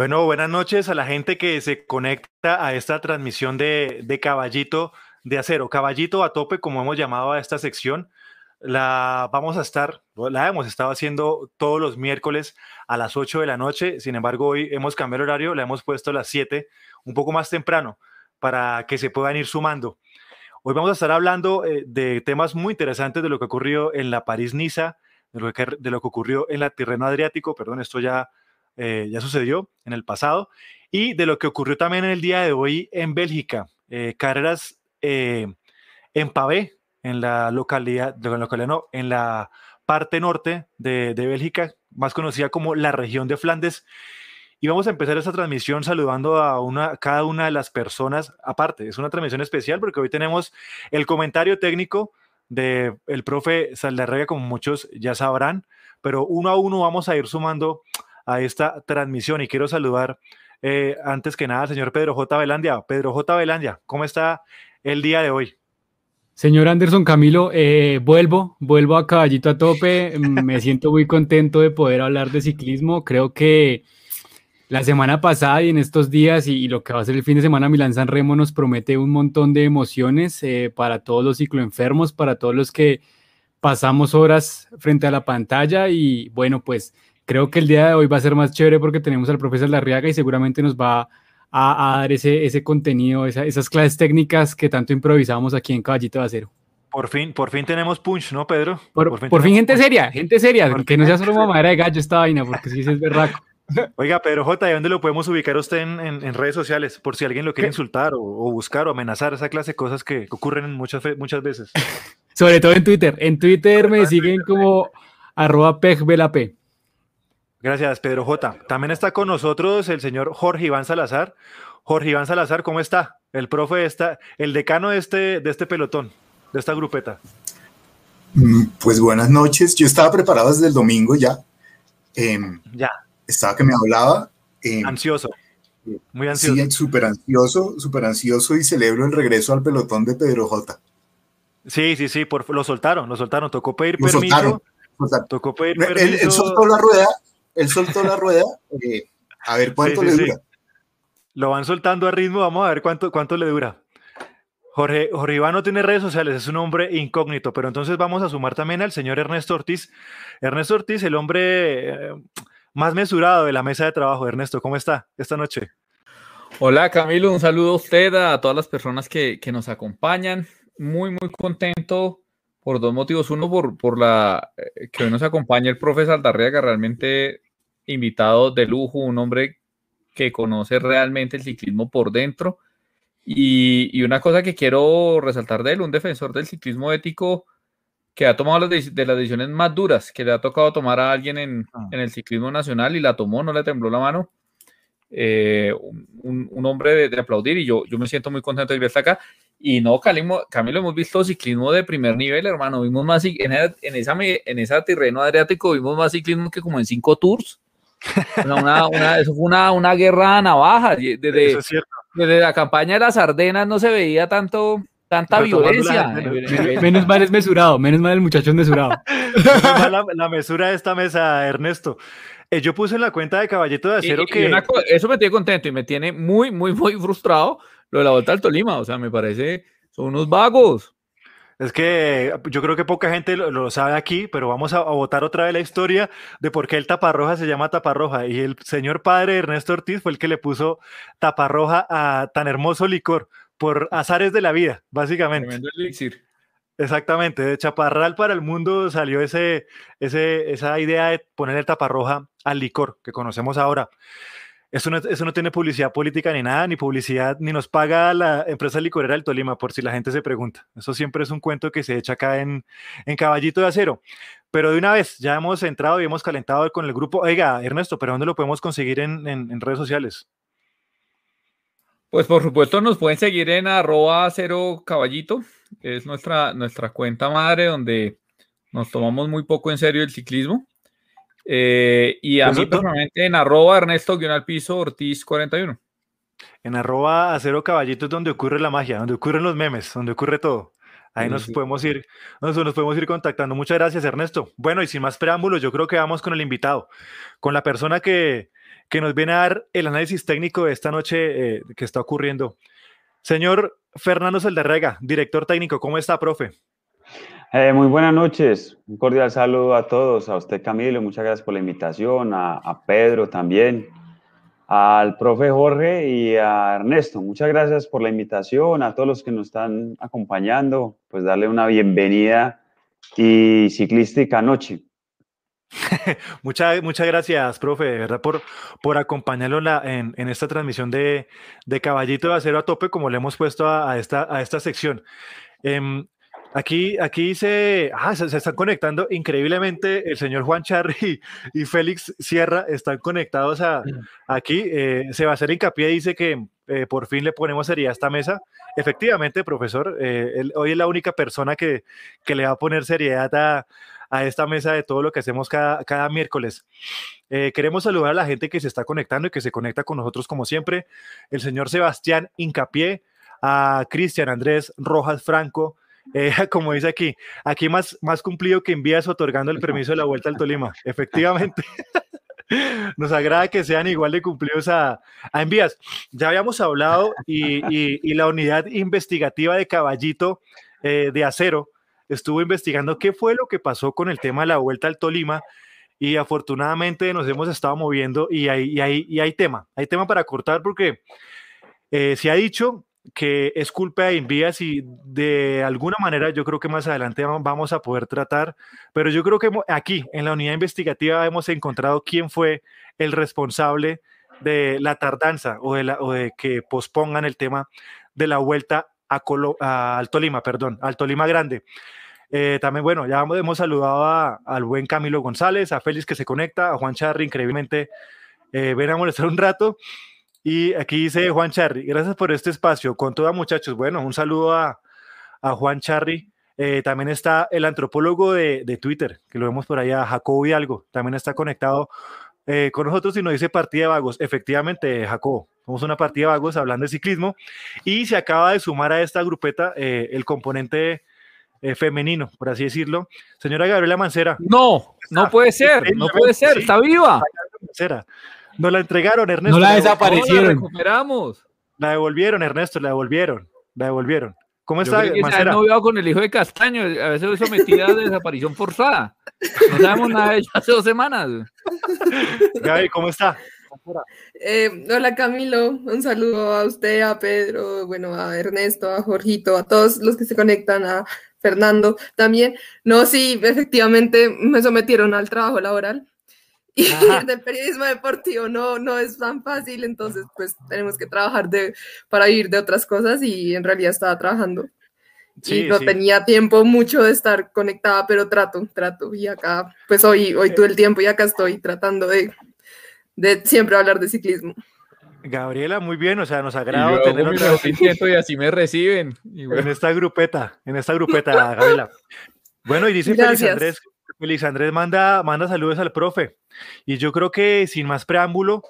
Bueno, buenas noches a la gente que se conecta a esta transmisión de, de Caballito de Acero. Caballito a tope, como hemos llamado a esta sección. La vamos a estar, la hemos estado haciendo todos los miércoles a las 8 de la noche. Sin embargo, hoy hemos cambiado el horario, la hemos puesto a las 7, un poco más temprano, para que se puedan ir sumando. Hoy vamos a estar hablando eh, de temas muy interesantes de lo que ocurrió en la París-Niza, de, lo que, de lo que ocurrió en la Tirreno Adriático, perdón, esto ya eh, ya sucedió en el pasado, y de lo que ocurrió también en el día de hoy en Bélgica. Eh, carreras eh, en Pavé, en la localidad, localidad en la parte norte de, de, Bélgica, más conocida como la región de Flandes. Y vamos a empezar esta transmisión saludando a cada una de las personas. Aparte, es una transmisión especial porque hoy tenemos el comentario técnico del el profe Saldarrega, como muchos ya sabrán, pero uno a uno vamos a ir sumando a esta transmisión y quiero saludar eh, antes que nada al señor Pedro J. Velandia. Pedro J. Velandia, ¿cómo está el día de hoy? Señor Anderson Camilo, eh, vuelvo, vuelvo a caballito a tope. Me siento muy contento de poder hablar de ciclismo. Creo que la semana pasada y en estos días y, lo que va a ser el fin de semana Milán San Remo nos promete un montón de emociones eh, para todos los cicloenfermos, para todos los que pasamos horas frente a la pantalla y bueno, pues creo que el día de hoy va a ser más chévere porque tenemos al profesor Larriaga y seguramente nos va a, dar ese, ese contenido, esas clases técnicas que tanto improvisamos aquí en Caballito de Acero. Por fin, por fin tenemos punch, ¿no, Pedro? Por, fin, gente seria, gente seria, que no sea solo madera de gallo esta vaina, porque si es berraco. Oiga, Pedro J, ¿y dónde lo podemos ubicar usted en, redes sociales? Por si alguien lo quiere insultar o, buscar o amenazar, esa clase de cosas que ocurren muchas, muchas veces. Sobre todo en Twitter. En Twitter me siguen como arroba pejvelap. Gracias, Pedro J. También está con nosotros el señor Jorge Iván Salazar. Jorge Iván Salazar, ¿cómo está? El profe de esta, el decano de este, de este pelotón, de esta grupeta. Mm, pues buenas noches. Yo estaba preparado desde el domingo ya. Em, ya. Estaba que me hablaba. Em, ansioso. Muy ansioso. Sí, súper ansioso, súper ansioso y celebro el regreso al pelotón de Pedro J. Sí, sí, sí, por, lo soltaron, lo soltaron. Tocó pedir permiso. Tocó pedir permiso. él soltó la rueda él soltó la rueda, eh, a ver cuánto le dura. Lo van soltando a ritmo, vamos a ver cuánto, cuánto le dura. Jorge, Jorge Iván no tiene redes sociales, es un hombre incógnito, pero entonces vamos a sumar también al señor Ernesto Ortiz. Ernesto Ortiz, el hombre eh, más mesurado de la mesa de trabajo. Ernesto, ¿cómo está esta noche? Hola Camilo, un saludo a usted, a todas las personas que, que nos acompañan. Muy, muy contento por dos motivos. Uno, por, por la eh, que hoy nos acompaña el profesor Aldarriaga, realmente invitado de lujo, un hombre que conoce realmente el ciclismo por dentro. Y, y, una cosa que quiero resaltar de él, un defensor del ciclismo ético que ha tomado las de, las decisiones más duras, que le ha tocado tomar a alguien en, ah. en, el ciclismo nacional y la tomó, no le tembló la mano. Eh, un, un, hombre de, de, aplaudir y yo, yo me siento muy contento de verse acá. Y no, Camilo, Camilo, hemos visto ciclismo de primer nivel, hermano. Vimos más en, en, esa, en esa terreno adriático, vimos más ciclismo que como en cinco tours. Una, una, eso fue una, una guerra navaja. Desde, desde la campaña de las Ardenas no se veía tanto, tanta violencia. menos mal es mesurado, menos mal el muchacho es mesurado. la, la, mesura de esta mesa, Ernesto. Eh, yo puse en la cuenta de Caballito de Acero que... eso me tiene contento y me tiene muy, muy, muy frustrado lo de la Vuelta al Tolima, o sea, me parece, son unos vagos. Es que yo creo que poca gente lo, sabe aquí, pero vamos a, votar otra vez la historia de por qué el taparroja se llama taparroja. Y el señor padre Ernesto Ortiz fue el que le puso taparroja a tan hermoso licor por azares de la vida, básicamente. Tremendo elixir. Exactamente, de Chaparral para el mundo salió ese, ese, esa idea de poner el taparroja al licor que conocemos ahora. Eso no, eso no tiene publicidad política ni nada, ni publicidad, ni nos paga la empresa licorera del Tolima, por si la gente se pregunta. Eso siempre es un cuento que se echa acá en, en Caballito de Acero. Pero de una vez, ya hemos entrado y hemos calentado con el grupo. Oiga, Ernesto, ¿pero dónde lo podemos conseguir en, en, redes sociales? Pues por supuesto nos pueden seguir en arroba cero caballito, es nuestra, nuestra cuenta madre donde nos tomamos muy poco en serio el ciclismo. Eh, y a mí personalmente en arroba Ernesto al piso Ortiz 41. En arroba acero caballito es donde ocurre la magia, donde ocurren los memes, donde ocurre todo. Ahí nos podemos ir, nos, nos, podemos ir contactando. Muchas gracias, Ernesto. Bueno, y sin más preámbulos, yo creo que vamos con el invitado, con la persona que, que nos viene a dar el análisis técnico de esta noche eh, que está ocurriendo. Señor Fernando Saldarrega, director técnico, ¿cómo está, profe? Eh, muy buenas noches, un cordial saludo a todos, a usted Camilo, muchas gracias por la invitación, a, Pedro también, al profe Jorge y a Ernesto, muchas gracias por la invitación, a todos los que nos están acompañando, pues darle una bienvenida y ciclística noche. muchas, muchas gracias, profe, de verdad, por, por acompañarlo en, en, esta transmisión de, de, Caballito de Acero a tope, como le hemos puesto a, esta, a esta sección. Em, aquí, aquí se, ah, se, están conectando increíblemente el señor Juan Charri y, Félix Sierra están conectados a, aquí. Eh, se va a hacer hincapié, dice que eh, por fin le ponemos seriedad a esta mesa. Efectivamente, profesor, eh, hoy es la única persona que, que le va a poner seriedad a a esta mesa de todo lo que hacemos cada, cada miércoles. Queremos saludar a la gente que se está conectando y que se conecta con nosotros como siempre. El señor Sebastián Incapié, a Cristian Andrés Rojas Franco, eh, como dice aquí, aquí más, más cumplido que envías otorgando el permiso de la vuelta al Tolima. Efectivamente. Nos agrada que sean igual de cumplidos a, a envías. Ya habíamos hablado y, y, la unidad investigativa de Caballito eh, de Acero estuvo investigando qué fue lo que pasó con el tema de la vuelta al Tolima y afortunadamente nos hemos estado moviendo y hay, y hay, tema, hay tema para cortar porque eh, se ha dicho que es culpa de Invías y de alguna manera yo creo que más adelante vamos a poder tratar, pero yo creo que aquí en la unidad investigativa hemos encontrado quién fue el responsable de la tardanza o de, la, o de que pospongan el tema de la vuelta a al Tolima, perdón, al Tolima Grande. Eh, también, bueno, ya hemos saludado al buen Camilo González, a Félix que se conecta, a Juan Charri, increíblemente. Eh, ven a molestar un rato. Y aquí dice Juan Charri, gracias por este espacio. Con toda, muchachos. Bueno, un saludo a, a Juan Charri. Eh, también está el antropólogo de, de, Twitter, que lo vemos por allá, Jacobo Algo. También está conectado con nosotros y nos dice partida de vagos. Efectivamente, Jacobo, somos una partida de vagos hablando de ciclismo. Y se acaba de sumar a esta grupeta el componente eh, femenino, por así decirlo. Señora Gabriela Mancera. No, no puede ser, no puede ser, está viva. Nos la entregaron, Ernesto. No la desaparecieron. la recuperamos. La devolvieron, Ernesto, la devolvieron. La devolvieron. ¿Cómo está, Mancera? No con el hijo de Castaño, a veces fue sometida a desaparición forzada. No sabemos nada de ella hace dos semanas. Gaby, ¿cómo está? Eh, hola Camilo, un saludo a usted, a Pedro, bueno, a Ernesto, a Jorgito, a todos los que se conectan, a Fernando también. No, sí, efectivamente me sometieron al trabajo laboral. Y el periodismo deportivo no, no es tan fácil, entonces pues tenemos que trabajar de, para ir de otras cosas y en realidad estaba trabajando. y no tenía tiempo mucho de estar conectada, pero trato, trato. Y acá, pues hoy, hoy todo el tiempo y acá estoy tratando de, de siempre hablar de ciclismo. Gabriela, muy bien, o sea, nos agrada tener otra y así me reciben. En esta grupeta, en esta grupeta, Gabriela. Bueno, y dice Félix Andrés, Félix Andrés manda, manda saludos al profe. Y yo creo que sin más preámbulo,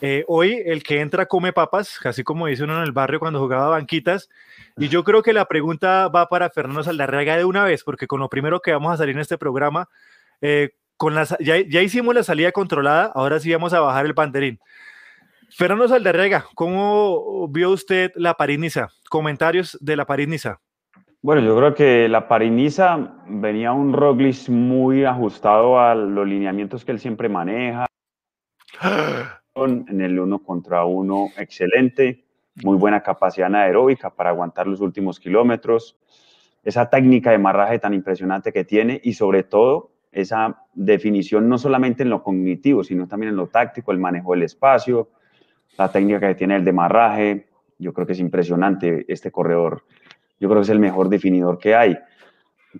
eh, hoy el que entra come papas, así como dice uno en el barrio cuando jugaba banquitas. Y yo creo que la pregunta va para Fernando Saldarriaga de una vez, porque con lo primero que vamos a salir en este programa, eh, con las, ya, ya hicimos la salida controlada, ahora sí vamos a bajar el banderín. Fernando Saldarrega, ¿cómo vio usted la París-Niza? Comentarios de la París-Niza. Bueno, yo creo que la París-Niza venía un Roglic muy ajustado a los lineamientos que él siempre maneja. En el uno contra uno, excelente. Muy buena capacidad anaeróbica para aguantar los últimos kilómetros. Esa técnica de marraje tan impresionante que tiene y sobre todo esa definición no solamente en lo cognitivo, sino también en lo táctico, el manejo del espacio, la técnica que tiene el demarraje, yo creo que es impresionante este corredor. Yo creo que es el mejor definidor que hay.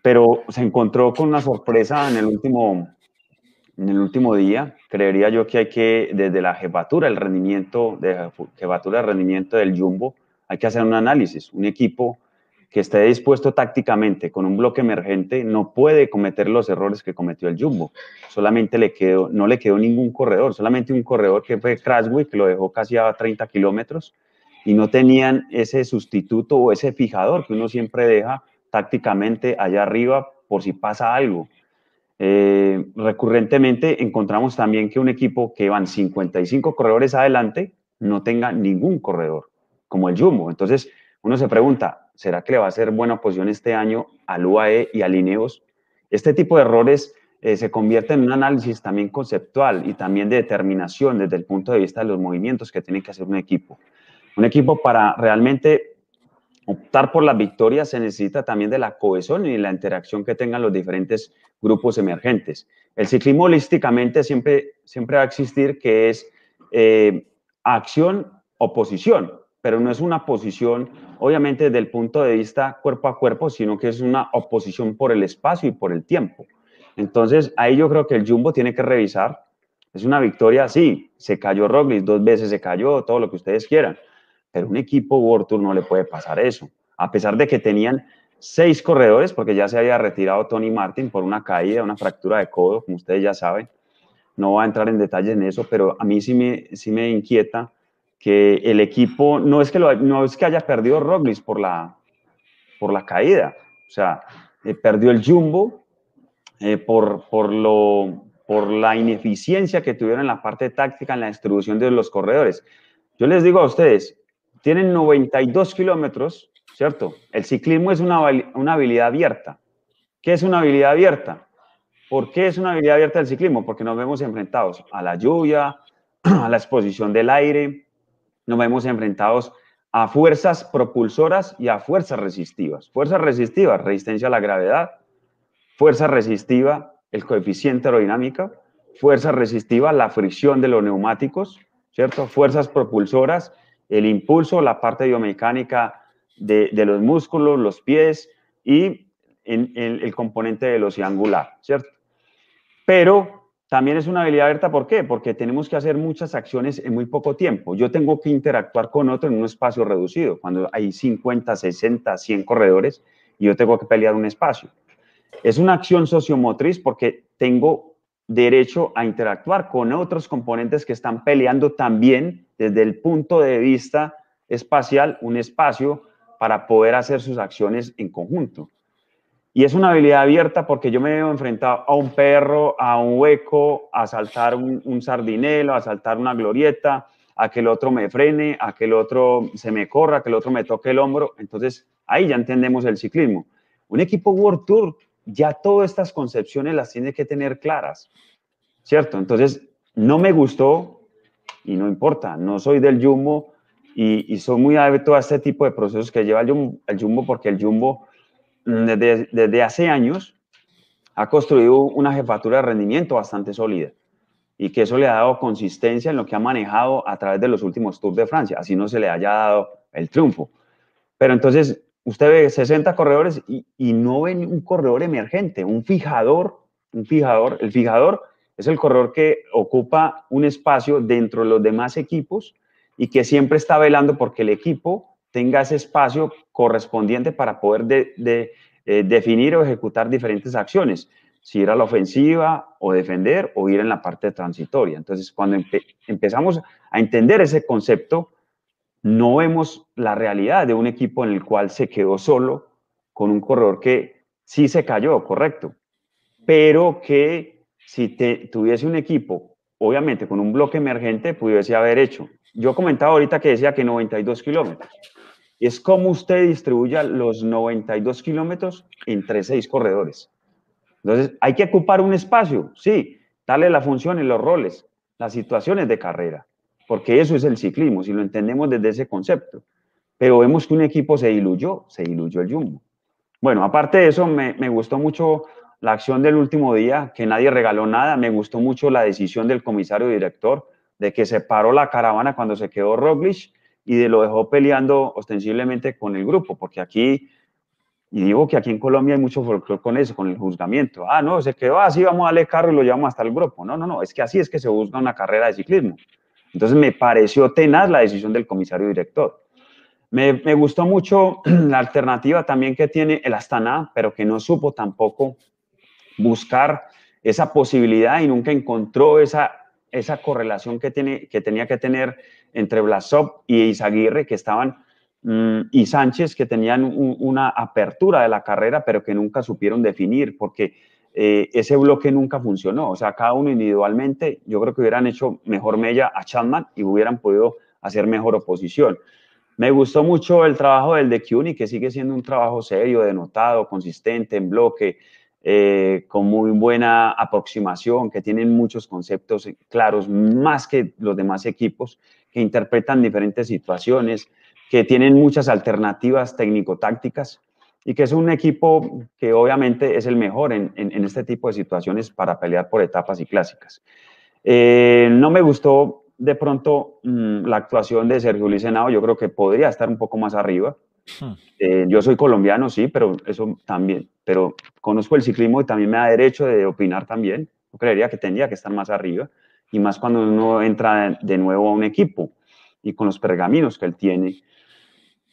Pero se encontró con una sorpresa en el último, en el último día. Creería yo que hay que, desde la jefatura, el rendimiento, de jefatura rendimiento del Jumbo, hay que hacer un análisis. Un equipo que esté dispuesto tácticamente con un bloque emergente no puede cometer los errores que cometió el Jumbo. Solamente le quedó, no le quedó ningún corredor, solamente un corredor que fue Crashway, que lo dejó casi a 30 kilómetros, y no tenían ese sustituto o ese fijador que uno siempre deja tácticamente allá arriba por si pasa algo. Eh, recurrentemente encontramos también que un equipo que van 55 corredores adelante no tenga ningún corredor, como el Jumbo. Entonces, uno se pregunta, ¿será que le va a hacer buena posición este año al UAE y a Lineos? Este tipo de errores eh, se convierte en un análisis también conceptual y también de determinación desde el punto de vista de los movimientos que tiene que hacer un equipo. Un equipo para realmente optar por la victoria se necesita también de la cohesión y la interacción que tengan los diferentes grupos emergentes. El ciclismo holísticamente siempre, siempre va a existir que es eh, acción o posición, pero no es una posición obviamente desde el punto de vista cuerpo a cuerpo, sino que es una oposición por el espacio y por el tiempo. Entonces, ahí yo creo que el Jumbo tiene que revisar. Es una victoria, sí, se cayó Roglic, dos veces se cayó, todo lo que ustedes quieran, un equipo World no le puede pasar eso. A pesar de que tenían seis corredores, porque ya se había retirado Tony Martin por una caída, una fractura de codo, como ustedes ya saben. No voy a entrar en detalles en eso, pero a mí sí me, sí me inquieta que el equipo, no es que, no es que haya perdido Roglic por la, por la caída, o sea, eh, perdió el Jumbo eh, por, por, lo, por la ineficiencia que tuvieron en la parte táctica, en la distribución de los corredores. Yo les digo a ustedes, tienen 92 kilómetros, ¿cierto? El ciclismo es una, una habilidad abierta. ¿Qué es una habilidad abierta? ¿Por qué es una habilidad abierta del ciclismo? Porque nos vemos enfrentados a la lluvia, a la exposición del aire, nos vemos enfrentados a fuerzas propulsoras y a fuerzas resistivas. Fuerzas resistivas, resistencia a la gravedad. Fuerza resistiva, el coeficiente aerodinámica. Fuerza resistiva, la fricción de los neumáticos, ¿cierto? Fuerzas propulsoras, el impulso, la parte biomecánica de, los músculos, los pies y el componente de velocidad angular, ¿cierto? Pero también es una habilidad abierta, ¿por qué? Porque tenemos que hacer muchas acciones en muy poco tiempo. Yo tengo que interactuar con otro en un espacio reducido, cuando hay 50, 60, 100 corredores y yo tengo que pelear un espacio. Es una acción sociomotriz porque tengo derecho a interactuar con otros componentes que están peleando también desde el punto de vista espacial, un espacio para poder hacer sus acciones en conjunto. Y es una habilidad abierta porque yo me veo enfrentado a un perro, a un hueco, a saltar un, sardinelo, a saltar una glorieta, a que el otro me frene, a que el otro se me corra, a que el otro me toque el hombro. Entonces, ahí ya entendemos el ciclismo. Un equipo World Tour ya todas estas concepciones las tiene que tener claras, ¿cierto? Entonces, no me gustó y no importa, no soy del Jumbo y, soy muy adepto a este tipo de procesos que lleva el Jumbo porque el Jumbo desde, hace años ha construido una jefatura de rendimiento bastante sólida y que eso le ha dado consistencia en lo que ha manejado a través de los últimos Tours de Francia, así no se le haya dado el triunfo. Pero entonces usted ve 60 corredores y, y no ve un corredor emergente, un fijador, un fijador. El fijador es el corredor que ocupa un espacio dentro de los demás equipos y que siempre está velando porque el equipo tenga ese espacio correspondiente para poder de, eh, definir o ejecutar diferentes acciones, si ir a la ofensiva o defender o ir en la parte transitoria. Entonces, cuando empezamos a entender ese concepto, no vemos la realidad de un equipo en el cual se quedó solo con un corredor que sí se cayó, correcto, pero que si te, tuviese un equipo, obviamente con un bloque emergente, pudiese haber hecho. Yo comentaba ahorita que decía que 92 kilómetros es cómo usted distribuya los 92 kilómetros entre seis corredores. Entonces, hay que ocupar un espacio, sí, darle la función y los roles, las situaciones de carrera, porque eso es el ciclismo, si lo entendemos desde ese concepto. Pero vemos que un equipo se diluyó, se diluyó el Jumbo. Bueno, aparte de eso, me, me gustó mucho la acción del último día, que nadie regaló nada, me gustó mucho la decisión del comisario director de que se paró la caravana cuando se quedó Roglic y de lo dejó peleando ostensiblemente con el grupo, porque aquí, y digo que aquí en Colombia hay mucho folclore con eso, con el juzgamiento. Ah, no, se quedó así, vamos a darle carro y lo llevamos hasta el grupo. No, no, no, es que así es que se juzga una carrera de ciclismo. Entonces me pareció tenaz la decisión del comisario director. Me, me gustó mucho la alternativa también que tiene el Astana, pero que no supo tampoco buscar esa posibilidad y nunca encontró esa, esa correlación que, tiene, que tenía que tener entre Blasov y Izaguirre, que estaban, mm, y Sánchez, que tenían una apertura de la carrera, pero que nunca supieron definir, porque eh, ese bloque nunca funcionó. O sea, cada uno individualmente, yo creo que hubieran hecho mejor mella a Chapman y hubieran podido hacer mejor oposición. Me gustó mucho el trabajo del de CUNY, que sigue siendo un trabajo serio, denotado, consistente, en bloque, eh, con muy buena aproximación, que tienen muchos conceptos claros, más que los demás equipos, que interpretan diferentes situaciones, que tienen muchas alternativas técnico-tácticas y que es un equipo que obviamente es el mejor en, este tipo de situaciones para pelear por etapas y clásicas. Eh, no me gustó de pronto mm, la actuación de Sergio Luis Henao, yo creo que podría estar un poco más arriba. Hmm. Eh, yo soy colombiano, sí, pero eso también, pero conozco el ciclismo y también me da derecho de opinar también. Yo creería que tendría que estar más arriba y más cuando uno entra de nuevo a un equipo y con los pergaminos que él tiene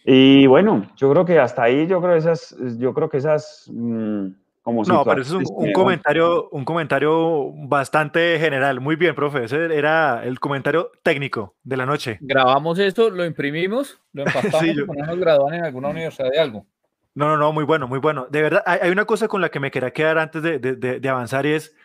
y bueno, yo creo que hasta ahí, yo creo esas, yo creo que esas mm, como No, pero eso es un, comentario, un comentario bastante general. Muy bien, profe. Ese era el comentario técnico de la noche. Grabamos esto, lo imprimimos, lo empastamos sí, yo... y graduan en alguna universidad de algo. No, no, no, muy bueno, muy bueno. De verdad, hay, una cosa con la que me quería quedar antes de, de, de avanzar y es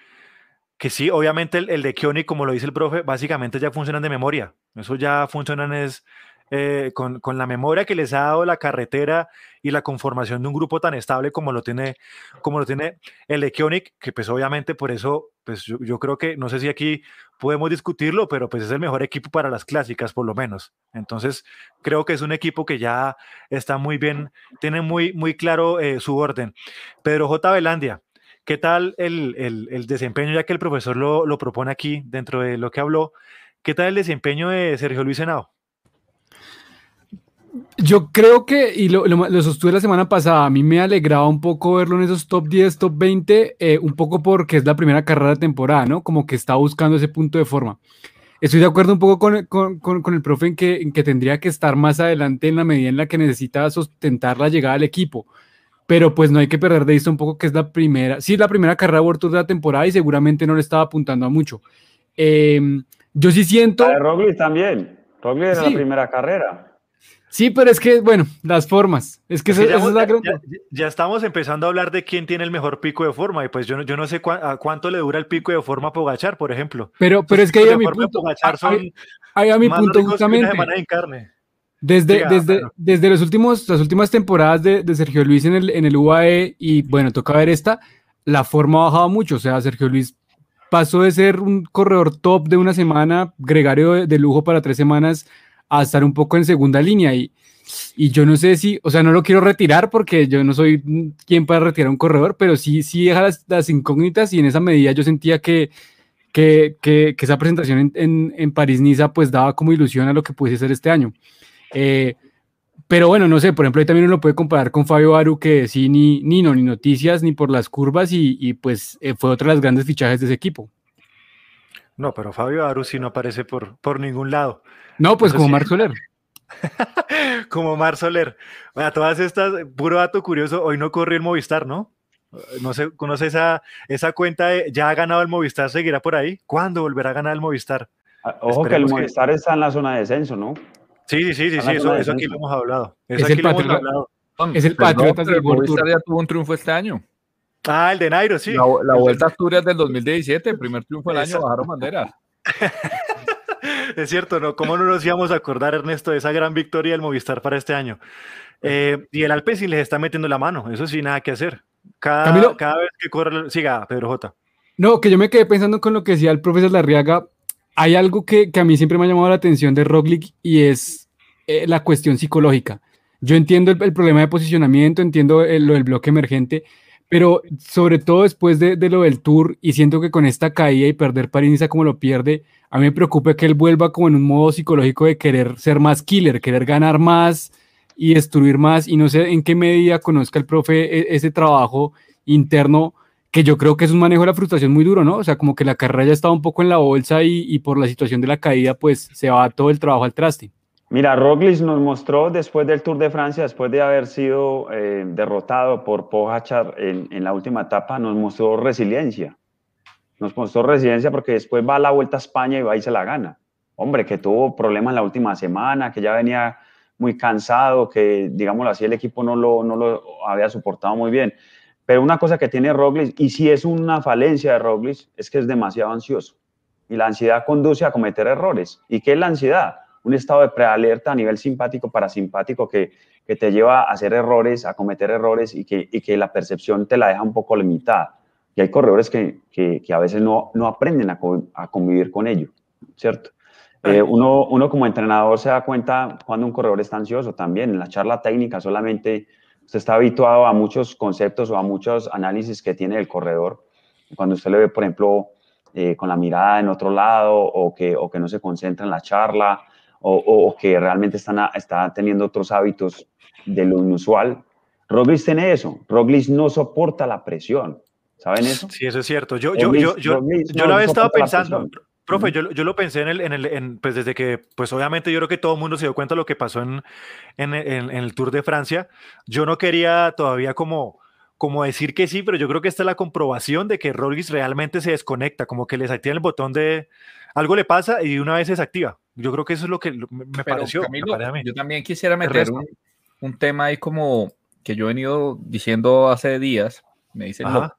que sí, obviamente el, el de Kioni, como lo dice el profe, básicamente ya funcionan de memoria. Eso ya funcionan es eh, con, la memoria que les ha dado la carretera y la conformación de un grupo tan estable como lo tiene, como lo tiene el de que pues obviamente por eso, pues yo, creo que, no sé si aquí podemos discutirlo, pero pues es el mejor equipo para las clásicas, por lo menos. Entonces, creo que es un equipo que ya está muy bien, tiene muy, muy claro eh, su orden. Pedro J. Velandia, ¿qué tal el, el, desempeño, ya que el profesor lo, lo propone aquí dentro de lo que habló? ¿Qué tal el desempeño de Sergio Luis Senado? Yo creo que, y lo, sostuve la semana pasada, a mí me alegraba un poco verlo en esos top 10, top 20, eh, un poco porque es la primera carrera de temporada, ¿no? Como que está buscando ese punto de forma. Estoy de acuerdo un poco con, con, con, el profe en que, en que tendría que estar más adelante en la medida en la que necesita sustentar la llegada del equipo. Pero pues no hay que perder de vista un poco que es la primera, sí, es la primera carrera World Tour de la temporada y seguramente no le estaba apuntando a mucho. Em, yo sí siento... La también. Roglic era la primera carrera. Sí, pero es que, bueno, las formas. Es que, ya, estamos empezando a hablar de quién tiene el mejor pico de forma. Y pues yo no, yo no sé a cuánto le dura el pico de forma a Pogachar, por ejemplo. Pero, pero es que ahí a mi punto. A mi punto justamente. Desde, desde, desde los últimos, las últimas temporadas de, de, Sergio Luis en el, en el UAE, y bueno, toca ver esta, la forma ha bajado mucho. O sea, Sergio Luis pasó de ser un corredor top de una semana, gregario de lujo para tres semanas, a estar un poco en segunda línea y, y yo no sé si, o sea, no lo quiero retirar porque yo no soy quien para retirar un corredor, pero sí, sí deja las, incógnitas y en esa medida yo sentía que, que, que, esa presentación en, en, en París-Niza pues daba como ilusión a lo que pudiese ser este año. Eh, pero bueno, no sé, por ejemplo, ahí también uno lo puede comparar con Fabio Aru, que sí, ni, ni no, ni noticias, ni por las curvas, y, y pues eh, fue otra de las grandes fichajes de ese equipo. No, pero Fabio Aru sí no aparece por, por ningún lado. No, pues como Mar Soler. como Mar Soler. Bueno, todas estas, puro dato curioso, hoy no corrió el Movistar, ¿no? No sé, ¿conoce esa, esa cuenta de ya ha ganado el Movistar? ¿Seguirá por ahí? ¿Cuándo volverá a ganar el Movistar? Ah, ojo que el Movistar está en la zona de descenso, ¿no? Sí, sí, sí, sí, eso, eso, aquí lo hemos hablado. es, el es el Patriotas del Movistar ya tuvo un triunfo este año. Ah, el de Nairo, sí. La, Vuelta a Asturias del 2017, el primer triunfo del año, bajaron banderas. es cierto, ¿no? ¿Cómo no nos íbamos a acordar, Ernesto, de esa gran victoria del Movistar para este año? Eh, y el Alpecin les está metiendo la mano, eso sí, nada que hacer. Cada, cada vez que corre, siga, Pedro J. No, que yo me quedé pensando con lo que decía el profesor Larriaga. Hay algo que, que a mí siempre me ha llamado la atención de Roglic y es eh, la cuestión psicológica. Yo entiendo el, problema de posicionamiento, entiendo lo del bloque emergente, pero sobre todo después de, lo del tour y siento que con esta caída y perder París como lo pierde, a mí me preocupa que él vuelva como en un modo psicológico de querer ser más killer, querer ganar más y destruir más y no sé en qué medida conozca el profe e, ese trabajo interno que yo creo que es un manejo de la frustración muy duro, ¿no? O sea, como que la carrera ya estaba un poco en la bolsa y, y por la situación de la caída, pues se va todo el trabajo al traste. Mira, Roglic nos mostró después del Tour de Francia, después de haber sido eh, derrotado por Pogacar en, en, la última etapa, nos mostró resiliencia. Nos mostró resiliencia porque después va a la Vuelta a España y va y se la gana. Hombre, que tuvo problemas la última semana, que ya venía muy cansado, que, digámoslo así, el equipo no lo, no lo había soportado muy bien. Pero una cosa que tiene Roglic, y si es una falencia de Roglic, es que es demasiado ansioso. Y la ansiedad conduce a cometer errores. ¿Y qué es la ansiedad? Un estado de prealerta a nivel simpático, parasimpático, que, que te lleva a hacer errores, a cometer errores y que, y que la percepción te la deja un poco limitada. Y hay corredores que, que, que a veces no, no aprenden a, a, convivir con ello, ¿cierto? Eh, uno, uno como entrenador se da cuenta cuando un corredor está ansioso también. En la charla técnica solamente usted está habituado a muchos conceptos o a muchos análisis que tiene el corredor. Cuando usted le ve, por ejemplo, eh, con la mirada en otro lado o que, o que no se concentra en la charla o, o, que realmente están está teniendo otros hábitos de lo inusual. Roglic tiene eso. Roglic no soporta la presión. ¿Saben eso? Sí, eso es cierto. Yo, yo, yo, yo, yo lo había estado pensando. Profe, yo, yo, lo pensé en el, en el en, pues desde que, pues obviamente yo creo que todo el mundo se dio cuenta de lo que pasó en, en, en, el Tour de Francia. Yo no quería todavía como, como decir que sí, pero yo creo que esta es la comprobación de que Roglic realmente se desconecta, como que les activa el botón de algo le pasa y una vez se desactiva. Yo creo que eso es lo que me, pareció. Yo también quisiera meter un, un, tema ahí como que yo he venido diciendo hace días. Me dice el loco.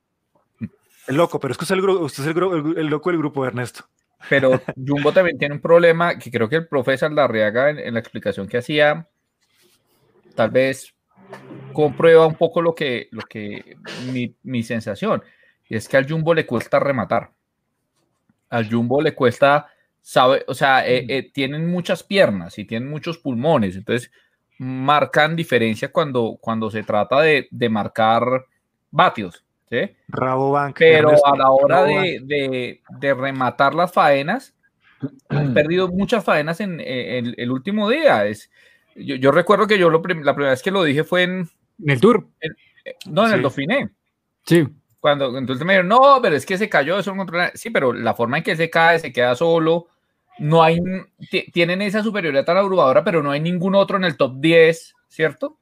El loco, pero es que usted es el, usted es el, el loco del grupo, Ernesto. Pero Jumbo también tiene un problema que creo que el profesor Larriaga en, en la explicación que hacía, tal vez comprueba un poco lo que, lo que mi, mi, sensación, y es que al Jumbo le cuesta rematar. Al Jumbo le cuesta, sabe, o sea, eh, eh, tienen muchas piernas y tienen muchos pulmones, entonces marcan diferencia cuando, cuando se trata de, de marcar vatios. ¿sí? Rabobank. Pero a la hora de, de, de, rematar las faenas, han perdido muchas faenas en, en, el último día. Es, yo, yo recuerdo que yo lo, la primera vez que lo dije fue en, ¿En el Tour. En, no, en sí. el Dauphiné. Sí. Cuando entonces me dijeron, no, pero es que se cayó, eso no controla. Sí, pero la forma en que se cae, se queda solo. No hay, tienen esa superioridad tan abrumadora, pero no hay ningún otro en el top 10, ¿cierto?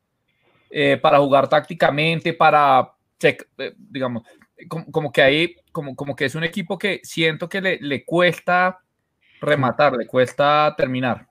Eh, para jugar tácticamente, para eh, digamos, como, como, que ahí, como, como que es un equipo que siento que le, le cuesta rematar, le cuesta terminar.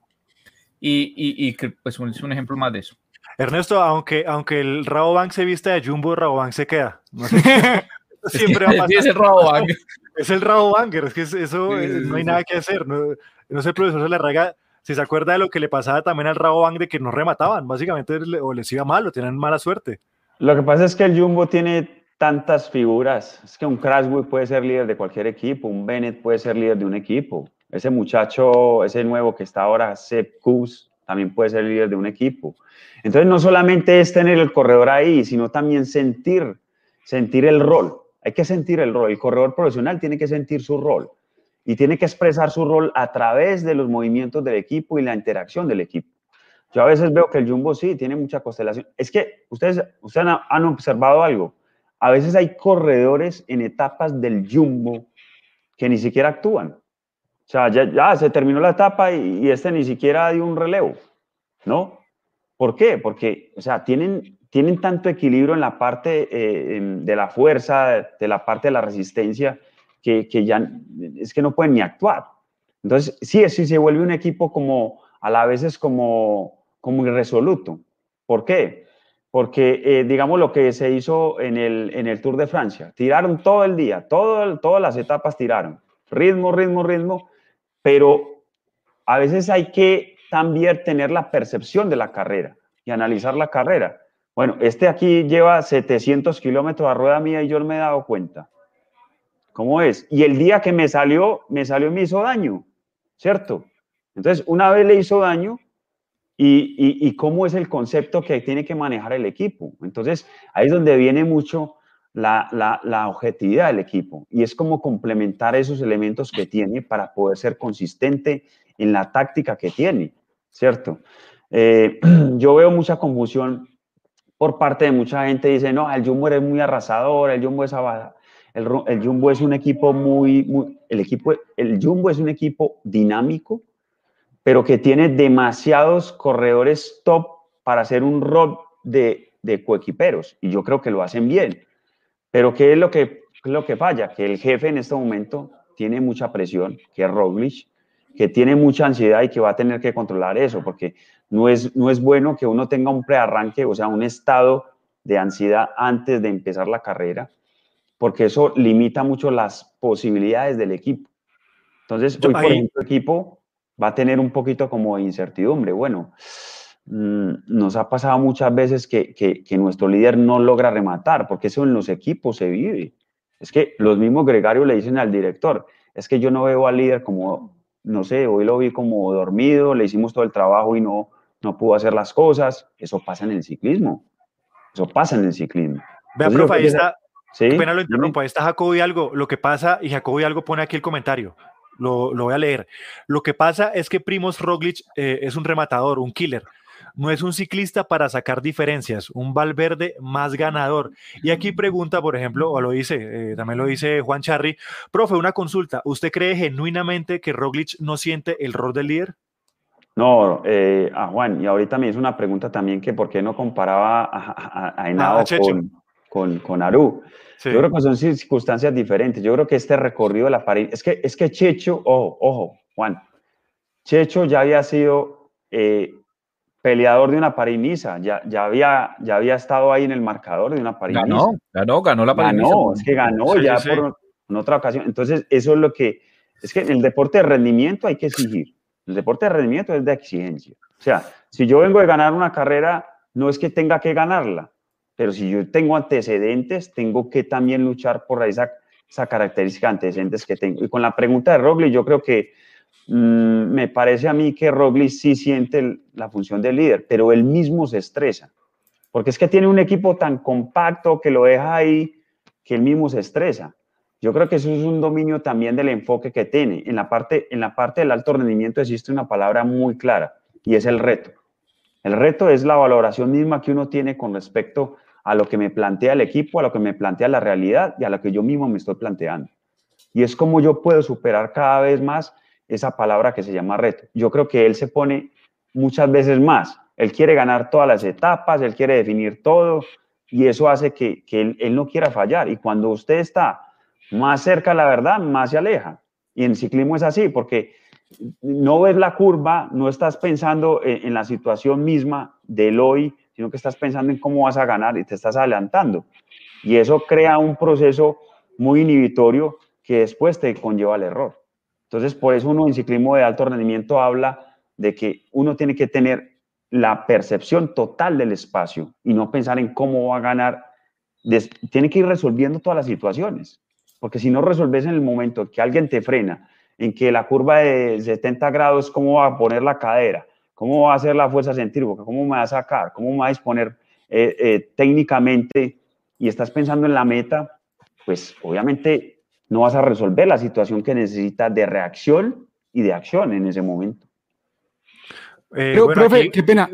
Y, y, y pues es un ejemplo más de eso. Ernesto, aunque, aunque el Rabobank se vista de Jumbo, Rabobank se queda. No sé, siempre va a pasar. Sí, es el Rabobank. Es el es que eso no hay nada que hacer. No, no sé, el profesor se le rega si se acuerda de lo que le pasaba también al Rabobank de que no remataban, básicamente o les iba mal o tenían mala suerte. Lo que pasa es que el Jumbo tiene tantas figuras. Es que un Crashwood puede ser líder de cualquier equipo, un Bennett puede ser líder de un equipo. Ese muchacho, ese nuevo que está ahora, Sepp Kuss, también puede ser líder de un equipo. Entonces, no solamente es tener el corredor ahí, sino también sentir, sentir el rol. Hay que sentir el rol. El corredor profesional tiene que sentir su rol y tiene que expresar su rol a través de los movimientos del equipo y la interacción del equipo. Yo a veces veo que el Jumbo sí tiene mucha constelación. Es que ustedes, ustedes han observado algo. A veces hay corredores en etapas del Jumbo que ni siquiera actúan. O sea, ya, ya se terminó la etapa y, y, este ni siquiera dio un relevo, ¿no? ¿Por qué? Porque, o sea, tienen, tienen tanto equilibrio en la parte eh, de la fuerza, de la parte de la resistencia, que, ya es que no pueden ni actuar. Entonces, sí, sí se vuelve un equipo como, a la vez es como, como irresoluto. ¿Por qué? Porque, eh, digamos, lo que se hizo en el, en el Tour de Francia, tiraron todo el día, todo, todas las etapas tiraron, ritmo, ritmo, ritmo, pero a veces hay que también tener la percepción de la carrera y analizar la carrera. Bueno, este aquí lleva 700 kilómetros a rueda mía y yo no me he dado cuenta. ¿Cómo es? Y el día que me salió, me salió y me hizo daño, ¿cierto? Entonces, una vez le hizo daño, y, y, cómo es el concepto que tiene que manejar el equipo. Entonces, ahí es donde viene mucho la, la, la, objetividad del equipo y es como complementar esos elementos que tiene para poder ser consistente en la táctica que tiene, ¿cierto? Eh, yo veo mucha confusión por parte de mucha gente, dice, no, el Jumbo es muy arrasador, el Jumbo es el, el Jumbo es un equipo muy, el equipo, el Jumbo es un equipo dinámico, pero que tiene demasiados corredores top para hacer un rol de, de coequiperos, y yo creo que lo hacen bien. Pero ¿qué es lo que, lo que falla? Que el jefe en este momento tiene mucha presión, que es Roglic, que tiene mucha ansiedad y que va a tener que controlar eso, porque no es, no es bueno que uno tenga un prearranque, o sea, un estado de ansiedad antes de empezar la carrera, porque eso limita mucho las posibilidades del equipo. Entonces, hoy, por ejemplo, el equipo va a tener un poquito como de incertidumbre. Bueno, mm, nos ha pasado muchas veces que, que, nuestro líder no logra rematar, porque eso en los equipos se vive. Es que los mismos gregarios le dicen al director, es que yo no veo al líder como, no sé, hoy lo vi como dormido, le hicimos todo el trabajo y no, no pudo hacer las cosas. Eso pasa en el ciclismo. Eso pasa en el ciclismo. Vea, profe, ahí está, ¿Sí? Pena lo interrumpo, ahí está Jacobo y algo. Lo que pasa, y Jacobo y algo pone aquí el comentario lo, voy a leer. Lo que pasa es que Primos Roglic eh, es un rematador, un killer. No es un ciclista para sacar diferencias, un Valverde más ganador. Y aquí pregunta, por ejemplo, o lo dice, eh, también lo dice Juan Charri, profe, una consulta. ¿Usted cree genuinamente que Roglic no siente el rol del líder? No, eh, a Juan, y ahorita me hizo una pregunta también que por qué no comparaba a, a, ah, con, con, con Aru. Yo creo que son circunstancias diferentes. Yo creo que este recorrido de la París, es que, es que Checho, ojo, ojo, Juan, Checho ya había sido eh, peleador de una París-Niza, ya, ya, había, ya había estado ahí en el marcador de una París-Niza. Ganó, ganó, ganó la París. Ganó, es que ganó ya por en otra ocasión. Entonces, eso es lo que, es que en el deporte de rendimiento hay que exigir. El deporte de rendimiento es de exigencia. O sea, si yo vengo de ganar una carrera, no es que tenga que ganarla, pero si yo tengo antecedentes, tengo que también luchar por esa, esa característica antecedentes que tengo. Y con la pregunta de Roglic, yo creo que mm, me parece a mí que Roglic sí siente la función de líder, pero él mismo se estresa, porque es que tiene un equipo tan compacto que lo deja ahí, que él mismo se estresa. Yo creo que eso es un dominio también del enfoque que tiene. En la parte, en la parte del alto rendimiento existe una palabra muy clara y es el reto. El reto es la valoración misma que uno tiene con respecto a lo que me plantea el equipo, a lo que me plantea la realidad y a lo que yo mismo me estoy planteando. Y es como yo puedo superar cada vez más esa palabra que se llama reto. Yo creo que él se pone muchas veces más. Él quiere ganar todas las etapas, él quiere definir todo y eso hace que, él, él, no quiera fallar. Y cuando usted está más cerca la verdad, más se aleja. Y en ciclismo es así, porque no ves la curva, no estás pensando en, en la situación misma del hoy, sino que estás pensando en cómo vas a ganar y te estás adelantando. Y eso crea un proceso muy inhibitorio que después te conlleva al error. Entonces, por eso uno en ciclismo de alto rendimiento habla de que uno tiene que tener la percepción total del espacio y no pensar en cómo va a ganar. Tiene que ir resolviendo todas las situaciones, porque si no resolves en el momento que alguien te frena, en que la curva de 70 grados, cómo va a poner la cadera, ¿Cómo va a ser la fuerza centrífuga? ¿Cómo me va a sacar? ¿Cómo me va a disponer eh, eh, técnicamente? Y estás pensando en la meta, pues obviamente no vas a resolver la situación que necesitas de reacción y de acción en ese momento. Eh, Pero, profe, qué pena.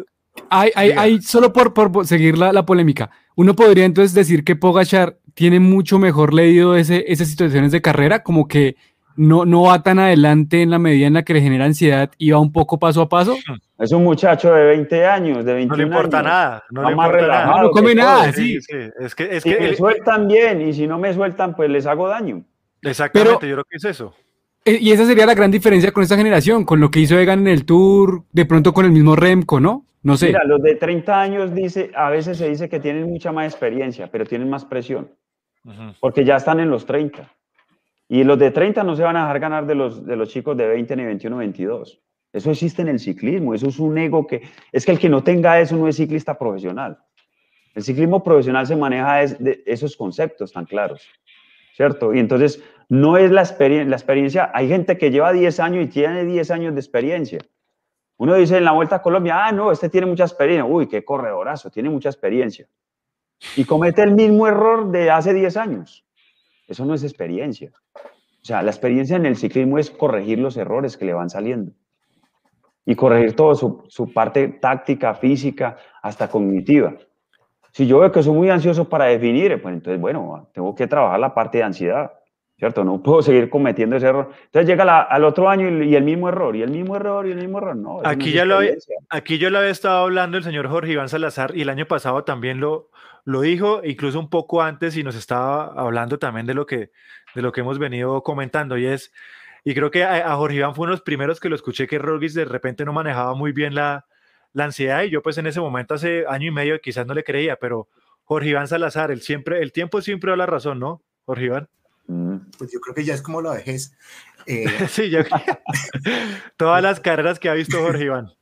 Hay, hay, solo por, por seguir la, la, polémica, uno podría entonces decir que Pogachar tiene mucho mejor leído ese, esas situaciones de carrera, como que no, no va tan adelante en la medida en la que le genera ansiedad y va un poco paso a paso. Es un muchacho de 20 años, de 21 No le importa nada, no, le importa nada. no come nada, sí. Es que, es que me sueltan bien y si no me sueltan, pues les hago daño. Exactamente, yo creo que es eso. Eh, y esa sería la gran diferencia con esta generación, con lo que hizo Egan en el Tour, de pronto con el mismo Remco, ¿no? No sé. Mira, los de 30 años dice, a veces se dice que tienen mucha más experiencia, pero tienen más presión, porque ya están en los 30. Y los de 30 no se van a dejar ganar de los, de los chicos de 20, ni 21, 22. Eso existe en el ciclismo, eso es un ego que... Es que el que no tenga eso no es ciclista profesional. El ciclismo profesional se maneja de esos conceptos tan claros, ¿cierto? Y entonces no es la, experiencia, la experiencia, hay gente que lleva 10 años y tiene 10 años de experiencia. Uno dice en la Vuelta a Colombia, ah, no, este tiene mucha experiencia, uy, qué corredorazo, tiene mucha experiencia. Y comete el mismo error de hace 10 años. Eso no es experiencia. O sea, la experiencia en el ciclismo es corregir los errores que le van saliendo y corregir todo su, su, parte táctica, física, hasta cognitiva. Si yo veo que soy muy ansioso para definir, pues entonces, bueno, tengo que trabajar la parte de ansiedad, ¿cierto? No puedo seguir cometiendo ese error. Entonces llega al otro año y, el mismo error, y el mismo error, y el mismo error. No, aquí, ya lo aquí yo lo había estado hablando el señor Jorge Iván Salazar, y el año pasado también lo, lo dijo, incluso un poco antes, y nos estaba hablando también de lo que de lo que hemos venido comentando y es, y creo que a, Jorge Iván fue uno de los primeros que lo escuché que Roglic de repente no manejaba muy bien la, la ansiedad y yo pues en ese momento hace año y medio quizás no le creía, pero Jorge Iván Salazar, el, siempre, el tiempo siempre da la razón, ¿no, Jorge Iván? Mm. Pues yo creo que ya es como la vejez. Eh, sí, yo todas las carreras que ha visto Jorge Iván.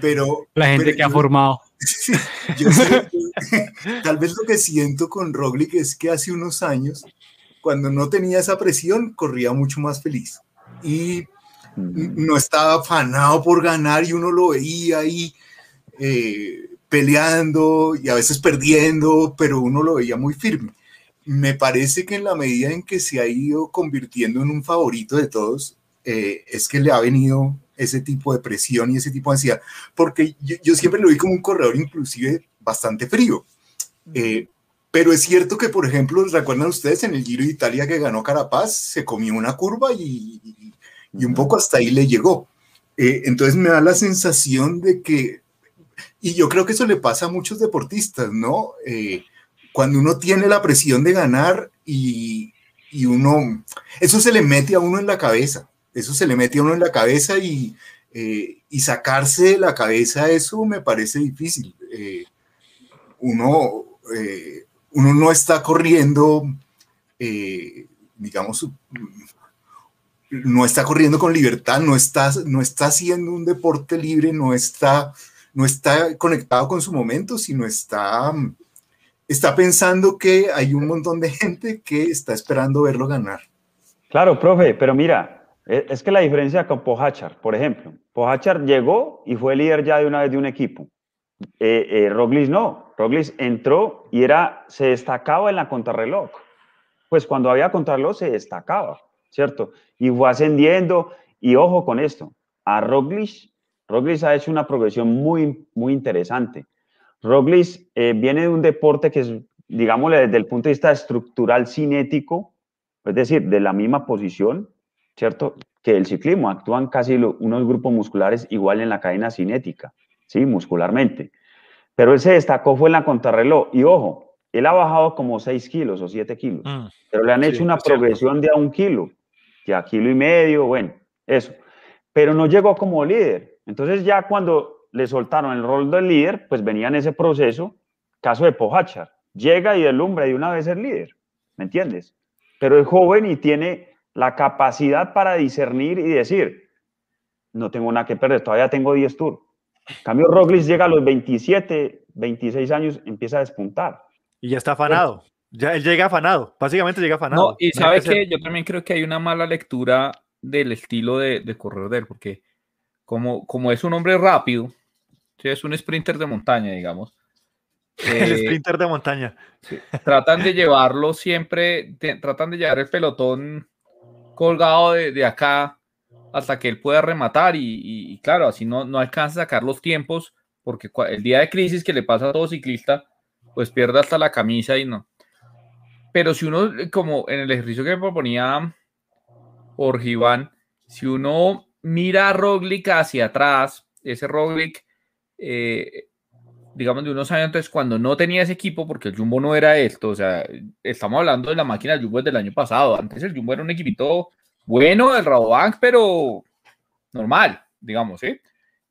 Pero la gente que ha formado. tal vez lo que siento con Roglic es que hace unos años, cuando no tenía esa presión, corría mucho más feliz. Y no estaba afanado por ganar y uno lo veía ahí eh, peleando y a veces perdiendo, pero uno lo veía muy firme. Me parece que en la medida en que se ha ido convirtiendo en un favorito de todos, eh, es que le ha venido ese tipo de presión y ese tipo de ansiedad, porque yo, siempre lo vi como un corredor inclusive bastante frío. Eh, pero es cierto que, por ejemplo, ¿recuerdan ustedes en el Giro de Italia que ganó Carapaz? Se comió una curva y, y un poco hasta ahí le llegó. Eh, entonces me da la sensación de que, y yo creo que eso le pasa a muchos deportistas, ¿no? cuando uno tiene la presión de ganar y, y, uno, eso se le mete a uno en la cabeza, eso se le mete a uno en la cabeza y, eh, y sacarse de la cabeza eso me parece difícil. Eh, uno, eh, uno no está corriendo, digamos, no está corriendo con libertad, no está, no está haciendo un deporte libre, no está, no está conectado con su momento, sino está está pensando que hay un montón de gente que está esperando verlo ganar. Claro, profe, pero mira, es que la diferencia con Pohachar, por ejemplo, Pohachar llegó y fue líder ya de una vez de un equipo. Eh, eh, Roglic no, Roglic entró y era, se destacaba en la contrarreloj. Pues cuando había contrarreloj se destacaba, ¿cierto? Y fue ascendiendo, y ojo con esto, a Roglic, Roglic ha hecho una progresión muy, muy interesante. Roglic eh, viene de un deporte que es, digámosle, desde el punto de vista estructural cinético, es decir, de la misma posición, ¿cierto? Que el ciclismo, actúan casi unos grupos musculares igual en la cadena cinética, ¿sí? Muscularmente. Pero él se destacó fue en la contrarreloj. Y ojo, él ha bajado como 6 kilos o 7 kilos, mm. pero le han hecho una progresión de a un kilo, de a kilo y medio, bueno, eso. Pero no llegó como líder. Entonces ya cuando le soltaron el rol del líder, pues venía en ese proceso, caso de Pohachar, llega y deslumbra de una vez el líder, ¿me entiendes? Pero es joven y tiene la capacidad para discernir y decir, no tengo nada que perder, todavía tengo 10 tours. cambio, Roglic llega a los 27, 26 años, empieza a despuntar. Y ya está afanado. Ya él llega afanado, básicamente llega afanado. No, y sabe que yo también creo que hay una mala lectura del estilo de, de correr de él, porque como, como es un hombre rápido, es un sprinter de montaña, digamos. el eh, sprinter de montaña. tratan de llevarlo siempre, tratan de llevar el pelotón colgado de, acá hasta que él pueda rematar y, claro, así no, no alcanza a sacar los tiempos porque el día de crisis que le pasa a todo ciclista, pues pierde hasta la camisa y no. Pero si uno, como en el ejercicio que me proponía Jorge Iván, si uno mira a Roglic hacia atrás, ese Roglic eh, digamos, de unos años antes, cuando no tenía ese equipo, porque el Jumbo no era esto, o sea, estamos hablando de la máquina Jumbo del año pasado. Antes el Jumbo era un equipito bueno del Rabobank, pero normal, digamos, ¿sí?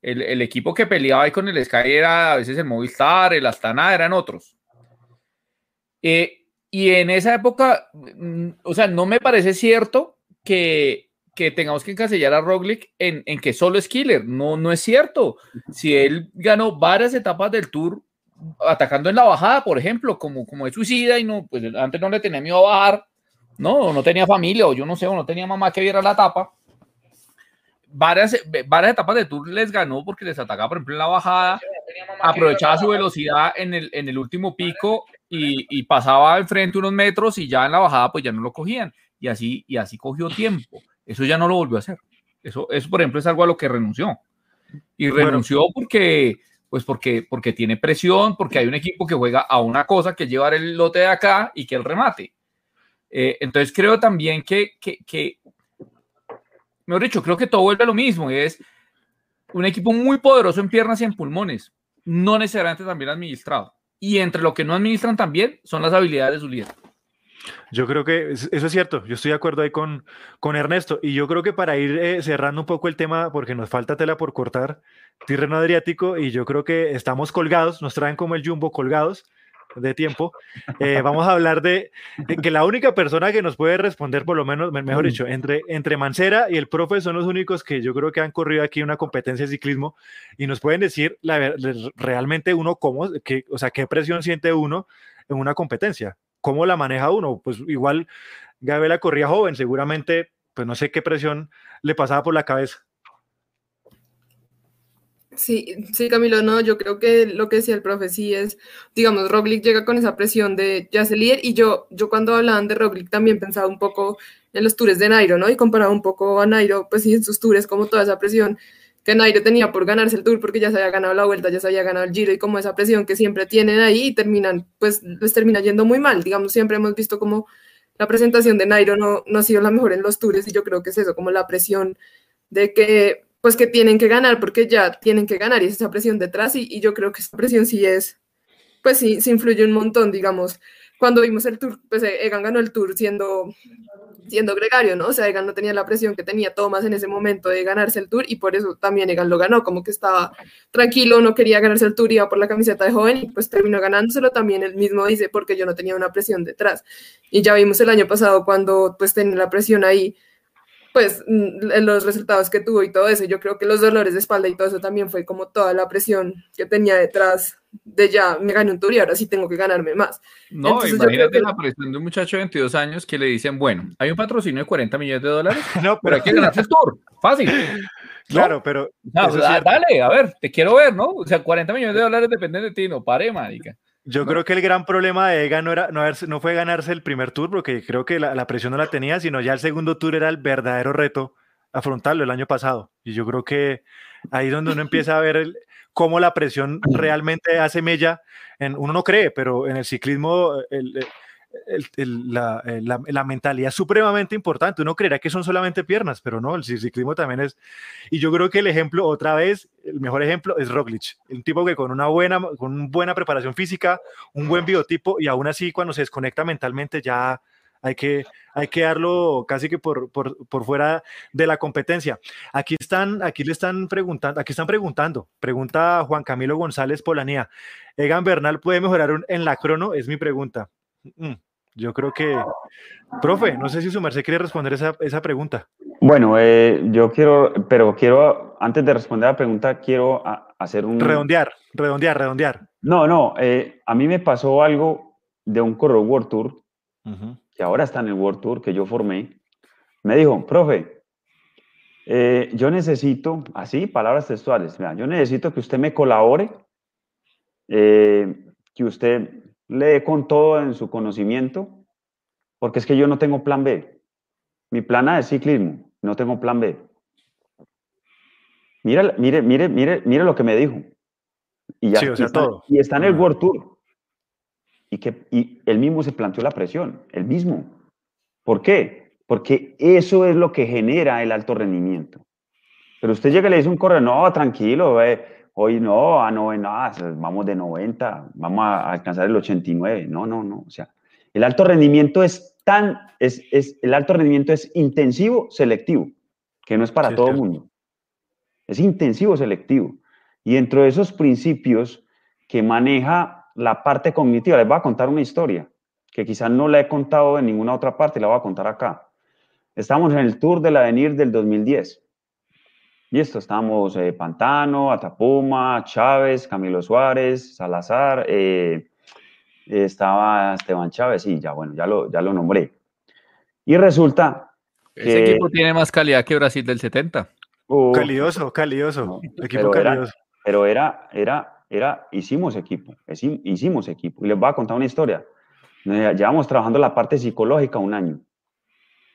El, el, equipo que peleaba ahí con el Sky era a veces el Movistar, el Astana, eran otros. Eh, y en esa época, mm, o sea, no me parece cierto que que tengamos que encasillar a Roglic en, en, que solo es killer. No, no es cierto. Si él ganó varias etapas del Tour atacando en la bajada, por ejemplo, como, como es suicida y no, pues antes no le tenía miedo a bajar, no, no tenía familia o yo no sé, o no tenía mamá que viera la etapa. Varias, varias etapas del Tour les ganó porque les atacaba, por ejemplo, en la bajada, aprovechaba su velocidad en el, en el último pico y, y pasaba al frente unos metros y ya en la bajada pues ya no lo cogían. Y así, y así cogió tiempo. Eso ya no lo volvió a hacer. Eso, eso por ejemplo, es algo a lo que renunció. Y renunció porque, pues porque, porque tiene presión, porque hay un equipo que juega a una cosa que llevar el lote de acá y que el remate. Eh, entonces creo también que, que, que, mejor dicho, creo que todo vuelve a lo mismo. Es un equipo muy poderoso en piernas y en pulmones, no necesariamente también administrado. Y entre lo que no administran también son las habilidades de su líder. Yo creo que eso es cierto, yo estoy de acuerdo ahí con, con Ernesto y yo creo que para ir eh, cerrando un poco el tema, porque nos falta tela por cortar, Tirreno Adriático y yo creo que estamos colgados, nos traen como el jumbo colgados de tiempo, eh, vamos a hablar de, que la única persona que nos puede responder, por lo menos, mejor dicho, entre, entre Mancera y el profe son los únicos que yo creo que han corrido aquí una competencia de ciclismo y nos pueden decir la, realmente uno cómo, que, o sea, qué presión siente uno en una competencia, cómo la maneja uno. Pues igual Gabriela corría joven, seguramente, pues no sé qué presión le pasaba por la cabeza. Sí, sí, Camilo, no, yo creo que lo que decía el profe sí es, digamos, Roglic llega con esa presión de ya ser líder y yo, yo cuando hablaban de Roglic también pensaba un poco en los tours de Nairo, ¿no? Y comparaba un poco a Nairo, pues sí, en sus tours, como toda esa presión que Nairo tenía por ganarse el tour porque ya se había ganado la vuelta, ya se había ganado el giro y como esa presión que siempre tienen ahí y terminan, pues les termina yendo muy mal, digamos, siempre hemos visto como la presentación de Nairo no, no ha sido la mejor en los tours y yo creo que es eso, como la presión de que pues que tienen que ganar porque ya tienen que ganar y es esa presión detrás y, yo creo que esa presión sí es, pues sí, sí influye un montón, digamos. Cuando vimos el tour, pues Egan ganó el tour siendo, siendo gregario, ¿no? O sea, Egan no tenía la presión que tenía Thomas en ese momento de ganarse el tour y por eso también Egan lo ganó, como que estaba tranquilo, no quería ganarse el tour, iba por la camiseta de joven y pues terminó ganándoselo también él mismo dice porque yo no tenía una presión detrás. Y ya vimos el año pasado cuando pues tenía la presión ahí pues mm, los resultados que tuvo y todo eso. Yo creo que los dolores de espalda y todo eso también fue como toda la presión que tenía detrás de ya me gané un tour y ahora sí tengo que ganarme más. No, imagínate la presión de un muchacho de 22 años que le dicen, bueno, hay un patrocinio de 40 millones de dólares, no, pero hay que ganarse el tour, fácil. Claro, pero... dale, a ver, te quiero ver, ¿no? O sea, 40 millones de dólares dependen de ti, no pare, marica. Yo creo que el gran problema de Egan no, era, no, no fue ganarse el primer tour, porque creo que la, presión no la tenía, sino ya el segundo tour era el verdadero reto afrontarlo el año pasado. Y yo creo que ahí es donde uno empieza a ver cómo la presión realmente hace mella. En, uno no cree, pero en el ciclismo el, la, la, mentalidad es supremamente importante. Uno creerá que son solamente piernas, pero no, el ciclismo también es. Y yo creo que el ejemplo, otra vez, el mejor ejemplo es Roglic, un tipo que con una buena, con una buena preparación física, un buen biotipo y aún así cuando se desconecta mentalmente ya hay que, hay que darlo casi que por, por, por, fuera de la competencia. Aquí están, aquí le están preguntando, aquí están preguntando, pregunta Juan Camilo González Polanía, ¿Egan Bernal puede mejorar en la crono? Es mi pregunta. Mm. Yo creo que, profe, no sé si su merced quiere responder esa, esa pregunta. Bueno, eh, yo quiero, pero quiero, antes de responder la pregunta, quiero hacer un... Redondear, redondear, redondear. No, no, eh, a mí me pasó algo de un corredor World Tour, que ahora está en el World Tour, que yo formé. Me dijo, profe, eh, yo necesito, así, palabras textuales, yo necesito que usted me colabore, que usted lee con todo en su conocimiento, porque es que yo no tengo plan B. Mi plan A es ciclismo, no tengo plan B. Mira, mire, mire, mire, mire lo que me dijo. Y ya está, todo. Y está en el World Tour. Y, que, y él mismo se planteó la presión, el mismo. ¿Por qué? Porque eso es lo que genera el alto rendimiento. Pero usted llega y le dice un corredor, no, tranquilo, eh, Hoy no, a 90, vamos de 90, vamos a alcanzar el 89. No, no, no. O sea, el alto rendimiento es tan, es, es el alto rendimiento es intensivo, selectivo, que no es para todo el mundo. Es intensivo, selectivo. Y dentro de esos principios que maneja la parte cognitiva, les voy a contar una historia que quizás no la he contado en ninguna otra parte, la voy a contar acá. Estamos en el Tour del Avenir del 2010. Y esto estamos eh, Pantano, Atapuma, Chávez, Camilo Suárez, Salazar, eh, estaba Esteban Chávez, y ya bueno, ya lo, ya lo nombré. Y resulta Ese equipo tiene más calidad que Brasil del 70. calidoso, calidoso. equipo pero Era, pero era, era, era, hicimos equipo, hicimos equipo. Y les voy a contar una historia. Llevamos trabajando la parte psicológica un año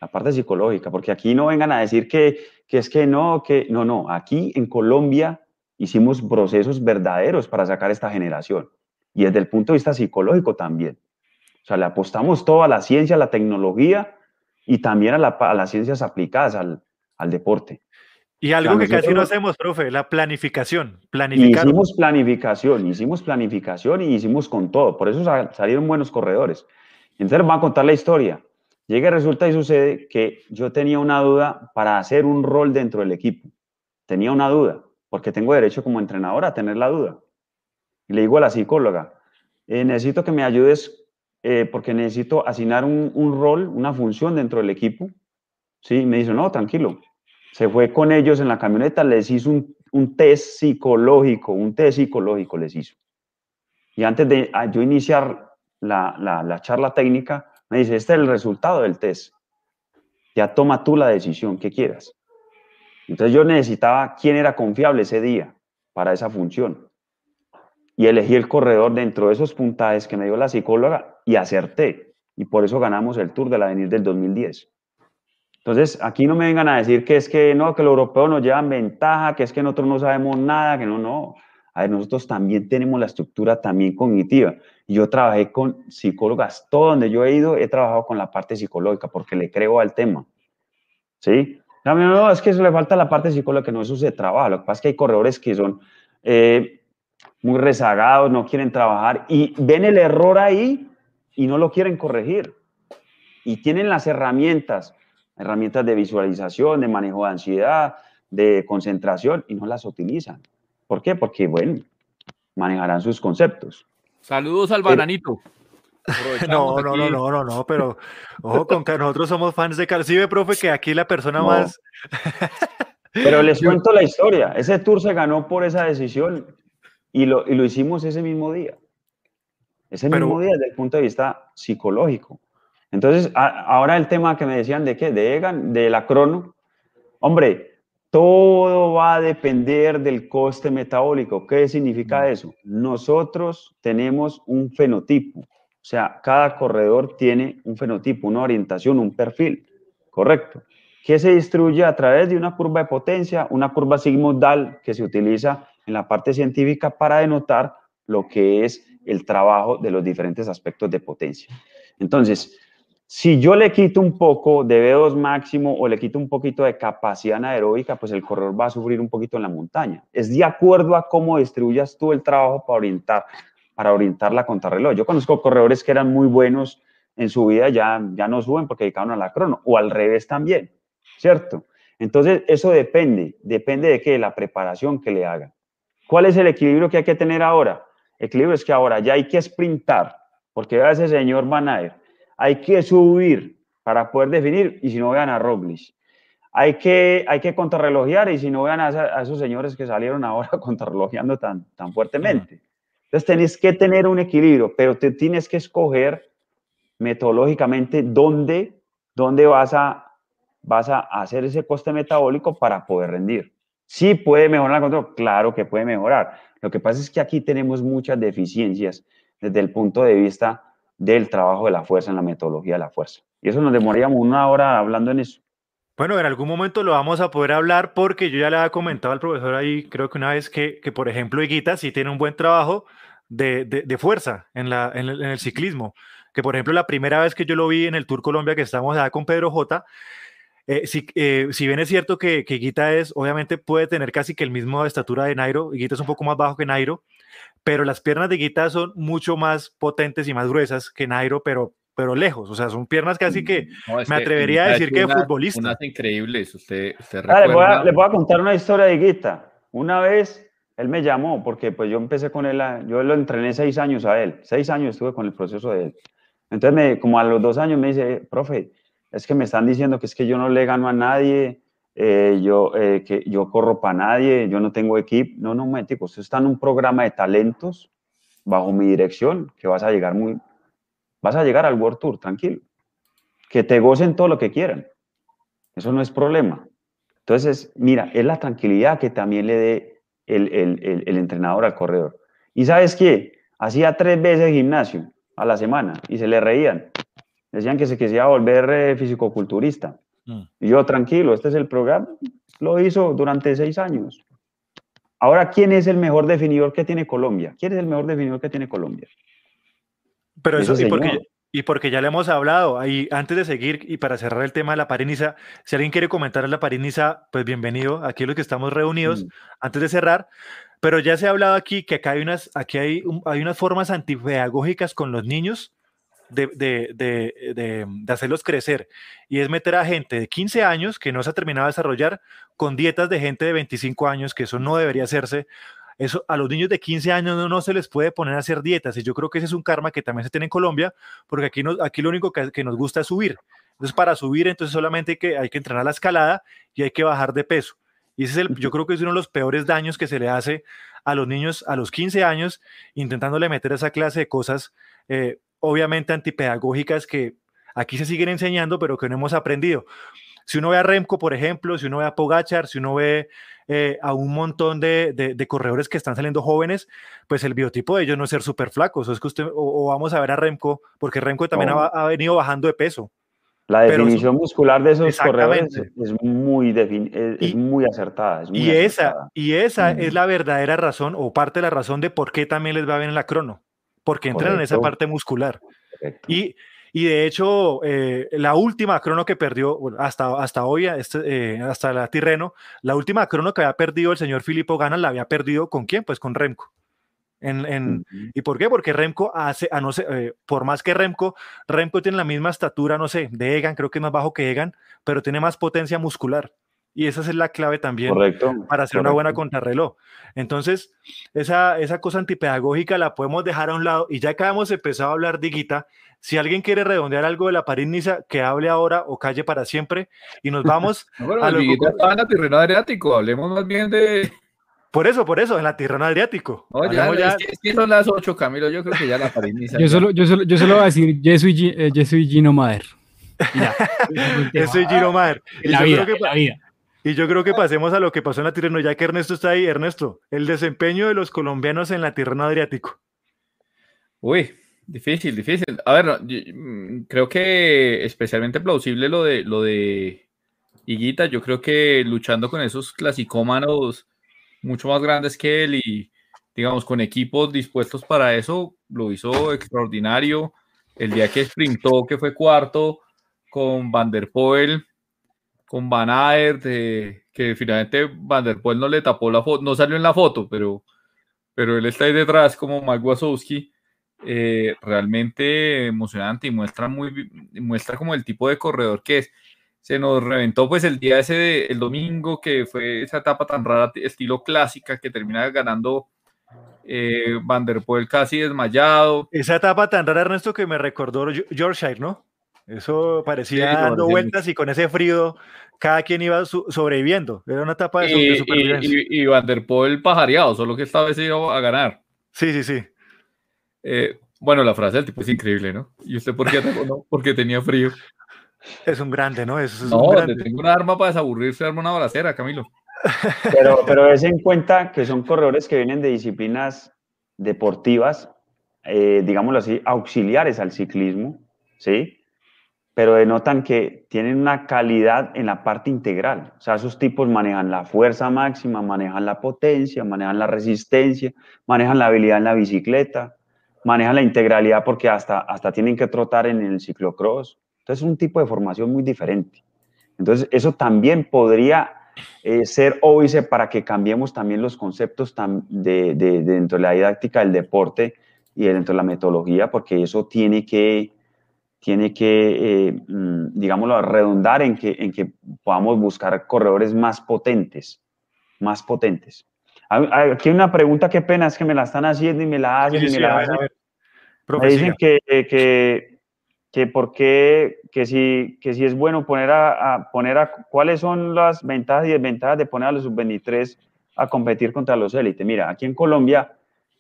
la parte psicológica, porque aquí no vengan a decir que, que es que no, que no, no, aquí en Colombia hicimos procesos verdaderos para sacar esta generación y desde el punto de vista psicológico también. O sea, le apostamos todo a la ciencia, a la tecnología y también a, las ciencias aplicadas al, al deporte. Y algo que casi no hacemos, profe, la planificación. Planificar. Hicimos planificación, hicimos planificación y hicimos con todo. Por eso salieron buenos corredores. Entonces, van a contar la historia. Llega, resulta y sucede que yo tenía una duda para hacer un rol dentro del equipo. Tenía una duda, porque tengo derecho como entrenador a tener la duda. Y le digo a la psicóloga, eh, necesito que me ayudes eh, porque necesito asignar un, un, rol, una función dentro del equipo. Sí, me dice, no, tranquilo. Se fue con ellos en la camioneta, les hizo un, un test psicológico, un test psicológico les hizo. Y antes de ah, yo iniciar la, la, la charla técnica, me dice, este es el resultado del test. Ya toma tú la decisión que quieras. Entonces yo necesitaba quién era confiable ese día para esa función. Y elegí el corredor dentro de esos puntajes que me dio la psicóloga y acerté. Y por eso ganamos el Tour de la Avenida del 2010. Entonces, aquí no me vengan a decir que es que no, que los europeos nos llevan ventaja, que es que nosotros no sabemos nada, que no, no. A ver, nosotros también tenemos la estructura también cognitiva. Yo trabajé con psicólogas, todo donde yo he ido, he trabajado con la parte psicológica porque le creo al tema. ¿Sí? No, no, es que eso le falta la parte psicológica, no, eso se trabaja. Lo que pasa es que hay corredores que son eh, muy rezagados, no quieren trabajar y ven el error ahí y no lo quieren corregir. Y tienen las herramientas, herramientas de visualización, de manejo de ansiedad, de concentración y no las utilizan. ¿Por qué? Porque, bueno, manejarán sus conceptos. Saludos al bananito. No, no, no, no, no, no, pero ojo con que nosotros somos fans de Carcibe, profe, que aquí la persona más. pero les cuento la historia. Ese tour se ganó por esa decisión y lo, y lo hicimos ese mismo día. Ese mismo día desde el punto de vista psicológico. Entonces, ahora el tema que me decían de qué, de Egan, de la crono. Hombre, todo va a depender del coste metabólico. ¿Qué significa eso? Nosotros tenemos un fenotipo. O sea, cada corredor tiene un fenotipo, una orientación, un perfil. Correcto. Que se distribuye a través de una curva de potencia, una curva sigmodal que se utiliza en la parte científica para denotar lo que es el trabajo de los diferentes aspectos de potencia. Entonces, si yo le quito un poco de B2 máximo o le quito un poquito de capacidad anaeróbica, pues el corredor va a sufrir un poquito en la montaña. Es de acuerdo a cómo distribuyas tú el trabajo para orientar, para orientar la contrarreloj. Yo conozco corredores que eran muy buenos en su vida, ya, ya no suben porque dedicaron a la crono, o al revés también, ¿cierto? Entonces, eso depende, depende de qué, de la preparación que le haga. ¿Cuál es el equilibrio que hay que tener ahora? El equilibrio es que ahora ya hay que sprintar, porque vea ese señor Manaer, hay que subir para poder definir, y si no vean a Roglic. Hay que, hay que contrarrelojear, y si no vean a, a esos señores que salieron ahora contrarrelojeando tan, tan fuertemente. Entonces tenés que tener un equilibrio, pero te tienes que escoger metodológicamente dónde, dónde vas, a, vas a hacer ese coste metabólico para poder rendir. Sí puede mejorar el control, claro que puede mejorar. Lo que pasa es que aquí tenemos muchas deficiencias desde el punto de vista del trabajo de la fuerza en la metodología de la fuerza. Y eso nos demoraríamos una hora hablando en eso. Bueno, en algún momento lo vamos a poder hablar porque yo ya le había comentado al profesor ahí, creo que una vez que, que por ejemplo, Higuita sí tiene un buen trabajo de, de, fuerza en, la, en el, ciclismo. Que por ejemplo, la primera vez que yo lo vi en el Tour Colombia, que estábamos allá con Pedro J, eh, si, eh, si, bien es cierto que, que es, obviamente puede tener casi que el mismo estatura de Nairo, y Guita es un poco más bajo que Nairo, pero las piernas de Guita son mucho más potentes y más gruesas que Nairo, pero, pero lejos, o sea, son piernas casi que no, me atrevería a decir que una, futbolista. Unas increíbles, usted, usted ah, le, voy a, le, voy a, contar una historia de Guita. Una vez él me llamó, porque pues yo empecé con él, yo lo entrené seis años a él, seis años estuve con el proceso de él. Entonces, me, como a los dos años me dice, profe, es que me están diciendo que es que yo no le gano a nadie, eh, yo, eh, que yo corro para nadie, yo no tengo equipo. No, no, momentico, usted está en un programa de talentos bajo mi dirección, que vas a llegar muy, vas a llegar al World Tour, tranquilo. Que te gocen todo lo que quieran. Eso no es problema. Entonces, mira, es la tranquilidad que también le dé el, el, el, entrenador al corredor. ¿Y sabes qué? Hacía tres veces gimnasio a la semana y se le reían. Decían que se quería volver eh, fisicoculturista. Mm. Y yo, tranquilo, este es el programa. Lo hizo durante seis años. Ahora, ¿quién es el mejor definidor que tiene Colombia? ¿Quién es el mejor definidor que tiene Colombia? Pero eso sí, porque, y porque ya le hemos hablado, ahí antes de seguir y para cerrar el tema de la Pariniza, si alguien quiere comentar la Pariniza, pues bienvenido, aquí los que estamos reunidos, mm. antes de cerrar, pero ya se ha hablado aquí que acá hay unas, aquí hay, hay unas formas antipedagógicas con los niños de, de, de, de, hacerlos crecer. Y es meter a gente de 15 años que no se ha terminado de desarrollar con dietas de gente de 25 años, que eso no debería hacerse, eso a los niños de 15 años no, no se les puede poner a hacer dietas y yo creo que ese es un karma que también se tiene en Colombia, porque aquí, no, aquí lo único que, que nos gusta es subir. Entonces, para subir, entonces solamente hay que, hay que entrenar la escalada y hay que bajar de peso. Y ese es el, yo creo que es uno de los peores daños que se le hace a los niños a los 15 años, intentándole meter esa clase de cosas, eh, obviamente antipedagógicas que aquí se siguen enseñando, pero que no hemos aprendido. Si uno ve a Remco, por ejemplo, si uno ve a Pogachar, si uno ve eh, a un montón de, de, de, corredores que están saliendo jóvenes, pues el biotipo de ellos no es ser súper flacos. O, es que usted, o, o, vamos a ver a Remco, porque Remco también ha, ha, venido bajando de peso. La definición Pero, muscular de esos corredores es muy, es, y, muy acertada. Es muy y, acertada. Esa, y esa mm. es la verdadera razón, o parte de la razón de por qué también les va bien en la crono, porque entran Correcto. en esa parte muscular. Y, y, de hecho, eh, la última crono que perdió, bueno, hasta, hasta hoy, este, eh, hasta la Tirreno, la última crono que había perdido el señor Filippo Gana la había perdido con quién? Pues con Remco. En, en. ¿Y por qué? Porque Remco hace, a no sé, eh, por más que Remco, Remco tiene la misma estatura, no sé, de Egan, creo que es más bajo que Egan, pero tiene más potencia muscular. Y esa es la clave también correcto, para hacer correcto. una buena contrarreloj. Entonces, esa, esa cosa antipedagógica la podemos dejar a un lado. Y ya que hemos empezado a hablar de Guita, si alguien quiere redondear algo de la París-Niza, que hable ahora o calle para siempre. Y nos vamos bueno, a lo que... estaba en la terreno adriático, hablemos más bien de, por eso, por eso, en la Tirreno Adriático. No, ya, ya... Es, que, es, que, son las 8, Camilo. Yo creo que ya la París yo, solo, yo, solo, yo solo voy a decir, yo soy, eh, yo soy Gino Mader. yo soy Gino Mader. La vida, que, la vida. Y yo creo que pasemos a lo que pasó en la Tirreno, ya que Ernesto está ahí. Ernesto, el desempeño de los colombianos en la Tirreno Adriático. Uy, difícil, difícil. A ver, mm, creo que especialmente plausible lo de, lo de Higuita. Yo creo que luchando con esos clasicómanos mucho más grandes que él y, digamos, con equipos dispuestos para eso, lo hizo extraordinario. El día que sprintó, que fue cuarto, con Van der Poel, con Van Aert, eh, que finalmente Van der Poel no le tapó la foto, no salió en la foto, pero, pero él está ahí detrás como Mike Wazowski. Eh, realmente emocionante y muestra muy muestra como el tipo de corredor que es se nos reventó pues el día ese el domingo que fue esa etapa tan rara estilo clásica que termina ganando eh, Van der Poel casi desmayado esa etapa tan rara Ernesto que me recordó Yorkshire no eso parecía sí, dando vueltas y con ese frío cada quien iba su sobreviviendo era una etapa de, y, de supervivencia y, y, y, Van der Poel pajareado solo que esta vez iba a ganar sí sí sí eh, bueno la frase del tipo es increíble no y usted por qué atacó no porque tenía frío es un grande, ¿no? Es, es no, un grande. tengo una arma para desaburrirse, arma una balacera, Camilo. Pero, pero es en cuenta que son corredores que vienen de disciplinas deportivas, eh, digámoslo así, auxiliares al ciclismo, ¿sí? Pero denotan que tienen una calidad en la parte integral. O sea, esos tipos manejan la fuerza máxima, manejan la potencia, manejan la resistencia, manejan la habilidad en la bicicleta, manejan la integralidad porque hasta, hasta tienen que trotar en el ciclocross. Entonces es un tipo de formación muy diferente. Entonces eso también podría eh, ser óbice para que cambiemos también los conceptos de, de, de, dentro de la didáctica del deporte y dentro de la metodología, porque eso tiene que, tiene que eh, digámoslo, redundar en que, en que podamos buscar corredores más potentes, más potentes. Aquí hay una pregunta, qué pena, es que me la están haciendo y me la hacen sí, y me sí, la hacen. Me dicen que, que que por qué, que si, que si es bueno poner a, a, poner a, cuáles son las ventajas y desventajas de poner a los sub-23 a competir contra los élites. Mira, aquí en Colombia,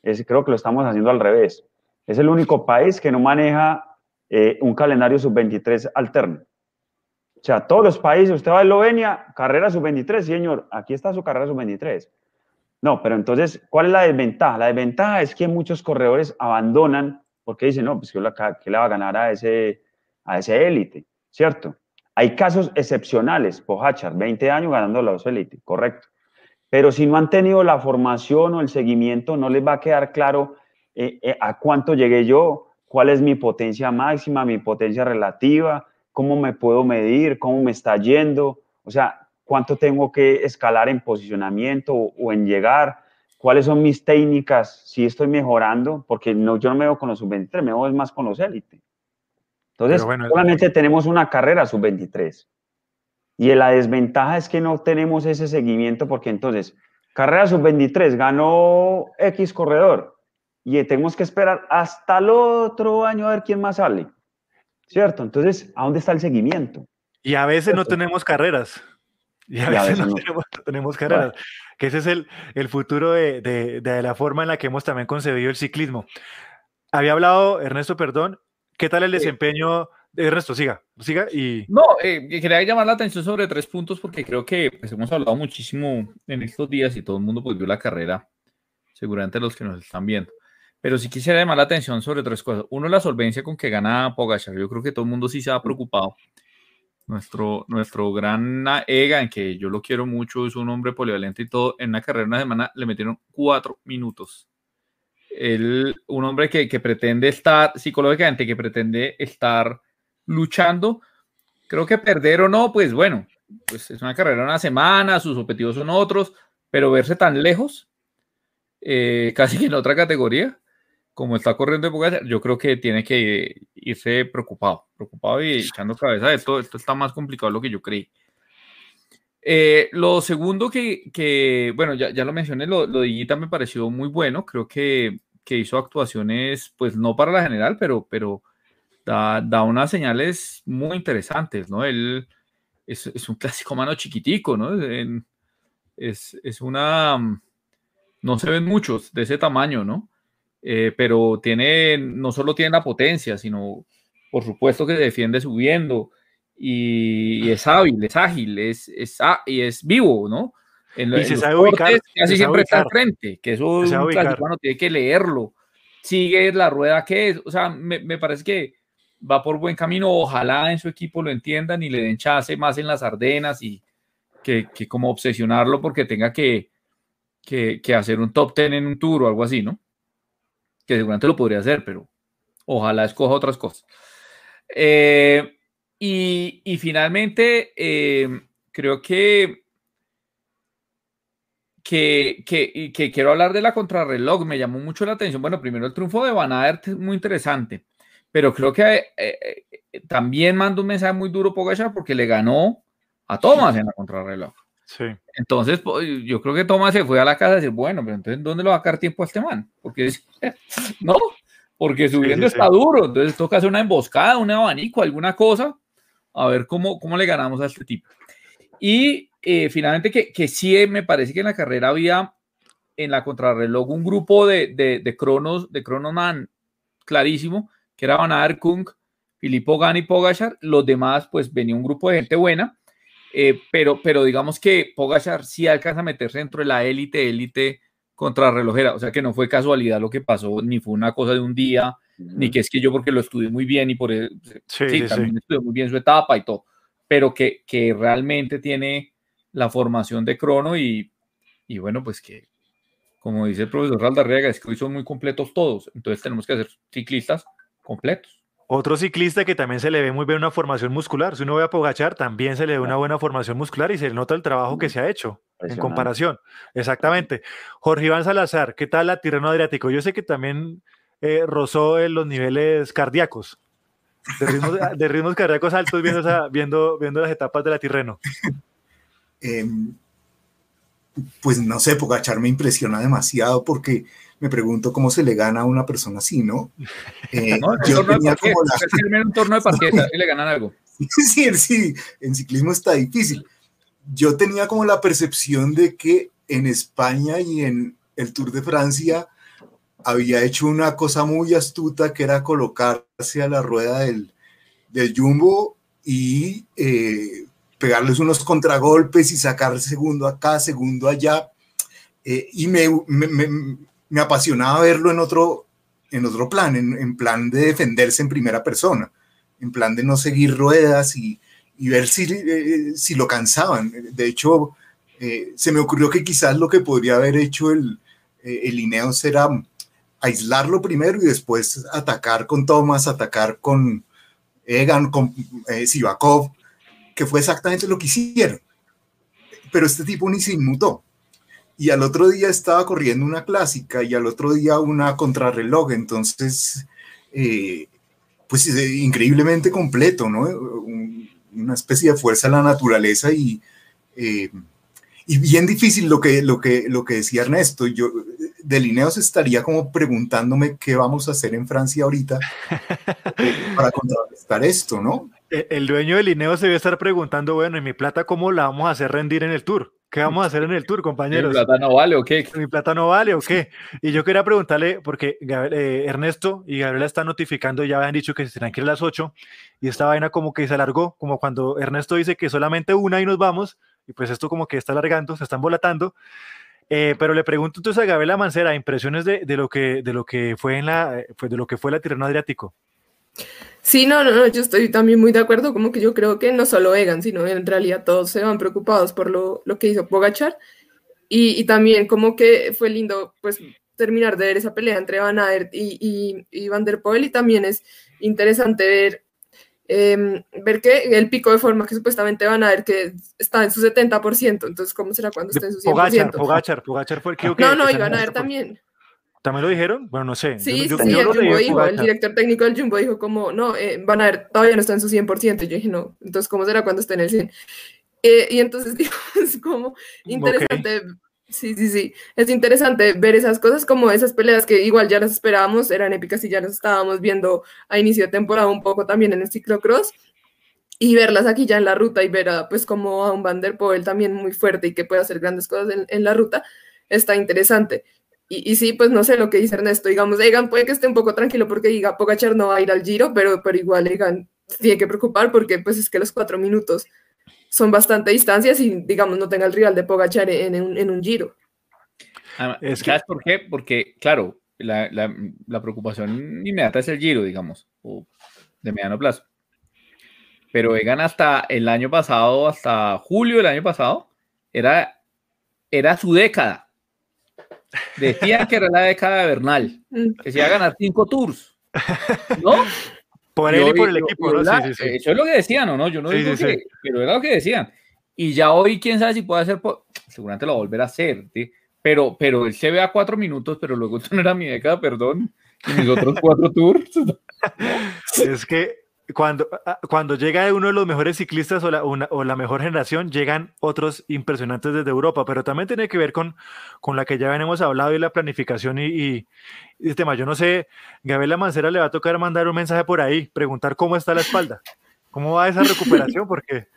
es, creo que lo estamos haciendo al revés. Es el único país que no maneja eh, un calendario sub-23 alterno. O sea, todos los países, usted va a Eslovenia, carrera sub-23, señor, aquí está su carrera sub-23. No, pero entonces, ¿cuál es la desventaja? La desventaja es que muchos corredores abandonan porque dicen, no, pues que le va a ganar a ese, a ese élite, ¿cierto? Hay casos excepcionales, Pojachar, 20 años ganando la élite, correcto. Pero si no han tenido la formación o el seguimiento, no les va a quedar claro eh, eh, a cuánto llegué yo, cuál es mi potencia máxima, mi potencia relativa, cómo me puedo medir, cómo me está yendo, o sea, cuánto tengo que escalar en posicionamiento o, o en llegar, cuáles son mis técnicas, si estoy mejorando, porque no, yo no me veo con los sub-23, me veo más con los élite. Entonces, bueno, solamente es... tenemos una carrera sub-23. Y la desventaja es que no tenemos ese seguimiento, porque entonces carrera sub-23, ganó X corredor y tenemos que esperar hasta el otro año a ver quién más sale. ¿Cierto? Entonces, ¿a dónde está el seguimiento? Y a veces no tenemos carreras. Y a, veces, no, Tenemos, carreras. Que ese es el, el futuro de, de, de, la forma en la que hemos también concebido el ciclismo. Había hablado, Ernesto, perdón, ¿qué tal el desempeño? Ernesto, siga, siga y... No, eh, quería llamar la atención sobre tres puntos porque creo que pues, hemos hablado muchísimo en estos días y todo el mundo pues, vio la carrera, seguramente los que nos están viendo. Pero sí quisiera llamar la atención sobre tres cosas. Uno, la solvencia con que gana Pogachar. Yo creo que todo el mundo sí se ha preocupado. Nuestro, nuestro gran Ega, en que yo lo quiero mucho, es un hombre polivalente y todo. En una carrera, una semana, le metieron cuatro minutos. Él, un hombre que, que pretende estar, psicológicamente, que pretende estar luchando. Creo que perder o no, pues bueno, pues es una carrera una semana, sus objetivos son otros, pero verse tan lejos, eh, casi que en otra categoría, como está corriendo de yo creo que tiene que irse preocupado, preocupado y echando cabeza. Esto, esto está más complicado de lo que yo creí. Eh, lo segundo que, bueno, ya, ya, lo mencioné, lo, lo de me pareció muy bueno. Creo que, que, hizo actuaciones, pues no para la general, pero, pero da, da unas señales muy interesantes, ¿no? Él es, es un clásico mano chiquitico, ¿no? es, es una... No se ven muchos de ese tamaño, ¿no? Eh, pero tiene, no solo tiene la potencia, sino por supuesto que defiende subiendo y, es hábil, es ágil, es, es, y es vivo, ¿no? En, y se sabe ubicar. Casi siempre está al frente, que eso un clásico tiene que leerlo, sigue la rueda que es, o sea, me, me, parece que va por buen camino, ojalá en su equipo lo entiendan y le den chance más en las Ardenas y que, que como obsesionarlo porque tenga que, que, que hacer un top ten en un tour o algo así, ¿no? Que seguramente lo podría hacer, pero ojalá escoja otras cosas. Eh, y, y, finalmente, eh, creo que, que, que, que, quiero hablar de la contrarreloj. Me llamó mucho la atención. Bueno, primero el triunfo de Van Aert es muy interesante, pero creo que eh, también manda un mensaje muy duro Pogachar porque le ganó a Thomas en la contrarreloj. Entonces, pues, yo creo que Tomás se fue a la casa y decir, bueno, pero entonces, ¿dónde le va a sacar tiempo a este man? Porque, no, porque subiendo está duro, entonces toca hacer una emboscada, un abanico, alguna cosa, a ver cómo, cómo le ganamos a este tipo. Y eh, finalmente, que, que sí me parece que en la carrera había en la contrarreloj un grupo de, de, de cronos, de cronoman clarísimo, que era Van Aert, Kung, Filippo Gani, Pogachar, los demás, pues venía un grupo de gente buena, eh, pero, pero digamos que Pogachar sí alcanza a meterse dentro de la élite, élite contra relojera. O sea que no fue casualidad lo que pasó, ni fue una cosa de un día, ni que es que yo porque lo estudié muy bien y por eso, sí, también estudié muy bien su etapa y todo, pero que, que realmente tiene la formación de crono y, y bueno, pues que, como dice el profesor Aldarriaga, es que hoy son muy completos todos, entonces tenemos que ser ciclistas completos. Otro ciclista que también se le ve muy bien una formación muscular. Si uno ve a Pogachar, también se le ve una buena formación muscular y se nota el trabajo que se ha hecho en comparación. Exactamente. Jorge Iván Salazar, ¿qué tal la Tirreno Adriático? Yo sé que también eh, rozó en los niveles cardíacos, de ritmos, cardíacos altos viendo, viendo, viendo las etapas de la Tirreno. Em, pues no sé, Pogachar me impresiona demasiado porque me pregunto cómo se le gana a una persona así, ¿no? Eh, yo tenía como la... un torno de parqueta y le ganan algo. sí, sí, en ciclismo está difícil. Yo tenía como la percepción de que en España y en el Tour de Francia había hecho una cosa muy astuta que era colocarse a la rueda del, del jumbo y eh, pegarles unos contragolpes y sacar segundo acá, segundo allá. Eh, y me, me, me apasionaba verlo en otro, en otro plan, en, plan de defenderse en primera persona, en plan de no seguir ruedas y, ver si, eh, si lo cansaban. De hecho, eh, se me ocurrió que quizás lo que podría haber hecho el, eh, Ineos era aislarlo primero y después atacar con Thomas, atacar con Egan, con Sivakov, que fue exactamente lo que hicieron. Pero este tipo ni se inmutó y al otro día estaba corriendo una clásica y al otro día una contrarreloj, entonces, eh, pues increíblemente completo, ¿no? una especie de fuerza de la naturaleza y, eh, y bien difícil lo que, lo que, lo que decía Ernesto. Yo de Lineos estaría como preguntándome qué vamos a hacer en Francia ahorita para contrarrestar esto, ¿no? El, el dueño de Lineos se debe estar preguntando, bueno, ¿y mi plata cómo la vamos a hacer rendir en el tour? ¿Qué vamos a hacer en el tour, compañeros? ¿Mi plata no vale o qué? ¿Mi plata no vale o qué? Y yo quería preguntarle, porque eh, Ernesto y Gabriela están notificando, ya habían dicho que se tenían que ir a las 8, y esta vaina como que se alargó, como cuando Ernesto dice que solamente una y nos vamos, y pues esto como que está alargando, se están volatando. Eh, pero le pregunto entonces a Gabriela Mancera, impresiones de, de, lo que de lo que fue en la pues de lo que fue la Tirana Adriático. Sí, no, no, no, yo estoy también muy de acuerdo, como que yo creo que no solo Egan, sino en realidad todos se van preocupados por lo, lo que hizo Pogachar y, y, también como que fue lindo pues terminar de ver esa pelea entre Van Aert y, y, y Van der Poel y también es interesante ver eh, ver que el pico de forma que supuestamente van a ver que está en su 70%, entonces ¿cómo será cuando esté en su 100%? Pogachar, Pogachar, Pogachar fue el que... No, no, y van a ver también. ¿También lo dijeron? Bueno, no sé. Sí, yo, sí, yo, yo el Jumbo dijo, el director técnico del Jumbo dijo como, no, eh, Van a ver, todavía no está en su 100%. Y yo dije, no, entonces, ¿cómo será cuando esté en el 100? Eh, y entonces, digo, es como interesante, okay. sí, sí, sí, es interesante ver esas cosas como esas peleas que igual ya las esperábamos, eran épicas y ya las estábamos viendo a inicio de temporada un poco también en el ciclocross. Y verlas aquí ya en la ruta y ver a, pues como a un Van der Poel también muy fuerte y que puede hacer grandes cosas en, en la ruta, está interesante. Y, y, sí, pues no sé lo que dice Ernesto, digamos, Egan puede que esté un poco tranquilo porque diga, Pogachar no va a ir al Giro, pero, pero igual Egan tiene que preocupar porque pues es que los cuatro minutos son bastante distancias y digamos no tenga el rival de Pogachar en, en, en un Giro. Ah, es que... ¿Sabes por qué? Porque, claro, la, la, la, preocupación inmediata es el Giro, digamos, o de mediano plazo. Pero Egan hasta el año pasado, hasta julio del año pasado, era, era su década Decían que era la década de Bernal, que se iba a ganar cinco tours. ¿No? Por él y, y por el equipo, ¿no? Sí, sí, sí. Eso es lo que decían, ¿o no? Yo no digo que, pero era lo que decían. Y ya hoy, quién sabe si puede hacer, seguramente lo va a volver a hacer, pero, pero él se ve a cuatro minutos, pero luego esto no era mi década, perdón, y mis otros cuatro tours. es que cuando, cuando llega uno de los mejores ciclistas o la, una, o la, mejor generación, llegan otros impresionantes desde Europa, pero también tiene que ver con, con la que ya hemos hablado y la planificación y, y, y el tema. Yo no sé, Gabriela Mancera le va a tocar mandar un mensaje por ahí, preguntar cómo está la espalda, cómo va esa recuperación, porque,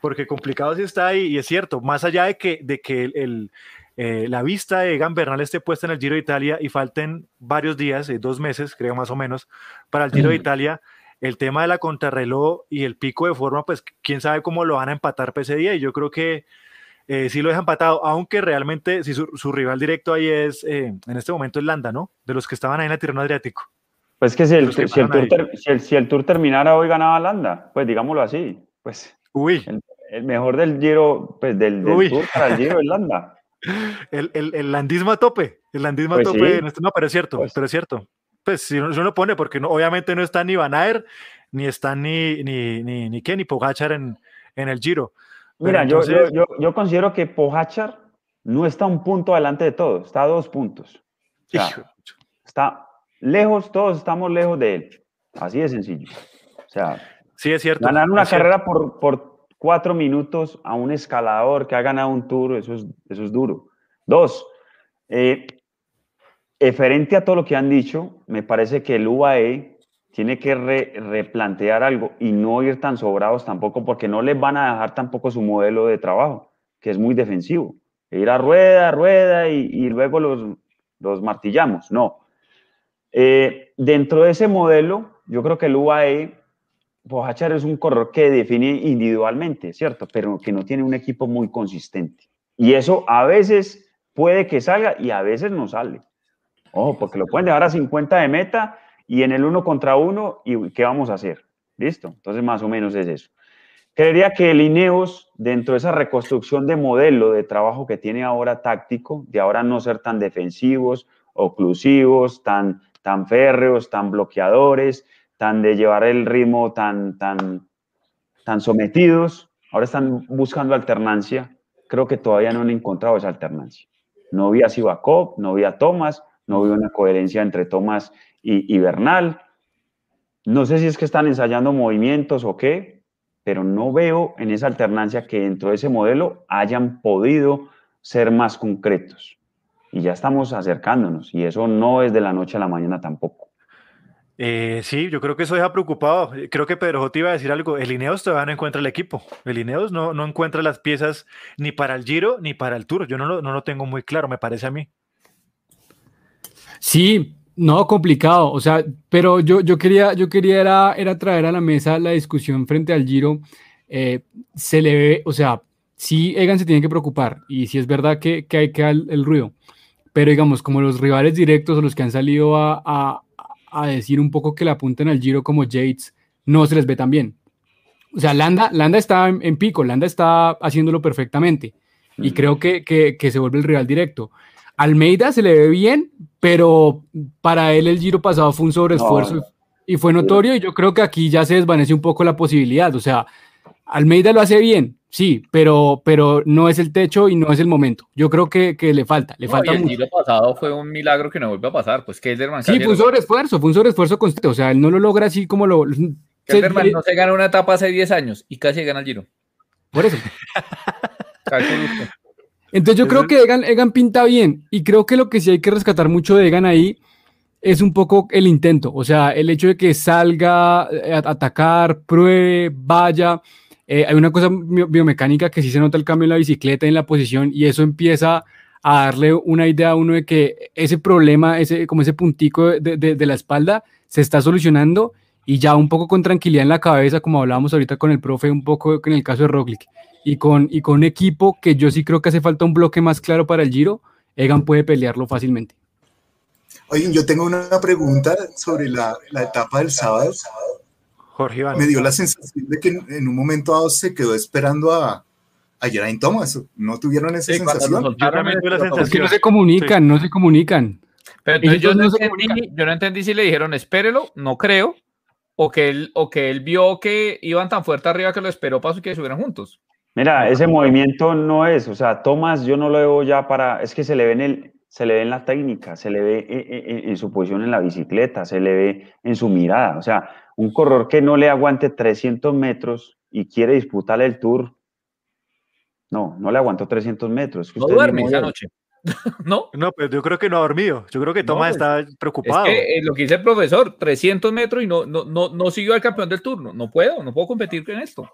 porque complicado sí está ahí, y es cierto, más allá de que, de que el, el eh, la vista de Egan Bernal esté puesta en el Giro de Italia y falten varios días, eh, dos meses, creo más o menos, para el Giro de Italia el tema de la contrarreloj y el pico de forma, pues quién sabe cómo lo van a empatar para ese día. Y yo creo que eh, sí lo deja empatado, aunque realmente si su, su rival directo ahí es, eh, en este momento es Landa, ¿no? De los que estaban ahí en la Tirana Adriático. Pues que si el, que si, el tour ter, si, el, si el, tour terminara hoy ganaba Landa, pues digámoslo así. Pues Uy. El, el mejor del Giro, pues del, del tour para el Giro es Landa. El, el, el, landismo a tope, el landismo pues a tope, sí. este, no, pero es cierto, pues, pero es cierto pues si uno, si uno pone, porque no, obviamente no está ni Van ni está ni, ni, ni, ni, ¿qué? ni Pogachar en, en el Giro. Mira, entonces... yo, yo, yo, considero que Pogachar no está un punto adelante de todos, está a dos puntos. O sea, está lejos, todos estamos lejos de él. Así de sencillo. O sea, sí, es cierto. Ganar una carrera cierto. por, por cuatro minutos a un escalador que ha ganado un tour, eso es, eso es duro. Dos, eh, Referente a todo lo que han dicho, me parece que el UAE tiene que re, replantear algo y no ir tan sobrados tampoco, porque no les van a dejar tampoco su modelo de trabajo, que es muy defensivo. Ir a rueda, rueda y, luego los, los, martillamos. No. Eh, dentro de ese modelo, yo creo que el UAE, Pojachar es un corredor que define individualmente, ¿cierto? Pero que no tiene un equipo muy consistente. Y eso a veces puede que salga y a veces no sale. Ojo, porque lo pueden dejar a 50 de meta y en el uno contra uno, ¿y qué vamos a hacer? ¿Listo? Entonces, más o menos es eso. Creería que el Ineos, dentro de esa reconstrucción de modelo de trabajo que tiene ahora táctico, de ahora no ser tan defensivos, oclusivos, tan, tan férreos, tan bloqueadores, tan de llevar el ritmo tan, tan, tan sometidos, ahora están buscando alternancia. Creo que todavía no han encontrado esa alternancia. No vi a Sivakov, no vi a Thomas, no veo una coherencia entre Tomás y, y, Bernal. No sé si es que están ensayando movimientos o qué, pero no veo en esa alternancia que dentro de ese modelo hayan podido ser más concretos. Y ya estamos acercándonos y eso no es de la noche a la mañana tampoco. Eh, sí, yo creo que eso deja preocupado. Creo que Pedro J. iba a decir algo. El Ineos todavía no encuentra el equipo. El Ineos no, no encuentra las piezas ni para el Giro ni para el Tour. Yo no lo, no lo tengo muy claro, me parece a mí. Sí, no, complicado. O sea, pero yo, yo quería, yo quería era, era traer a la mesa la discusión frente al Giro. Eh, se le ve, o sea, sí, Egan se tiene que preocupar y sí es verdad que, que hay que el, el ruido. Pero digamos, como los rivales directos o los que han salido a, a, a decir un poco que le apunten al Giro como Yates, no se les ve tan bien. O sea, Landa, Landa está en, en pico, Landa está haciéndolo perfectamente y creo que, que, que se vuelve el rival directo. Almeida se le ve bien, pero para él el giro pasado fue un sobreesfuerzo No. y fue notorio y yo creo que aquí ya se desvanece un poco la posibilidad. O sea, Almeida lo hace bien, sí, pero, pero no es el techo y no es el momento. Yo creo que, que le falta, le No, falta y el mucho. Giro pasado fue un milagro que no vuelve a pasar. Pues Kelderman, Sí, casi fue un sobreesfuerzo, fue un sobreesfuerzo constante. O sea, él no lo logra así como lo... se- no se gana una etapa hace 10 años y casi gana el Giro. por eso. Entonces yo creo que Egan, Egan pinta bien y creo que lo que sí hay que rescatar mucho de Egan ahí es un poco el intento, o sea, el hecho de que salga eh, a atacar, pruebe, vaya. Eh, hay una cosa bio- biomecánica que sí se nota el cambio en la bicicleta, en la posición y eso empieza a darle una idea a uno de que ese problema, ese, como ese puntico de, de- de la espalda se está solucionando y ya un poco con tranquilidad en la cabeza, como hablábamos ahorita con el profe, un poco en el caso de Roglic y con, y con un equipo que yo sí creo que hace falta un bloque más claro para el Giro, Egan puede pelearlo fácilmente. Oye, yo tengo una pregunta sobre la, la etapa del sábado. Jorge Iván. Me dio la sensación de que en, en un momento dado se quedó esperando a, a Geraint Thomas. ¿No tuvieron esa Sí, sensación? soltaron, también tuve la sensación. Es que no se comunican, no se comunican. Pero entonces yo, no entendí, comunican. yo no entendí si le dijeron espérelo, no creo, o que él, o que él vio que iban tan fuerte arriba que lo esperó para que subieran juntos. Mira, ese movimiento no es, o sea, Tomás yo no lo veo ya para, es que se le ve en el, se le ve en la técnica, se le ve en, en- en su posición en la bicicleta, se le ve en su mirada, o sea, un corredor que no le aguante 300 metros y quiere disputar el Tour, no, no le aguantó 300 metros. es que No duerme esa noche. ¿No? No, pues yo creo que no ha dormido. Yo creo que No, Tomás pues, está preocupado. Es que eh, lo que dice el profesor, 300 metros y no, no, no, no siguió al campeón del turno. No puedo, no puedo competir con esto.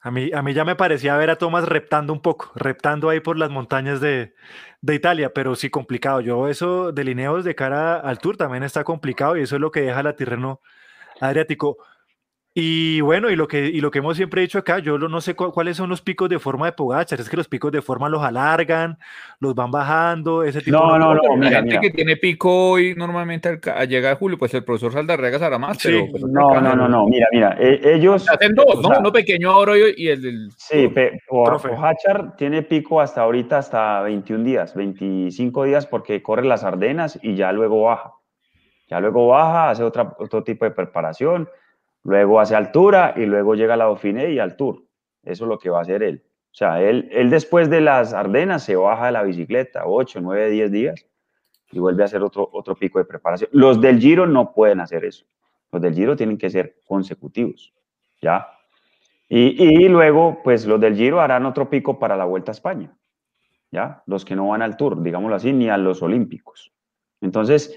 A mí, a mí ya me parecía ver a Tomás reptando un poco, reptando ahí por las montañas de, de Italia, pero sí complicado. Yo eso de lineos de cara al Tour también está complicado y eso es lo que deja la Tirreno Adriático. Y bueno, y lo que, y lo que hemos siempre dicho acá, yo lo- no sé cu- cuáles son los picos de forma de Pogachar, es que los picos de forma los alargan, los van bajando, ese tipo No, no, no, Pero la mira, gente mira. que tiene pico y normalmente al llega de julio, pues el profesor Saldarriaga sabrá más. Sí, pero, pero No, no, no, no, mira, mira, eh, ellos... Hacen dos, o ¿no? sea, Uno pequeño ahora y, y el del. Sí, o-. Pogačar tiene pico hasta ahorita, hasta 21 días, 25 días, porque corre las Ardenas y ya luego baja. Ya luego baja, hace otra, otro tipo de preparación, luego hace altura y luego llega a la Dauphiné y al Tour. Eso es lo que va a hacer él. O sea, él, él después de las Ardenas se baja de la bicicleta, 8, 9, 10 días y vuelve a hacer otro, otro pico de preparación. Los del Giro no pueden hacer eso. Los del Giro tienen que ser consecutivos. ¿Ya? Y, y luego, pues los del Giro harán otro pico para la Vuelta a España, ¿ya? Los que no van al Tour, digámoslo así, ni a los Olímpicos. Entonces,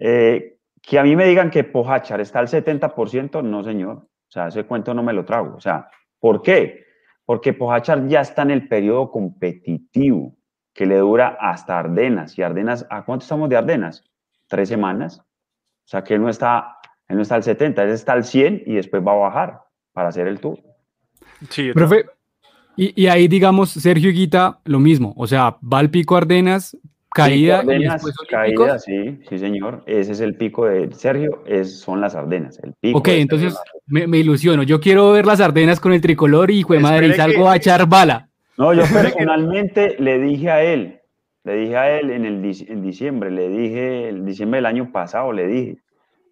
eh, que a mí me digan que Pojachar está al 70%, no señor. O sea, ese cuento no me lo trago. O sea, ¿por qué? Porque Pojachar ya está en el periodo competitivo que le dura hasta Ardenas. Y Ardenas, ¿a cuánto estamos de Ardenas? Tres semanas. O sea, que él no está, él no está al 70, él está al 100 y después va a bajar para hacer el Tour. Sí, Profe, y, y ahí digamos, Sergio Higuita, lo mismo, o sea, va al pico Ardenas, caída y Ardenas, sí, sí, señor. Ese es el pico de Sergio, es, son las Ardenas. El pico Ok, entonces me, me ilusiono. Yo quiero ver las Ardenas con el tricolor y hijo de madre, y salgo que- a echar bala. No, yo personalmente le dije a él, le dije a él en, el, dic- en diciembre, le dije, el diciembre del año pasado, le dije,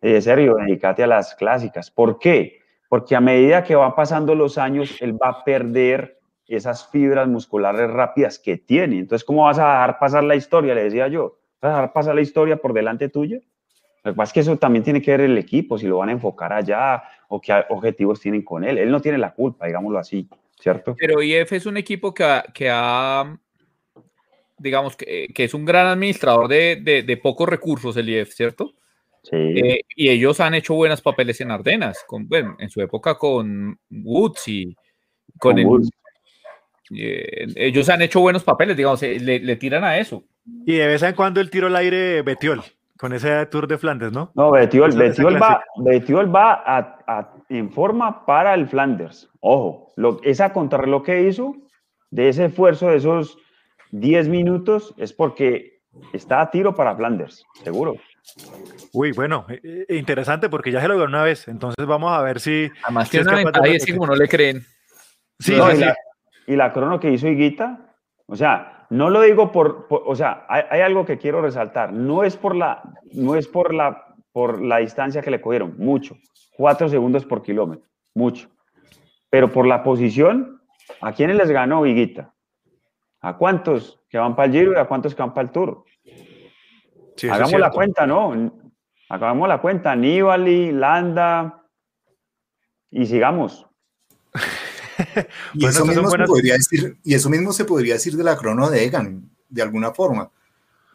eh, Sergio, dedícate a las clásicas. ¿Por qué? Porque a medida que van pasando los años, él va a perder esas fibras musculares rápidas que tiene. Entonces, ¿cómo vas a dejar pasar la historia? Le decía yo. ¿Vas a dejar pasar la historia por delante tuya? Lo que pasa es que eso también tiene que ver el equipo, si lo van a enfocar allá o qué objetivos tienen con él. Él no tiene la culpa, digámoslo así, ¿cierto? Pero IF es un equipo que ha, que ha digamos, que, que, es un gran administrador de, de, de, pocos recursos, el IF, ¿cierto? Sí. Eh, y ellos han hecho buenos papeles en Ardenas, con, bueno, en su época con Woods y con, Con el- Woods. Eh, ellos han hecho buenos papeles, digamos, eh, le, le tiran a eso. Y de vez en cuando el tiro al aire Betiol, con ese Tour de Flandes, ¿no? No, Betiol, Betiol va. Betiol va a- a- en forma para el Flanders. Ojo, lo- esa contrarreloj que hizo, de ese esfuerzo, de esos 10 minutos, es porque está a tiro para Flanders, seguro. Uy, bueno, eh, eh, interesante porque ya se lo ganó una vez. Entonces vamos a ver si. Además, si es tiene una capaz de ventaja y es que repetir. como no le creen. Sí, No, sí. la, y la crono que hizo Higuita, o sea, no lo digo por, por- o sea, hay, hay algo que quiero resaltar, no es por la, no es por la, por la distancia que le cogieron, mucho, cuatro segundos por kilómetro, mucho, pero por la posición, ¿a quiénes les ganó Higuita? ¿A cuántos que van para el Giro y a cuántos que van para el Tour? Sí, Hagamos la cuenta, ¿no? Hagamos la cuenta, Nibali, Landa, y sigamos. Y, Bueno, eso mismo buenas- se podría decir, y eso mismo se podría decir de la crono de Egan, de alguna forma,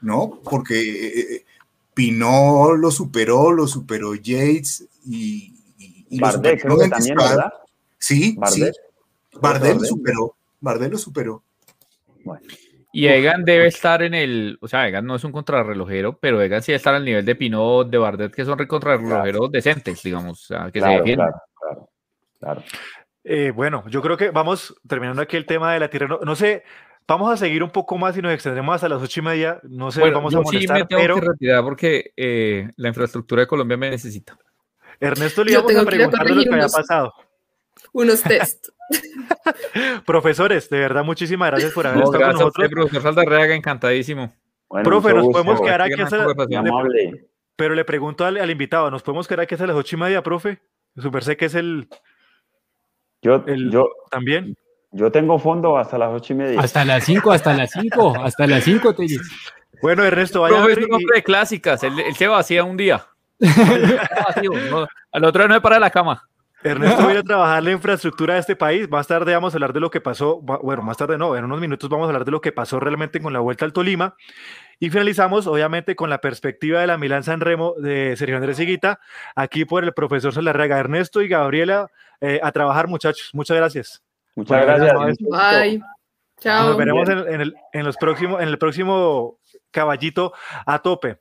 ¿no? Porque eh, eh, Pinot lo superó, lo superó Yates y, y- y lo Bardet, superó creo que también. ¿verdad? Sí, Bardet. sí. Bardet lo superó. Bardet lo superó. Bueno. Y Egan debe estar en el, o sea, Egan no es un contrarrelojero, pero Egan sí debe estar al nivel de Pinot, de Bardet, que son contrarrelojeros decentes, digamos, o sea, que se Claro, defienden. claro, claro, claro. Eh, bueno, yo creo que vamos terminando aquí el tema de la tierra. No, no sé, vamos a seguir un poco más y nos extendremos hasta las ocho y media. No sé, Bueno, vamos yo a sí molestar, me tengo pero que retirar porque eh, la infraestructura de Colombia me necesita. Ernesto le Yo íbamos a tengo que ir a preguntar de lo que corregir había unos- pasado. Unos test. Profesores, de verdad, muchísimas gracias por haber No, estado con gracias a usted, nosotros. profesor Saldarriaga, encantadísimo. Bueno, Profe, nos gusto, podemos quedar aquí hasta amable. Pero le pregunto al, al invitado, ¿nos podemos quedar aquí hasta las ocho y media, profe? Super sé que es el Yo, El- yo, también. yo tengo fondo hasta las ocho y media. Hasta las 5, hasta las 5, hasta las 5, te. Bueno, Ernesto, vaya Profe es un y- hombre de clásicas, él, él se vacía un día. Vacío, no, al otro día no se para de la cama. Ernesto viene a trabajar la infraestructura de este país. Más tarde vamos a hablar de lo que pasó. Bueno, más tarde no, en unos minutos vamos a hablar de lo que pasó realmente con la vuelta al Tolima. Y finalizamos, obviamente, con la perspectiva de la Milán San Remo de Sergio Andrés Higuita, aquí por el profesor Solarrega. Ernesto y Gabriela, eh, a trabajar, muchachos. Muchas gracias. Muchas Bueno, gracias. Bye. Chao. Nos veremos en, en el, en los próximos, en el próximo caballito a tope.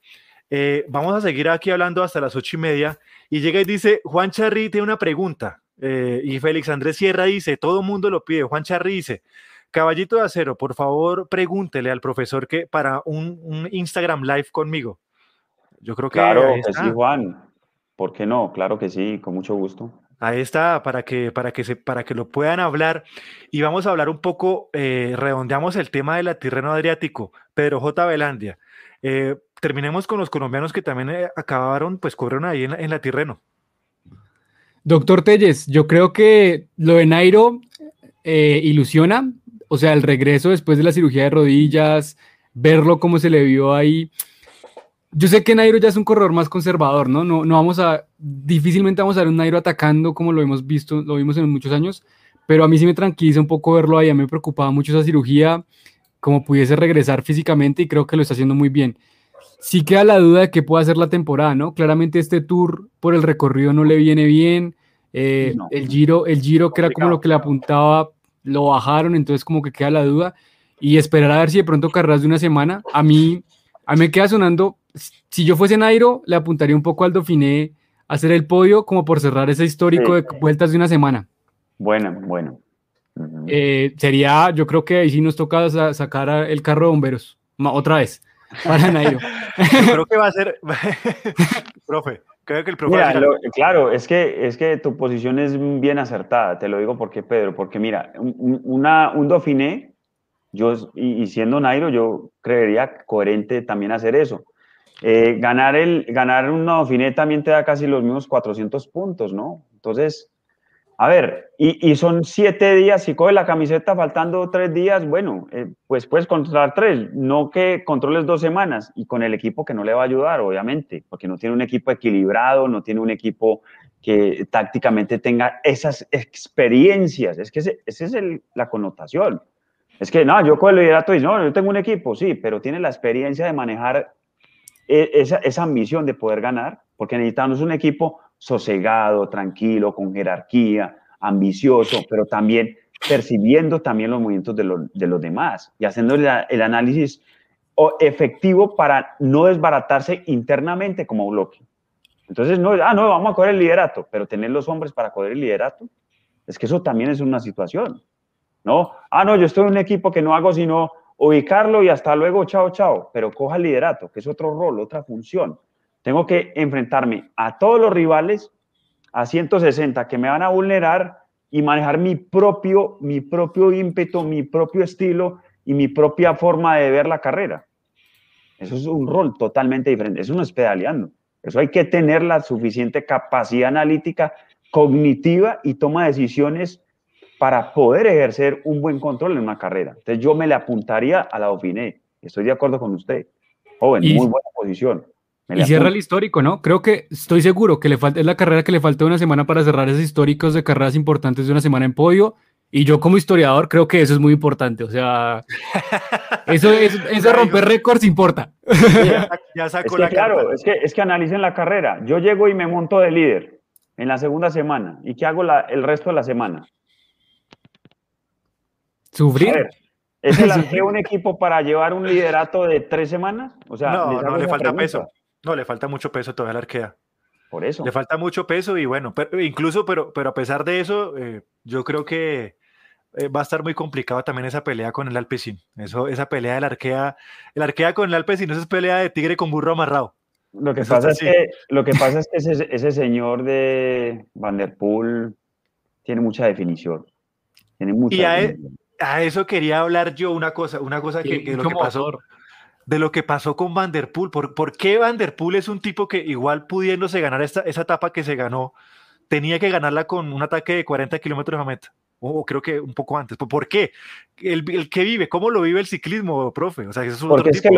Eh, vamos a seguir aquí hablando hasta las ocho y media. Y llega y dice, Juan Charri tiene una pregunta. Eh, y Félix Andrés Sierra dice, todo mundo lo pide. Juan Charri dice, caballito de acero, por favor pregúntele al profesor que para un, un Instagram live conmigo. Yo creo que Claro que sí, Juan. ¿Por qué no? Claro que sí, con mucho gusto. Ahí está, para que, para que, se, para que lo puedan hablar. Y vamos a hablar un poco, eh, redondeamos el tema del Tirreno Adriático, Pedro J. Velandia. Eh, terminemos con los colombianos que también eh, acabaron, pues corrieron ahí en, en la Tirreno. Doctor Telles, yo creo que lo de Nairo eh, ilusiona, o sea, el regreso después de la cirugía de rodillas, verlo como se le vio ahí. Yo sé que Nairo ya es un corredor más conservador, ¿no? No, no vamos a, difícilmente vamos a ver un Nairo atacando como lo hemos visto, lo vimos en muchos años, pero a mí sí me tranquiliza un poco verlo ahí, a mí me preocupaba mucho esa cirugía, como pudiese regresar físicamente y creo que lo está haciendo muy bien. Sí queda la duda de qué puede hacer la temporada, ¿no? Claramente este tour por el recorrido no le viene bien. eh, No. El Giro, el Giro que era como lo que le apuntaba, lo bajaron, entonces como que queda la duda. Y esperar a ver si de pronto carreras de una semana. A mí, a mí me queda sonando, si yo fuese Nairo, le apuntaría un poco al Dauphiné a hacer el podio como por cerrar ese histórico Sí. de vueltas de una semana. Bueno, bueno. Eh, sería, yo creo que ahí sí nos toca sa- sacar el carro de bomberos, Ma- otra vez, para Nairo. Yo creo que va a ser, profe, creo que el profe Mira, lo- claro, es que, es que tu posición es bien acertada, te lo digo porque, Pedro, porque mira, un, un- una, un Dauphiné, yo, y, y siendo Nairo, yo creería coherente también hacer eso. Eh, ganar, el, ganar un Dauphiné también te da casi los mismos 400 puntos, ¿no? Entonces, a ver, y, son siete días, si coge la camiseta faltando tres días, bueno, eh, pues puedes controlar tres, no que controles dos semanas y con el equipo que no le va a ayudar, obviamente, porque no tiene un equipo equilibrado, no tiene un equipo que tácticamente tenga esas experiencias. Es que esa es la connotación. Es que, no, yo con el liderato y no, yo tengo un equipo, sí, pero tiene la experiencia de manejar esa, esa ambición de poder ganar, porque necesitamos un equipo sosegado, tranquilo, con jerarquía, ambicioso, pero también percibiendo también los movimientos de, de los demás y haciendo el análisis efectivo para no desbaratarse internamente como bloque. Entonces, no, ah, no, vamos a coger el liderato, pero tener los hombres para coger el liderato, es que eso también es una situación, ¿no? Ah, no, yo estoy en un equipo que no hago sino ubicarlo y hasta luego, chao, chao, pero coja el liderato, que es otro rol, otra función. Tengo que enfrentarme a todos los rivales a 160 que me van a vulnerar y manejar mi propio, mi propio ímpetu, mi propio estilo y mi propia forma de ver la carrera. Eso es un rol totalmente diferente. Eso no es pedaleando. Eso hay que tener la suficiente capacidad analítica, cognitiva y toma decisiones para poder ejercer un buen control en una carrera. Entonces yo me le apuntaría a la Dauphiné. Estoy de acuerdo con usted. Joven, muy buena posición. y cierra el histórico, ¿no? Creo que estoy seguro que le falta, es la carrera que le falta una semana para cerrar esos históricos de carreras importantes de una semana en podio y yo como historiador creo que eso es muy importante. O sea, eso, eso, romper récords importa. Ya, sacó la Claro, es que, es que analicen la carrera. Yo llego y me monto de líder en la segunda semana. ¿Y qué hago la, el resto de la semana? Sufrir. ¿Es el un equipo para llevar un liderato de tres semanas? O sea, no, no le falta peso. No, le falta mucho peso todavía la arquea. Por eso. Le falta mucho peso y bueno, pero, incluso, pero, pero a pesar de eso, eh, yo creo que eh, va a estar muy complicado también esa pelea con el Alpecin. Eso, esa pelea del arquea, el arquea con el Alpecin, esa es pelea de tigre con burro amarrado. Lo que, pasa es que, lo que pasa es que ese, señor de Vanderpool tiene mucha definición. Tiene mucha y a, e, a, eso quería hablar yo una cosa, una cosa que, que, lo que pasó de lo que pasó con Vanderpool. ¿Por, ¿Por qué Vanderpool es un tipo que igual pudiéndose ganar esta, esa etapa que se ganó, tenía que ganarla con un ataque de 40 kilómetros a meta? O creo que un poco antes. ¿Por qué? El, el, que vive, ¿cómo lo vive el ciclismo, profe? O sea, eso es Porque es que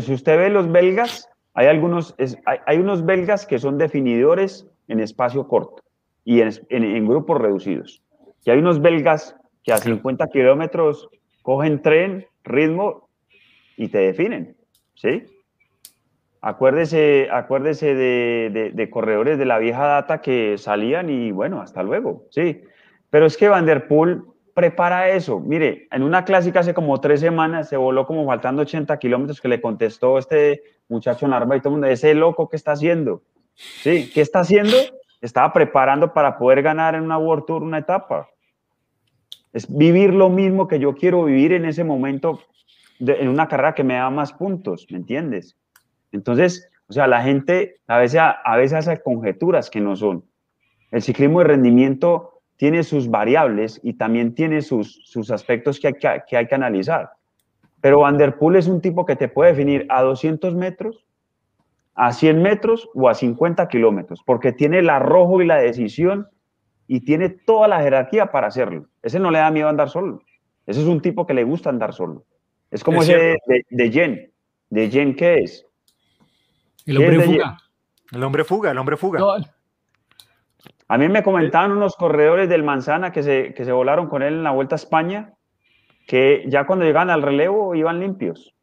si usted ve los belgas, hay algunos, hay, hay, unos belgas que son definidores en espacio corto y en, en, en, grupos reducidos. Y hay unos belgas que a 50 kilómetros cogen tren, ritmo y te definen, ¿sí? Acuérdese, acuérdese de, de, corredores de la vieja data que salían y bueno, hasta luego, ¿sí? Pero es que Vanderpool prepara eso. Mire, en una clásica hace como tres semanas se voló como faltando 80 kilómetros que le contestó este muchacho Narva y todo el mundo, ese loco, ¿qué está haciendo? ¿Sí? ¿Qué está haciendo? Estaba preparando para poder ganar en una World Tour una etapa. Es vivir lo mismo que yo quiero vivir en ese momento en una carrera que me da más puntos, ¿me entiendes? Entonces, o sea, la gente a veces, a veces hace conjeturas que no son. El ciclismo de rendimiento tiene sus variables y también tiene sus, sus aspectos que hay que, que hay que analizar. Pero Van der Poel es un tipo que te puede definir a 200 metros, a 100 metros o a 50 kilómetros, porque tiene el arrojo y la decisión y tiene toda la jerarquía para hacerlo. Ese no le da miedo andar solo. Ese es un tipo que le gusta andar solo. Es como ese de, de, Jen. ¿De Jen qué es? El hombre fuga. El hombre fuga, el hombre fuga. A mí me comentaban unos corredores del Manzana que se, que se volaron con él en la Vuelta a España, que ya cuando llegan al relevo iban limpios.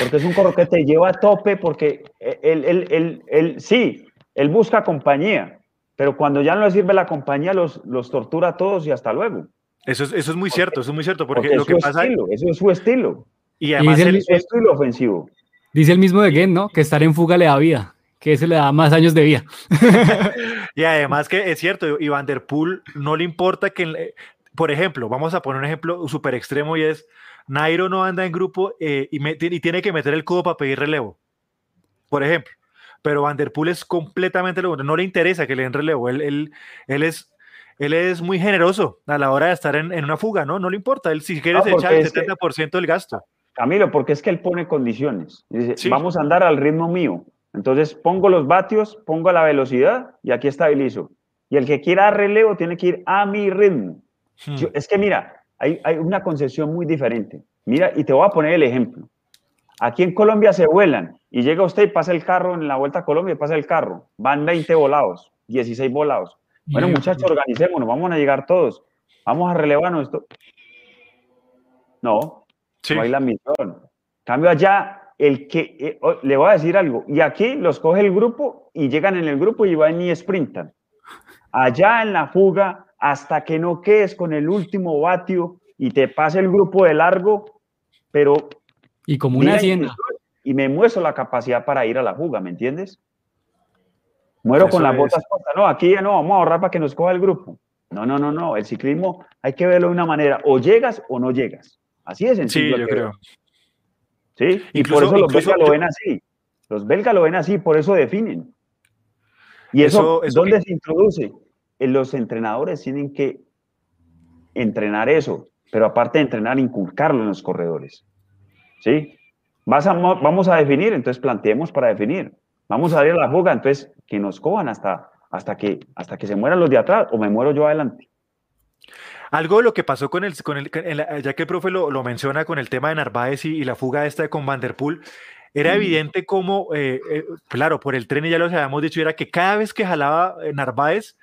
Porque es un corredor que te lleva a tope, porque él, él, él, él, sí, él busca compañía, pero cuando ya no le sirve la compañía, los, los tortura a todos y hasta luego. Eso es, eso es muy cierto, eso es muy cierto, porque, lo que pasa... Estilo, eso es su estilo. Y además es el, estilo ofensivo. Dice el mismo de Gen, ¿no? Que estar en fuga le da vida, que ese le da más años de vida. y además que es cierto, y Van Der Poel no le importa que, por ejemplo, vamos a poner un ejemplo súper extremo y es, Nairo no anda en grupo eh, y, y, tiene que meter el codo para pedir relevo, por ejemplo. Pero Van Der Poel es completamente lo no le interesa que le den relevo, él, él, él es él es muy generoso a la hora de estar en, una fuga, ¿no? No le importa, él si quiere echar el 70% del gasto. Camilo, porque es que él pone condiciones. Dice, vamos a andar al ritmo mío. Entonces pongo los vatios, pongo la velocidad y aquí estabilizo. Y el que quiera relevo tiene que ir a mi ritmo. Hmm. Yo- es que mira, hay, hay una concepción muy diferente. Mira, y te voy a poner el ejemplo. Aquí en Colombia se vuelan y llega usted y pasa el carro en la vuelta a Colombia y pasa el carro. Van 20 volados, 16 volados. Bueno, muchachos, organicémonos, vamos a llegar todos. Vamos a relevarnos esto. No, Sí. no hay la misión. Cambio allá, el que, eh, oh, le voy a decir algo, y aquí los coge el grupo y llegan en el grupo y van y sprintan. Allá en la fuga, hasta que no quedes con el último vatio y te pase el grupo de largo, pero Y como una hacienda. y- me muestro la capacidad para ir a la fuga, ¿me entiendes? Muero Eso con las es. botas puestas. No, aquí ya no, vamos a ahorrar para que nos coja el grupo. No, no, no, no. El ciclismo hay que verlo de una manera. O llegas o no llegas. Así de Sí, sencillo. yo que creo. ¿Sí? Y por eso los belgas lo yo- ven así. Los belgas lo ven así, por eso definen. ¿Y eso, Eso- eso dónde que- se introduce? En los entrenadores tienen que entrenar eso, pero aparte de entrenar, inculcarlo en los corredores. ¿Sí? Vas a, mo- vamos a definir, entonces planteemos para definir. Vamos a ir a la fuga, entonces que nos cojan hasta, hasta, que, hasta que se mueran los de atrás o me muero yo adelante. Algo de lo que pasó con el, con el, ya que el profe lo, lo menciona con el tema de Narváez y, y la fuga esta con Vanderpool, era Mm. evidente como, eh, eh, claro, por el tren, y ya lo habíamos dicho, era que cada vez que jalaba eh, Narváez,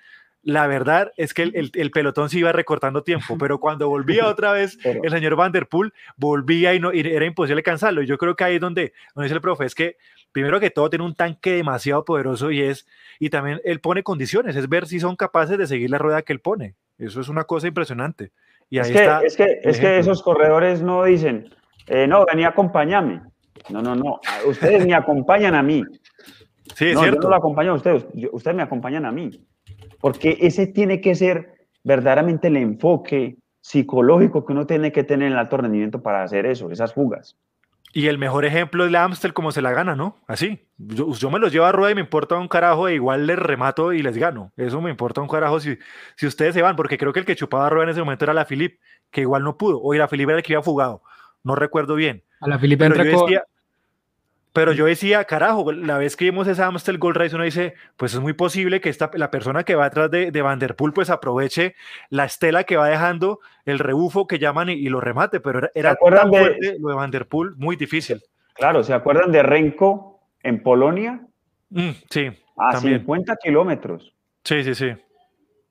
la verdad es que el, el- el pelotón se iba recortando tiempo, pero cuando volvía otra vez Pero- el señor Vanderpool, volvía y, no, y era imposible cansarlo. Y yo creo que ahí es donde, donde dice el profe, es que primero que todo tiene un tanque demasiado poderoso y es, y también él pone condiciones, es ver si son capaces de seguir la rueda que él pone. Eso es una cosa impresionante. Y ahí es que, está. es que, es esos corredores no dicen, eh, no, vení, acompáñame. No, no, no. Ustedes me acompañan a mí. Sí, es no, yo cierto. no lo acompaño a ustedes. ustedes me acompañan a mí. Porque ese tiene que ser verdaderamente el enfoque psicológico que uno tiene que tener en el alto rendimiento para hacer eso, esas fugas. Y el mejor ejemplo es la Amstel como se la gana, ¿no? Así. Yo, yo me los llevo a rueda y me importa un carajo, e igual les remato y les gano. Eso me importa un carajo si, si ustedes se van, porque creo que el que chupaba rueda en ese momento era la Filip, que igual no pudo. O la Filip era el que iba fugado. No recuerdo bien. A la Pero entra yo con. decía, pero yo decía, carajo, la vez que vimos esa Amstel Gold Race, uno dice, pues es muy posible que esta, la persona que va atrás de, de Vanderpool pues aproveche la estela que va dejando, el rebufo que llaman y, y lo remate, pero era, era tan de- fuerte lo de Vanderpool, muy difícil. Claro, ¿se acuerdan de Renko en Polonia? Mm, sí, A También. 50 kilómetros. sí, sí, sí.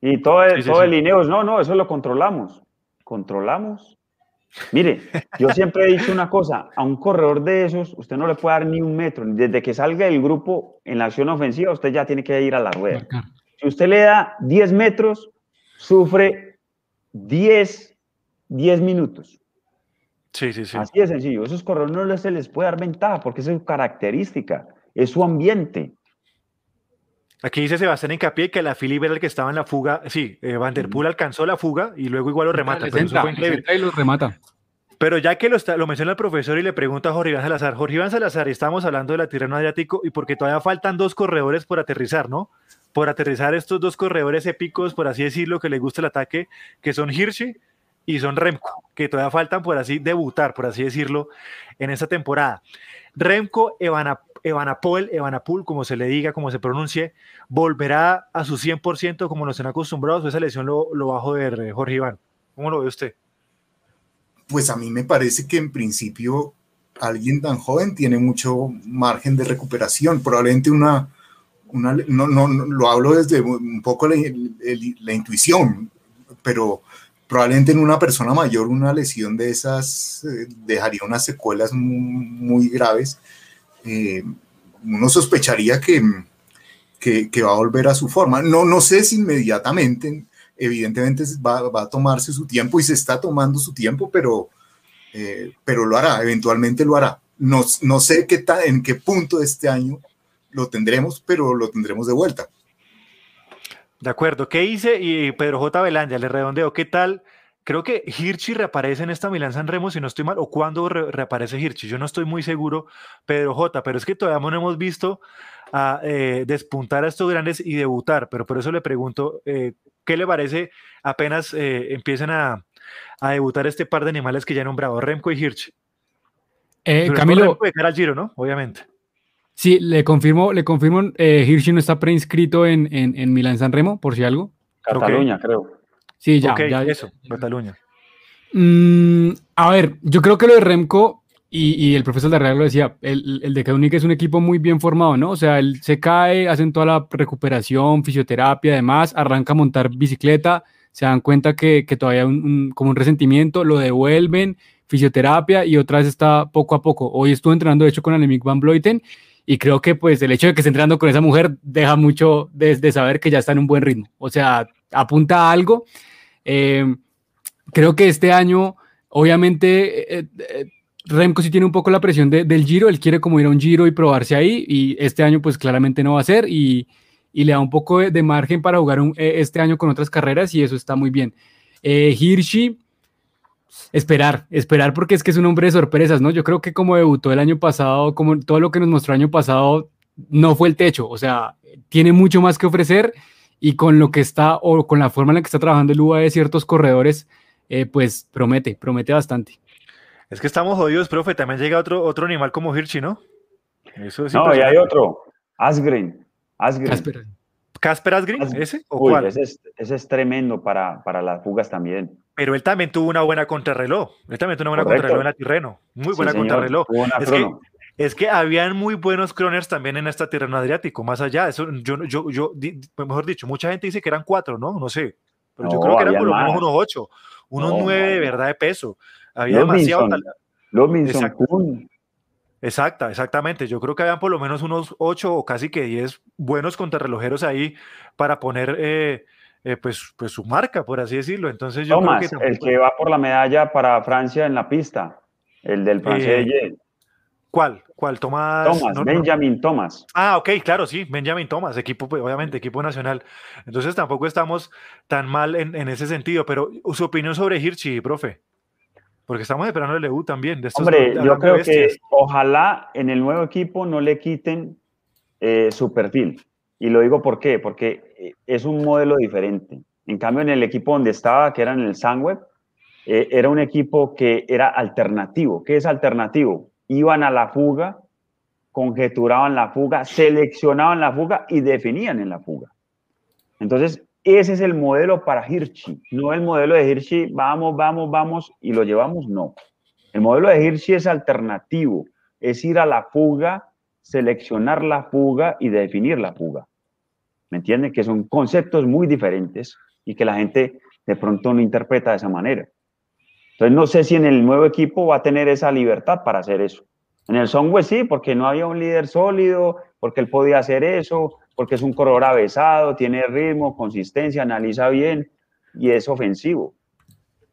Y todo el, Sí, sí, todo sí. el Ineos, no, no, eso lo controlamos. ¿Controlamos? Mire, yo siempre he dicho una cosa, a un corredor de esos usted no le puede dar ni un metro, desde que salga del grupo en la acción ofensiva usted ya tiene que ir a la rueda. Si usted le da 10 metros, sufre 10, 10 minutos. Sí, sí, sí. Así de sencillo. Esos corredores no se les puede dar ventaja porque es su característica, es su ambiente. Aquí dice Sebastián Encapié que la Philip era el que estaba en la fuga. Sí, eh, Vanderpool alcanzó la fuga y luego igual lo remata. Pero, eso fue y remata. Pero ya que lo, está- lo menciona el profesor y le pregunta a Jorge Iván Salazar, Jorge Iván Salazar, estamos hablando del Tirreno Adriático y porque todavía faltan dos corredores por aterrizar, ¿no? Por aterrizar estos dos corredores épicos, por así decirlo, que les gusta el ataque, que son Hirschi y son Remco, que todavía faltan por así debutar, por así decirlo, en esta temporada. Remco Evana, Evanapol, Evanapul, como se le diga, como se pronuncie, volverá a su 100% como nos han acostumbrados, o esa lesión lo, lo bajo de ver, Jorge Iván. ¿Cómo lo ve usted? Pues a mí me parece que en principio alguien tan joven tiene mucho margen de recuperación. Probablemente una, una no, no, no, lo hablo desde un poco la, la intuición, pero probablemente en una persona mayor una lesión de esas eh, dejaría unas secuelas muy, graves. Eh, uno sospecharía que, que, que va a volver a su forma. No, no sé si inmediatamente, evidentemente va, va, a tomarse su tiempo y se está tomando su tiempo, pero, eh, pero lo hará, eventualmente lo hará. No, no sé qué ta, en qué punto de este año lo tendremos, pero lo tendremos de vuelta. De acuerdo, ¿qué hice? Y Pedro J. Belanja, le redondeo, ¿qué tal? Creo que Hirschi reaparece en esta Milán San Remo, si no estoy mal, o cuándo re reaparece Hirschi, yo no estoy muy seguro, Pedro J., pero es que todavía no hemos visto a, eh, despuntar a estos grandes y debutar, pero por eso le pregunto, eh, ¿qué le parece apenas eh, empiecen a, a, debutar este par de animales que ya he nombrado, Remco y Hirschi? Eh, Camilo. De cara al giro, ¿no? Obviamente. Sí, le confirmo, le confirmo, eh, Hirschi no está preinscrito en, en, en Milán San Remo, por si algo. Cataluña, creo. Sí, ya, ya. eso, Cataluña. Mm, a ver, yo creo que lo de Remco, y, y el profesor de lo decía, el, el de Kaunik es un equipo muy bien formado, ¿no? O sea, él se cae, hacen toda la recuperación, fisioterapia, además, arranca a montar bicicleta, se dan cuenta que, que todavía hay un, un- como un resentimiento, lo devuelven, fisioterapia y otra vez está poco a poco. Hoy estuve entrenando, de hecho, con Annemiek van Vleuten y creo que pues el hecho de que esté entrenando con esa mujer deja mucho de, de saber que ya está en un buen ritmo. O sea, apunta a algo. Eh, creo que este año, obviamente, eh, eh, Remco sí tiene un poco la presión de- del Giro, él quiere como ir a un Giro y probarse ahí, y este año pues claramente no va a ser, y, y le da un poco de, de margen para jugar un- eh, este año con otras carreras, y eso está muy bien. Eh, Hirschi, esperar, esperar porque es que es un hombre de sorpresas, ¿no? Yo creo que como debutó el año pasado, como todo lo que nos mostró el año pasado, no fue el techo, o sea, tiene mucho más que ofrecer, y con lo que está, o con la forma en la que está trabajando el UAE de ciertos corredores, eh, pues promete, promete bastante. Es que estamos jodidos, profe. También llega otro, otro animal como Hirschi, ¿no? Eso es No, y hay otro. Asgren. Asgren. ¿Casper Asgreen? ¿Ese? ¿O Uy, cuál? ese es, ese es tremendo para, para las fugas también. Pero él también tuvo una buena contrarreloj. Él también tuvo una buena Correcto. contrarreloj en la Tirreno. Muy buena contrarreloj. Es que, es que habían muy buenos croners también en esta Tirreno Adriático. Más allá, eso yo, yo, yo, mejor dicho, mucha gente dice que eran cuatro, ¿no? No sé. Pero yo creo que eran por lo menos unos ocho, unos No, nueve de verdad de peso. Había demasiado talento. Robinson. Kuhn. Exacta, exactamente. Yo creo que habían por lo menos unos ocho o casi que diez buenos contrarrelojeros ahí para poner eh, eh, pues, pues su marca, por así decirlo. Entonces yo Thomas, creo que el que va por la medalla para Francia en la pista. El del francés. Eh, ¿Cuál? ¿Cuál? Tomás. Thomas, no- no- Benjamin Thomas. Ah, ok, claro, sí, Benjamin Thomas, equipo, pues, obviamente, equipo nacional. Entonces tampoco estamos tan mal en, en ese sentido, pero su opinión sobre Hirschi, profe. Porque estamos esperando el EU también. De estos Hombre, yo creo que ojalá en el nuevo equipo no le quiten eh, su perfil. Y lo digo por qué, porque eh, es un modelo diferente. En cambio, en el equipo donde estaba, que era en el Sunweb, eh, era un equipo que era alternativo. ¿Qué es alternativo? Iban a la fuga, conjeturaban la fuga, seleccionaban la fuga y definían en la fuga. Entonces, ese es el modelo para Hirschi, no el modelo de Hirschi, vamos, vamos, vamos y lo llevamos, no. El modelo de Hirschi es alternativo, es ir a la fuga, seleccionar la fuga y definir la fuga. ¿Me entienden? Que son conceptos muy diferentes y que la gente de pronto no interpreta de esa manera. Entonces, no sé si en el nuevo equipo va a tener esa libertad para hacer eso. En el Songwe sí, porque no había un líder sólido, porque él podía hacer eso, porque es un corredor avesado, tiene ritmo, consistencia, analiza bien y es ofensivo.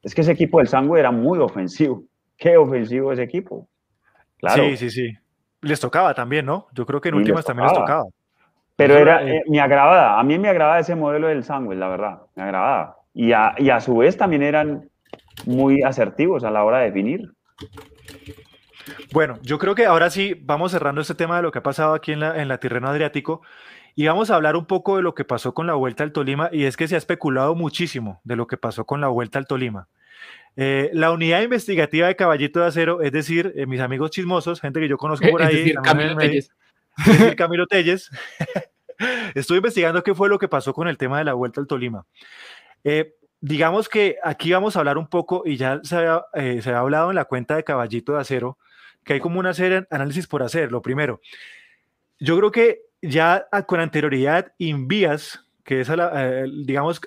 Es que ese equipo del Sangüe era muy ofensivo. Qué ofensivo ese equipo. Claro. Sí, sí, sí. Les tocaba también, ¿no? Yo creo que en Sí, les últimas también les tocaba. Pero era, eh, eh, me agradaba, a mí me agradaba ese modelo del Sangüe, la verdad, me agradaba. Y a, y a su vez también eran muy asertivos a la hora de definir. Bueno, yo creo que ahora sí vamos cerrando este tema de lo que ha pasado aquí en la, en la Tirreno Adriático y vamos a hablar un poco de lo que pasó con la Vuelta al Tolima y es que se ha especulado muchísimo de lo que pasó con la Vuelta al Tolima. Eh, la unidad investigativa de Caballito de Acero, es decir, eh, mis amigos chismosos, gente que yo conozco por Es ahí, decir, Camilo Telles. es decir, Camilo Telles, estuve investigando qué fue lo que pasó con el tema de la Vuelta al Tolima. Eh, digamos que aquí vamos a hablar un poco, y ya se eh, se había hablado en la cuenta de Caballito de Acero, que hay como una serie de análisis por hacer. Lo primero, yo creo que ya a- con anterioridad, Invías, que es, eh, digamos,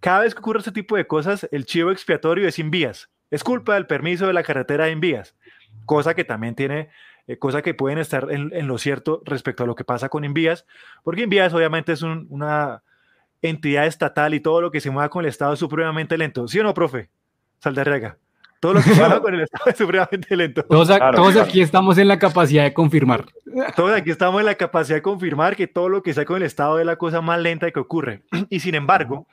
cada vez que ocurre este tipo de cosas, el chivo expiatorio es Invías. Es culpa del permiso de la carretera de Invías, cosa que también tiene, eh, cosa que pueden estar en, lo cierto respecto a lo que pasa con Invías, porque Invías obviamente es un- una entidad estatal y todo lo que se mueva con el Estado es supremamente lento. ¿Sí o no, profe? Saldarrega. Todo lo que se mueva con el Estado es supremamente lento. Todos, a- Claro, todos claro. aquí estamos en la capacidad de confirmar. Todos aquí estamos en la capacidad de confirmar que todo lo que sea con el Estado es la cosa más lenta que ocurre. Y sin embargo,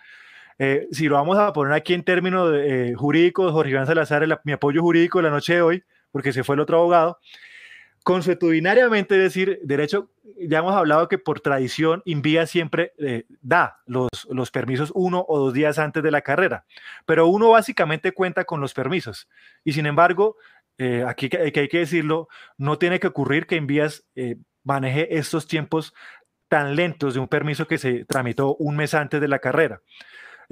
eh, si lo vamos a poner aquí en términos eh, jurídicos, Jorge Iván Salazar, el- mi apoyo jurídico de la noche de hoy, porque se fue el otro abogado, consuetudinariamente, decir, derecho, ya hemos hablado que por tradición Invía siempre eh, da los, los permisos uno o dos días antes de la carrera, pero uno básicamente cuenta con los permisos. Y sin embargo, eh, aquí que, que hay que decirlo, no tiene que ocurrir que Invías eh, maneje estos tiempos tan lentos de un permiso que se tramitó un mes antes de la carrera.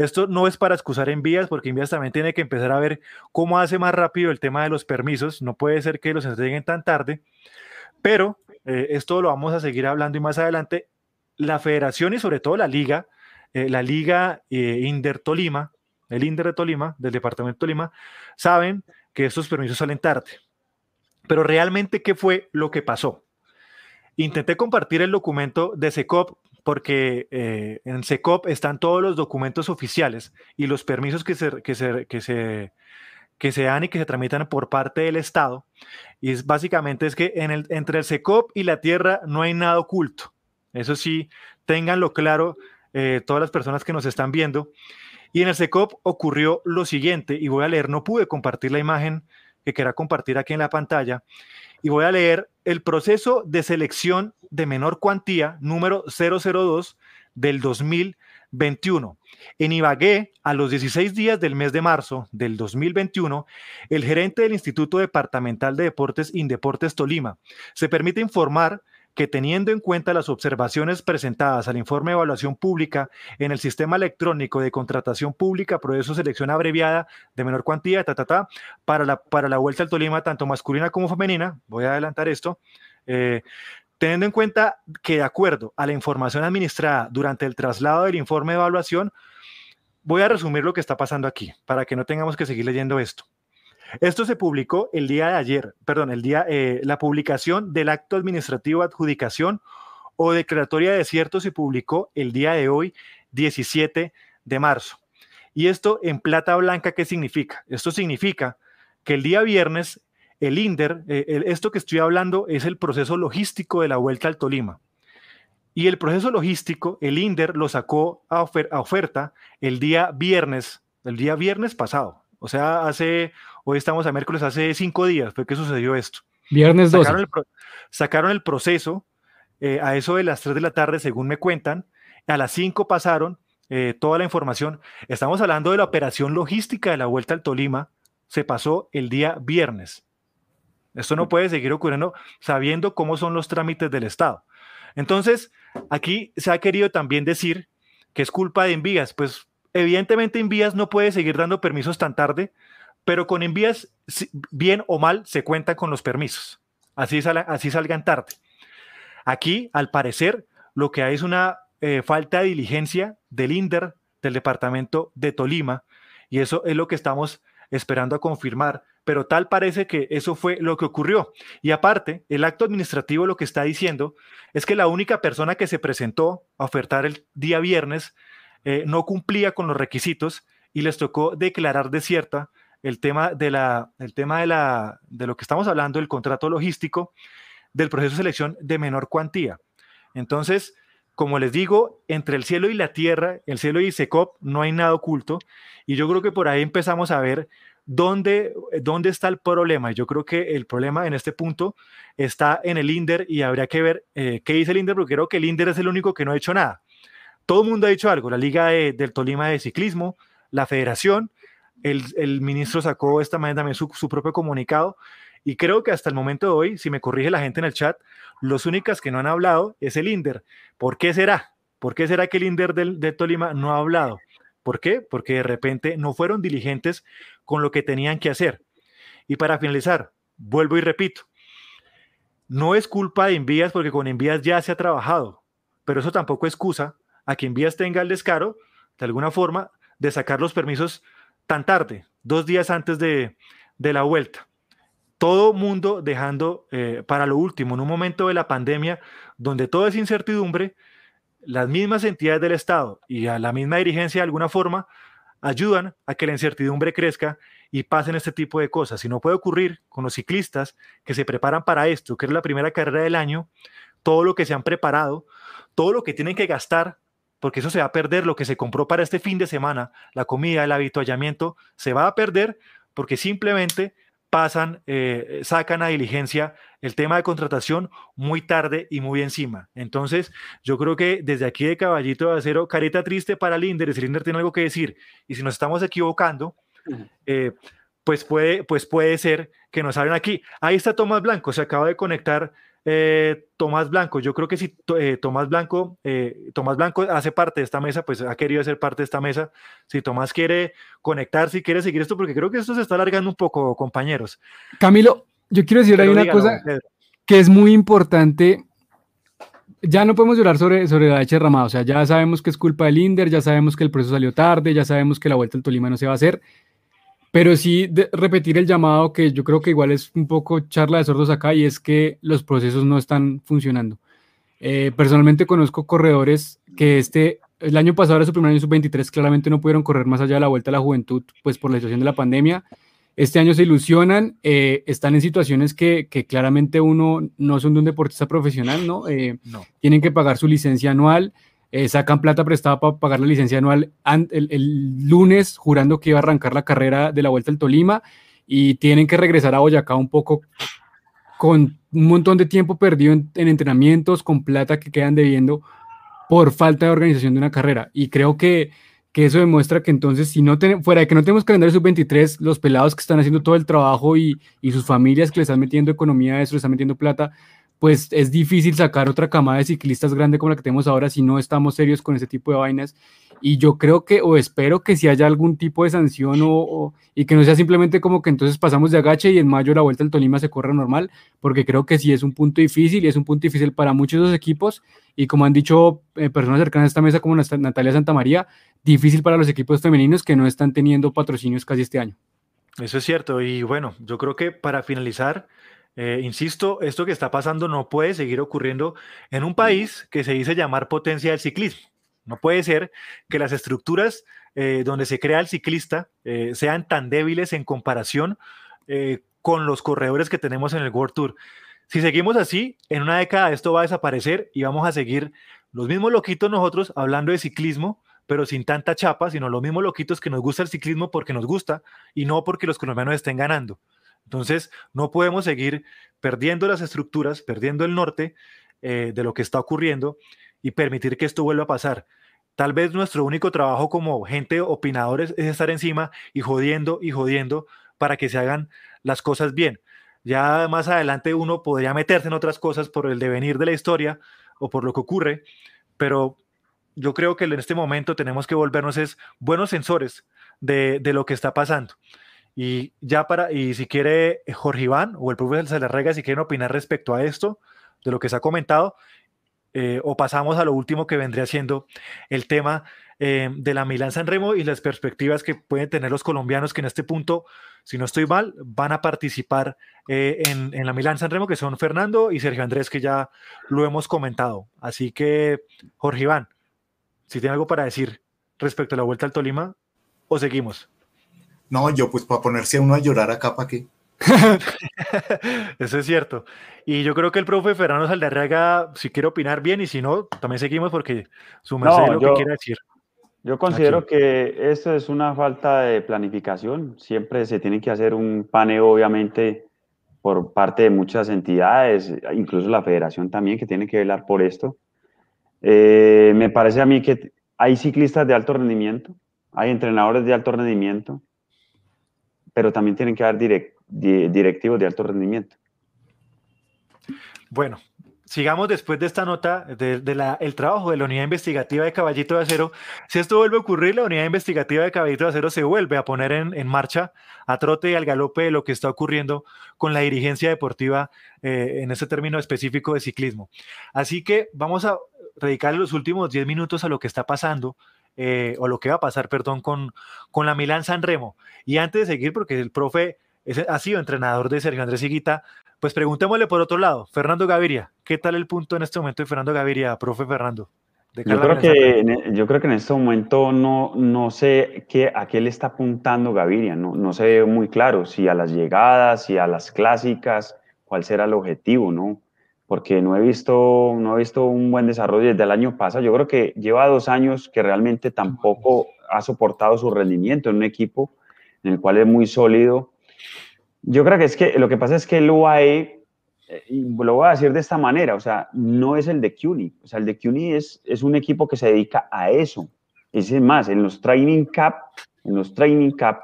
Esto no es para excusar envías, porque envías también tiene que empezar a ver cómo hace más rápido el tema de los permisos. No puede ser que los entreguen tan tarde, pero eh, esto lo vamos a seguir hablando y más adelante. La federación y sobre todo la liga, eh, la liga eh, Inder Tolima, el Inder de Tolima, del departamento de Tolima, saben que estos permisos salen tarde. Pero realmente, ¿qué fue lo que pasó? Intenté compartir el documento de SECOP porque eh, en SECOP están todos los documentos oficiales y los permisos que se, que se, que se, que se dan y que se tramitan por parte del Estado. Y básicamente es que entre el SECOP y la tierra no hay nada oculto. Eso sí, ténganlo claro eh, todas las personas que nos están viendo. Y en el SECOP ocurrió lo siguiente, y voy a leer, no pude compartir la imagen que quiera compartir aquí en la pantalla, y voy a leer el proceso de selección de menor cuantía número 002 del 2021. En Ibagué, a los 16 días del mes de marzo del 2021, el gerente del Instituto Departamental de Deportes Indeportes Tolima se permite informar que teniendo en cuenta las observaciones presentadas al informe de evaluación pública en el sistema electrónico de contratación pública, proceso selección abreviada de menor cuantía, ta, ta, ta, para, la, para la vuelta al Tolima, tanto masculina como femenina, voy a adelantar esto, eh, teniendo en cuenta que de acuerdo a la información administrada durante el traslado del informe de evaluación, voy a resumir lo que está pasando aquí, para que no tengamos que seguir leyendo esto. Esto se publicó el día de ayer, perdón, el día, eh, la publicación del acto administrativo de adjudicación o declaratoria de desierto se publicó el día de hoy, 17 de marzo. Y esto en plata blanca, ¿qué significa? Esto significa que el día viernes el INDER, eh, esto que estoy hablando es el proceso logístico de la vuelta al Tolima. Y el proceso logístico, el INDER lo sacó a, a oferta el día viernes, el día viernes pasado. O sea, hace Hoy estamos a miércoles, hace cinco días fue que sucedió esto. Viernes 12. Sacaron el, proceso eh, a eso de las 3 de la tarde, según me cuentan. A las 5 pasaron eh, toda la información. Estamos hablando de la operación logística de la vuelta al Tolima. Se pasó el día viernes. Esto no puede seguir ocurriendo sabiendo cómo son los trámites del Estado. Entonces, aquí se ha querido también decir que es culpa de Envías. Pues evidentemente Envías no puede seguir dando permisos tan tarde pero con envías, bien o mal, se cuenta con los permisos. Así, así salgan tarde. Aquí, al parecer, lo que hay es una eh, falta de diligencia del INDER, del departamento de Tolima, y eso es lo que estamos esperando a confirmar, pero tal parece que eso fue lo que ocurrió. Y aparte, el acto administrativo lo que está diciendo es que la única persona que se presentó a ofertar el día viernes eh, no cumplía con los requisitos y les tocó declarar desierta el tema de la, el tema de la, de lo que estamos hablando, el contrato logístico del proceso de selección de menor cuantía. Entonces, como les digo, entre el cielo y la tierra, el cielo y SECOP, no hay nada oculto. Y yo creo que por ahí empezamos a ver dónde, dónde está el problema. Yo creo que el problema en este punto está en el INDER y habría que ver eh, qué dice el INDER, porque creo que el INDER es el único que no ha hecho nada. Todo el mundo ha dicho algo, la Liga del Tolima de Ciclismo, la Federación, el, ministro sacó esta mañana también su, propio comunicado y creo que hasta el momento de hoy, si me corrige la gente en el chat, los únicas que no han hablado es el INDER. ¿Por qué será? ¿Por qué será que el INDER de Tolima no ha hablado? ¿Por qué? Porque de repente no fueron diligentes con lo que tenían que hacer. Y para finalizar, vuelvo y repito, no es culpa de Envías porque con Envías ya se ha trabajado, pero eso tampoco excusa a que Envías tenga el descaro, de alguna forma, de sacar los permisos tan tarde, dos días antes de, la vuelta. Todo mundo dejando eh, para lo último, en un momento de la pandemia donde todo es incertidumbre, las mismas entidades del Estado y a la misma dirigencia de alguna forma ayudan a que la incertidumbre crezca y pasen este tipo de cosas. Si no puede ocurrir con los ciclistas que se preparan para esto, que es la primera carrera del año, todo lo que se han preparado, todo lo que tienen que gastar porque eso se va a perder, lo que se compró para este fin de semana, la comida, el habituallamiento, se va a perder porque simplemente pasan, eh, sacan a diligencia el tema de contratación muy tarde y muy encima. Entonces, yo creo que desde aquí de Caballito de Acero, careta triste para Linder, si Linder tiene algo que decir, y si nos estamos equivocando, eh, pues, puede, pues puede ser que nos hablen aquí. Ahí está Tomás Blanco, se acaba de conectar eh, Tomás Blanco. Yo creo que si eh, Tomás Blanco, eh, Tomás Blanco hace parte de esta mesa, pues ha querido ser parte de esta mesa. Si Tomás quiere conectarse y quiere seguir esto, porque creo que esto se está alargando un poco, compañeros. Camilo, yo quiero decir ahí una cosa que es muy importante. Ya no podemos llorar sobre, sobre la leche derramada, o sea, ya sabemos que es culpa del Inder, ya sabemos que el proceso salió tarde, ya sabemos que la vuelta al Tolima no se va a hacer, pero sí repetir el llamado que yo creo que igual es un poco charla de sordos acá y es que los procesos no están funcionando. Eh, personalmente conozco corredores que este, el año pasado era su primer año sub-23, claramente no pudieron correr más allá de la vuelta a la juventud, pues por la situación de la pandemia. Este año se ilusionan, eh, están en situaciones que, que, claramente uno no son de un deportista profesional, ¿no? Eh, no. Tienen que pagar su licencia anual, eh, sacan plata prestada para pagar la licencia anual el, lunes, jurando que iba a arrancar la carrera de la Vuelta al Tolima y tienen que regresar a Boyacá un poco con un montón de tiempo perdido en, entrenamientos, con plata que quedan debiendo por falta de organización de una carrera. Y creo que, que eso demuestra que entonces, si no fuera de que no tenemos calendario sub-23, los pelados que están haciendo todo el trabajo y, y, sus familias que le están metiendo economía a eso, le están metiendo plata, pues es difícil sacar otra camada de ciclistas grande como la que tenemos ahora si no estamos serios con ese tipo de vainas. Y yo creo que, o espero que si haya algún tipo de sanción o, y que no sea simplemente como que entonces pasamos de agache y en mayo la vuelta al Tolima se corre normal, porque creo que sí es un punto difícil y es un punto difícil para muchos de los equipos. Y como han dicho eh, personas cercanas a esta mesa como Natalia Santamaría, difícil para los equipos femeninos que no están teniendo patrocinios casi este año. Eso es cierto. Y bueno, yo creo que para finalizar, eh, insisto, esto que está pasando no puede seguir ocurriendo en un país que se dice llamar potencia del ciclismo. No puede ser que las estructuras eh, donde se crea el ciclista eh, sean tan débiles en comparación con los corredores que tenemos en el World Tour. Si seguimos así, en una década esto va a desaparecer y vamos a seguir los mismos loquitos nosotros hablando de ciclismo, pero sin tanta chapa, sino los mismos loquitos que nos gusta el ciclismo porque nos gusta y no porque los colombianos estén ganando. Entonces, no podemos seguir perdiendo las estructuras, perdiendo el norte eh, de lo que está ocurriendo y permitir que esto vuelva a pasar. Tal vez nuestro único trabajo como gente opinadores es estar encima y jodiendo y jodiendo para que se hagan las cosas bien. Ya más adelante uno podría meterse en otras cosas por el devenir de la historia o por lo que ocurre, pero yo creo que en este momento tenemos que volvernos es buenos sensores de, de lo que está pasando. Y ya para, y si quiere eh, Jorge Iván o el profesor Salarrega, si quieren opinar respecto a esto, de lo que se ha comentado, eh, o pasamos a lo último que vendría siendo el tema eh, de la Milán San Remo y las perspectivas que pueden tener los colombianos que en este punto, si no estoy mal, van a participar en, en, la Milán San Remo, que son Fernando y Sergio Andrés, que ya lo hemos comentado. Así que, Jorge Iván, si tiene algo para decir respecto a la vuelta al Tolima, o seguimos. No, yo pues para ponerse a uno a llorar acá, ¿para qué? Eso es cierto. Y yo creo que el profe Fernando Saldarriaga, si quiere opinar bien, y si no, también seguimos porque su merced lo que quiere decir. Yo considero que esto es una falta de planificación. Siempre se tiene que hacer un paneo, obviamente, por parte de muchas entidades, incluso la federación también, que tiene que velar por esto. Eh, me parece a mí que hay ciclistas de alto rendimiento, hay entrenadores de alto rendimiento, pero también tienen que haber directivos de alto rendimiento. Bueno, sigamos después de esta nota del de, trabajo de la unidad investigativa de Caballito de Acero. Si esto vuelve a ocurrir, la unidad investigativa de Caballito de Acero se vuelve a poner en, en marcha a trote y al galope de lo que está ocurriendo con la dirigencia deportiva eh, en este término específico de ciclismo. Así que vamos a dedicar los últimos 10 minutos a lo que está pasando eh, o lo que va a pasar, perdón, con, con la Milán San Remo. Y antes de seguir, porque el profe ha sido entrenador de Sergio Andrés Higuita, pues preguntémosle por otro lado, Fernando Gaviria, ¿qué tal el punto en este momento de Fernando Gaviria, profe Fernando? yo creo, que, e, yo creo que en este momento no, no sé qué, a qué le está apuntando Gaviria, no, no se ve muy claro si a las llegadas, si a las clásicas, cuál será el objetivo, ¿no? Porque no he visto, no he visto un buen desarrollo desde el año pasado. Yo creo que lleva dos años que realmente tampoco ha soportado su rendimiento en un equipo en el cual es muy sólido. Yo creo que es que lo que pasa es que el UAE, eh, lo voy a decir de esta manera, o sea, no es el de CUNY. O sea, el de CUNY es, es un equipo que se dedica a eso. Es más, en los training cap, en los training cap,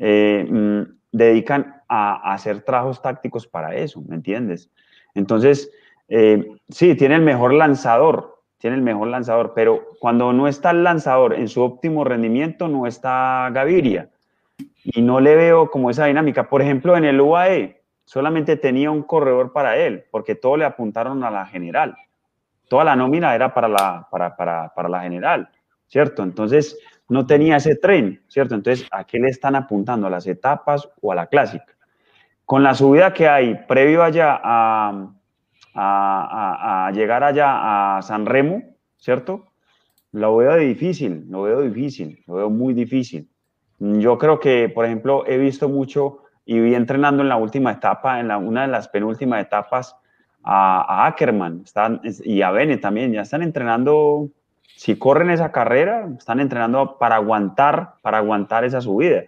eh, mm, dedican a, a hacer trabajos tácticos para eso, ¿me entiendes? Entonces, eh, sí, tiene el mejor lanzador, tiene el mejor lanzador, pero cuando no está el lanzador en su óptimo rendimiento, no está Gaviria. Y no le veo como esa dinámica. Por ejemplo, en el UAE solamente tenía un corredor para él, porque todo le apuntaron a la general. Toda la nómina era para la, para, para, para la general, ¿cierto? Entonces, no tenía ese tren, ¿cierto? Entonces, ¿a qué le están apuntando? ¿A las etapas o a la clásica? Con la subida que hay previo allá a, llegar allá a San Remo, ¿cierto? Lo veo difícil, lo veo difícil, lo veo muy difícil. Yo creo que, por ejemplo, he visto mucho y vi entrenando en la última etapa, en la, una de las penúltimas etapas, a, Ackerman están, y a Bene también, ya están entrenando, si corren esa carrera, están entrenando para aguantar, para aguantar esa subida.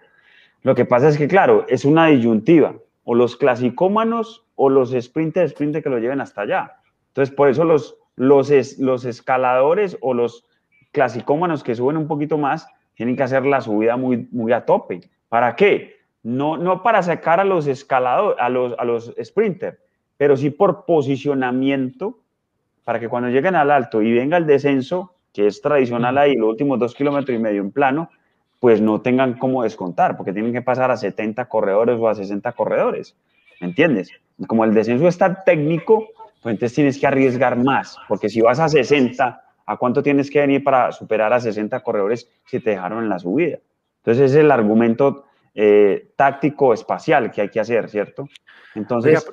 Lo que pasa es que, claro, es una disyuntiva, o los clasicómanos o los sprinters, sprinters que lo lleven hasta allá. Entonces, por eso los, los, los escaladores o los clasicómanos que suben un poquito más tienen que hacer la subida muy, muy a tope. ¿Para qué? No, no para sacar a los escaladores, a los, a los sprinters, pero sí por posicionamiento, para que cuando lleguen al alto y venga el descenso, que es tradicional ahí, los últimos dos kilómetros y medio en plano, pues no tengan cómo descontar, porque tienen que pasar a 70 corredores o a 60 corredores. ¿Me entiendes? Como el descenso está técnico, pues entonces tienes que arriesgar más, porque si vas a 60, ¿a cuánto tienes que venir para superar a 60 corredores si te dejaron en la subida? Entonces es el argumento eh, táctico espacial que hay que hacer, ¿cierto? Entonces,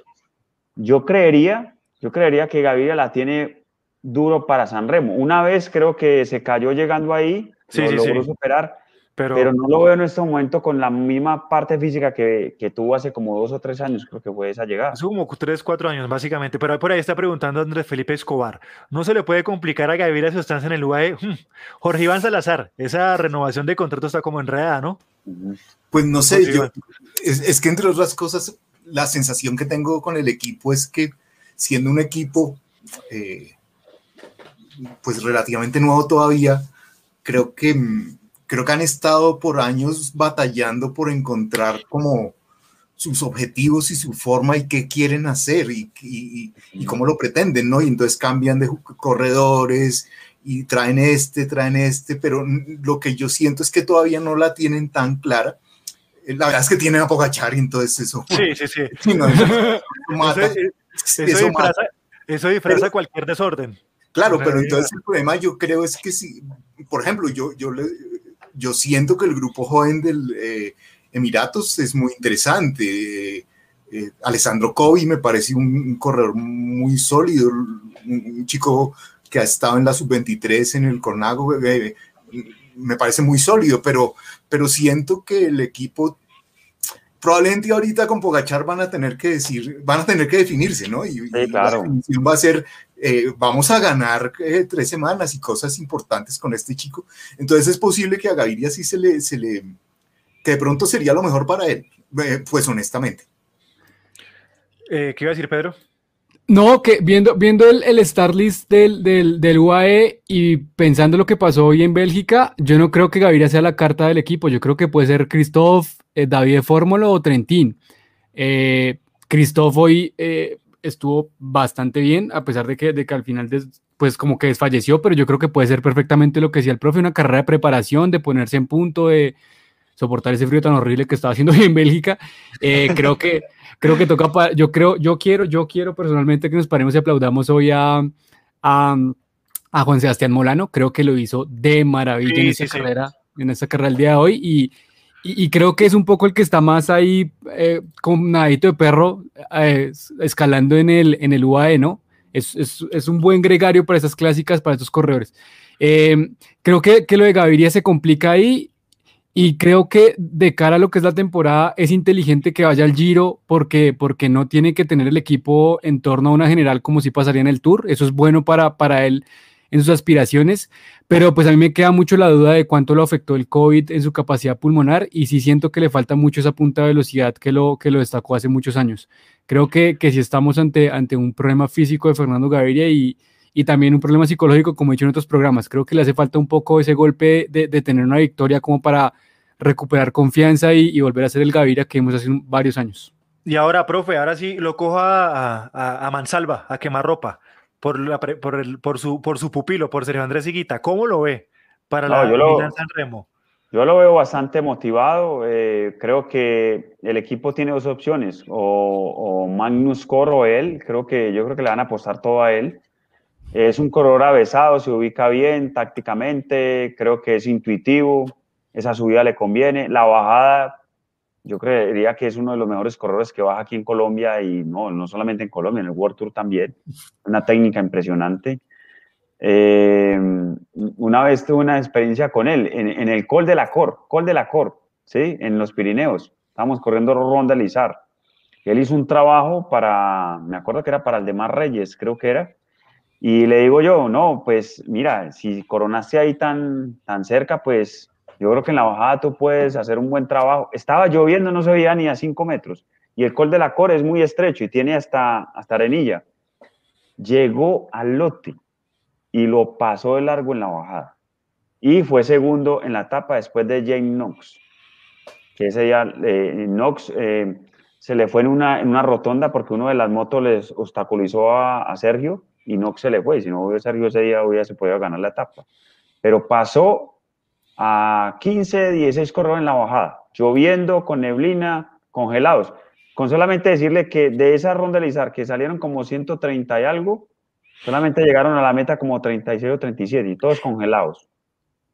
yo creería, yo creería que Gaviria la tiene duro para San Remo. Una vez creo que se cayó llegando ahí, lo logró superar, pero, no lo veo en este momento con la misma parte física que, que, tuvo hace como dos o tres años, creo que fue esa llegada. Hace como tres, cuatro años, básicamente. Pero por ahí está preguntando Andrés Felipe Escobar. ¿No se le puede complicar a Gaviria su estancia en el UAE? Hmm, Jorge Iván Salazar, esa renovación de contrato está como enredada, ¿no? Pues no sé, yo, es, es, que entre otras cosas, la sensación que tengo con el equipo es que siendo un equipo eh, pues relativamente nuevo todavía, creo que creo que han estado por años batallando por encontrar como sus objetivos y su forma y qué quieren hacer y, y, cómo lo pretenden, ¿no? Y entonces cambian de corredores y traen este, traen este, pero lo que yo siento es que todavía no la tienen tan clara. La verdad es que tienen a Pogachar y entonces eso. Sí, sí, sí. eso, disfraza, eso disfraza cualquier desorden. Claro, pero entonces el problema yo creo es que si, por ejemplo, yo, yo le, yo siento que el grupo joven del eh, Emiratos es muy interesante. Eh, Alessandro Covi me parece un, corredor muy sólido, un, chico que ha estado en la sub-23 en el Cornago, eh, me parece muy sólido, pero, pero siento que el equipo probablemente ahorita con Pogachar van a tener que decir, van a tener que definirse, ¿no? Y, claro. va a ser, eh, vamos a ganar eh, tres semanas y cosas importantes con este chico. Entonces es posible que a Gaviria sí se le, se le, que de pronto sería lo mejor para él, eh, pues honestamente. ¿Qué iba a decir Pedro? No, que viendo, viendo el, el star list del, del, del, UAE y pensando lo que pasó hoy en Bélgica, yo no creo que Gaviria sea la carta del equipo. Yo creo que puede ser Christoph, eh, David Fórmula o Trentín. Eh, Christoph hoy eh, estuvo bastante bien, a pesar de que, de que al final, pues como que desfalleció, pero yo creo que puede ser perfectamente lo que decía el profe, una carrera de preparación, de ponerse en punto, de soportar ese frío tan horrible que estaba haciendo hoy en Bélgica. creo que creo que toca, yo creo, yo quiero, yo quiero personalmente que nos paremos y aplaudamos hoy a, a, a Juan Sebastián Molano, creo que lo hizo de maravilla en esa carrera, en esa carrera el día de hoy y, y, creo que es un poco el que está más ahí eh, con nadito de perro eh, escalando en el, en el UAE, ¿no? Es, es, es, un buen gregario para esas clásicas, para estos corredores. Eh, creo que, que, lo de Gaviria se complica ahí y creo que de cara a lo que es la temporada, es inteligente que vaya al Giro porque, porque no tiene que tener el equipo en torno a una general como si pasaría en el Tour. Eso es bueno para, para él en sus aspiraciones, pero pues a mí me queda mucho la duda de cuánto lo afectó el COVID en su capacidad pulmonar y sí siento que le falta mucho esa punta de velocidad que lo, que lo destacó hace muchos años. Creo que, que si estamos ante, ante un problema físico de Fernando Gaviria y, y también un problema psicológico, como he dicho en otros programas. Creo que le hace falta un poco ese golpe de, tener una victoria como para recuperar confianza y, volver a ser el Gaviria que vimos hace varios años. Y ahora, profe, ahora sí lo cojo a, a, a Mansalva, a quemar ropa, por, la, por, el, por, su, por su pupilo, por Sergio Andrés Higuita. ¿Cómo lo ve para No, la yo lo- San Remo? Yo lo veo bastante motivado. eh, creo que el equipo tiene dos opciones, o, o Magnus Cor o él. Creo que yo creo que le van a apostar todo a él. Es un corredor avesado, se ubica bien tácticamente, creo que es intuitivo, esa subida le conviene. La bajada, yo creería que es uno de los mejores corredores que baja aquí en Colombia y no, no solamente en Colombia, en el World Tour también. Una técnica impresionante. Eh, una vez tuve una experiencia con él en, el Col de la Cor, Col de la Cor, ¿sí? En los Pirineos. Estábamos corriendo Ronda Lizar. Él hizo un trabajo para, me acuerdo que era para el de Mar Reyes, creo que era. Y le digo yo, no, pues mira, si coronaste ahí tan, tan cerca, pues yo creo que en la bajada tú puedes hacer un buen trabajo. Estaba lloviendo, no se veía ni a 5 metros. Y el Col de la Cor es muy estrecho y tiene hasta, hasta arenilla. Llegó al lote y lo pasó de largo en la bajada. Y fue segundo en la etapa después de James Knox, que ese día eh, Knox eh, se le fue en una, en una rotonda porque uno de las motos les obstaculizó a, Sergio y Knox se le fue. Si no hubiera Sergio ese día, hubiese podido ganar la etapa. Pero pasó a 15, 16 corredores en la bajada, lloviendo, con neblina, congelados. Con solamente decirle que de esa ronda de Lizar, que salieron como 130 y algo, solamente llegaron a la meta como 36 o 37 y todos congelados.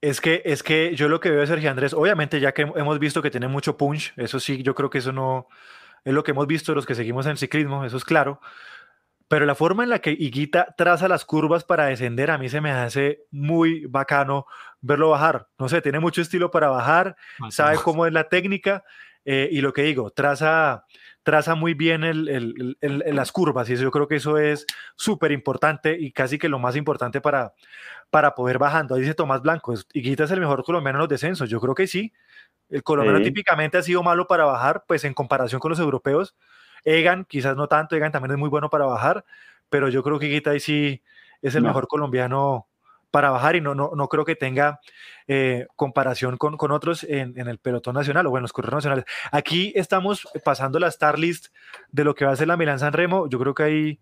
Es que, es que yo lo que veo de Sergio Andrés, obviamente ya que hemos visto que tiene mucho punch, eso sí, yo creo que eso no es lo que hemos visto los que seguimos en el ciclismo, eso es claro. Pero la forma en la que Higuita traza las curvas para descender, a mí se me hace muy bacano verlo bajar. No sé, tiene mucho estilo para bajar, sabe cómo es la técnica eh, y lo que digo, traza, traza muy bien el, el, el, el, las curvas y eso, yo creo que eso es súper importante y casi que lo más importante para, para poder bajando. Ahí dice Tomás Blanco, Higuita es el mejor colombiano en los descensos, yo creo que sí. El colombiano sí. típicamente ha sido malo para bajar, pues en comparación con los europeos. Egan, quizás no tanto, Egan también es muy bueno para bajar, pero yo creo que Higuita ahí sí es el no. mejor colombiano para bajar y no, no, no creo que tenga eh, comparación con, con otros en, en, el pelotón nacional o bueno, los corredores nacionales. Aquí estamos pasando la star list de lo que va a ser la Milán San Remo. Yo creo que ahí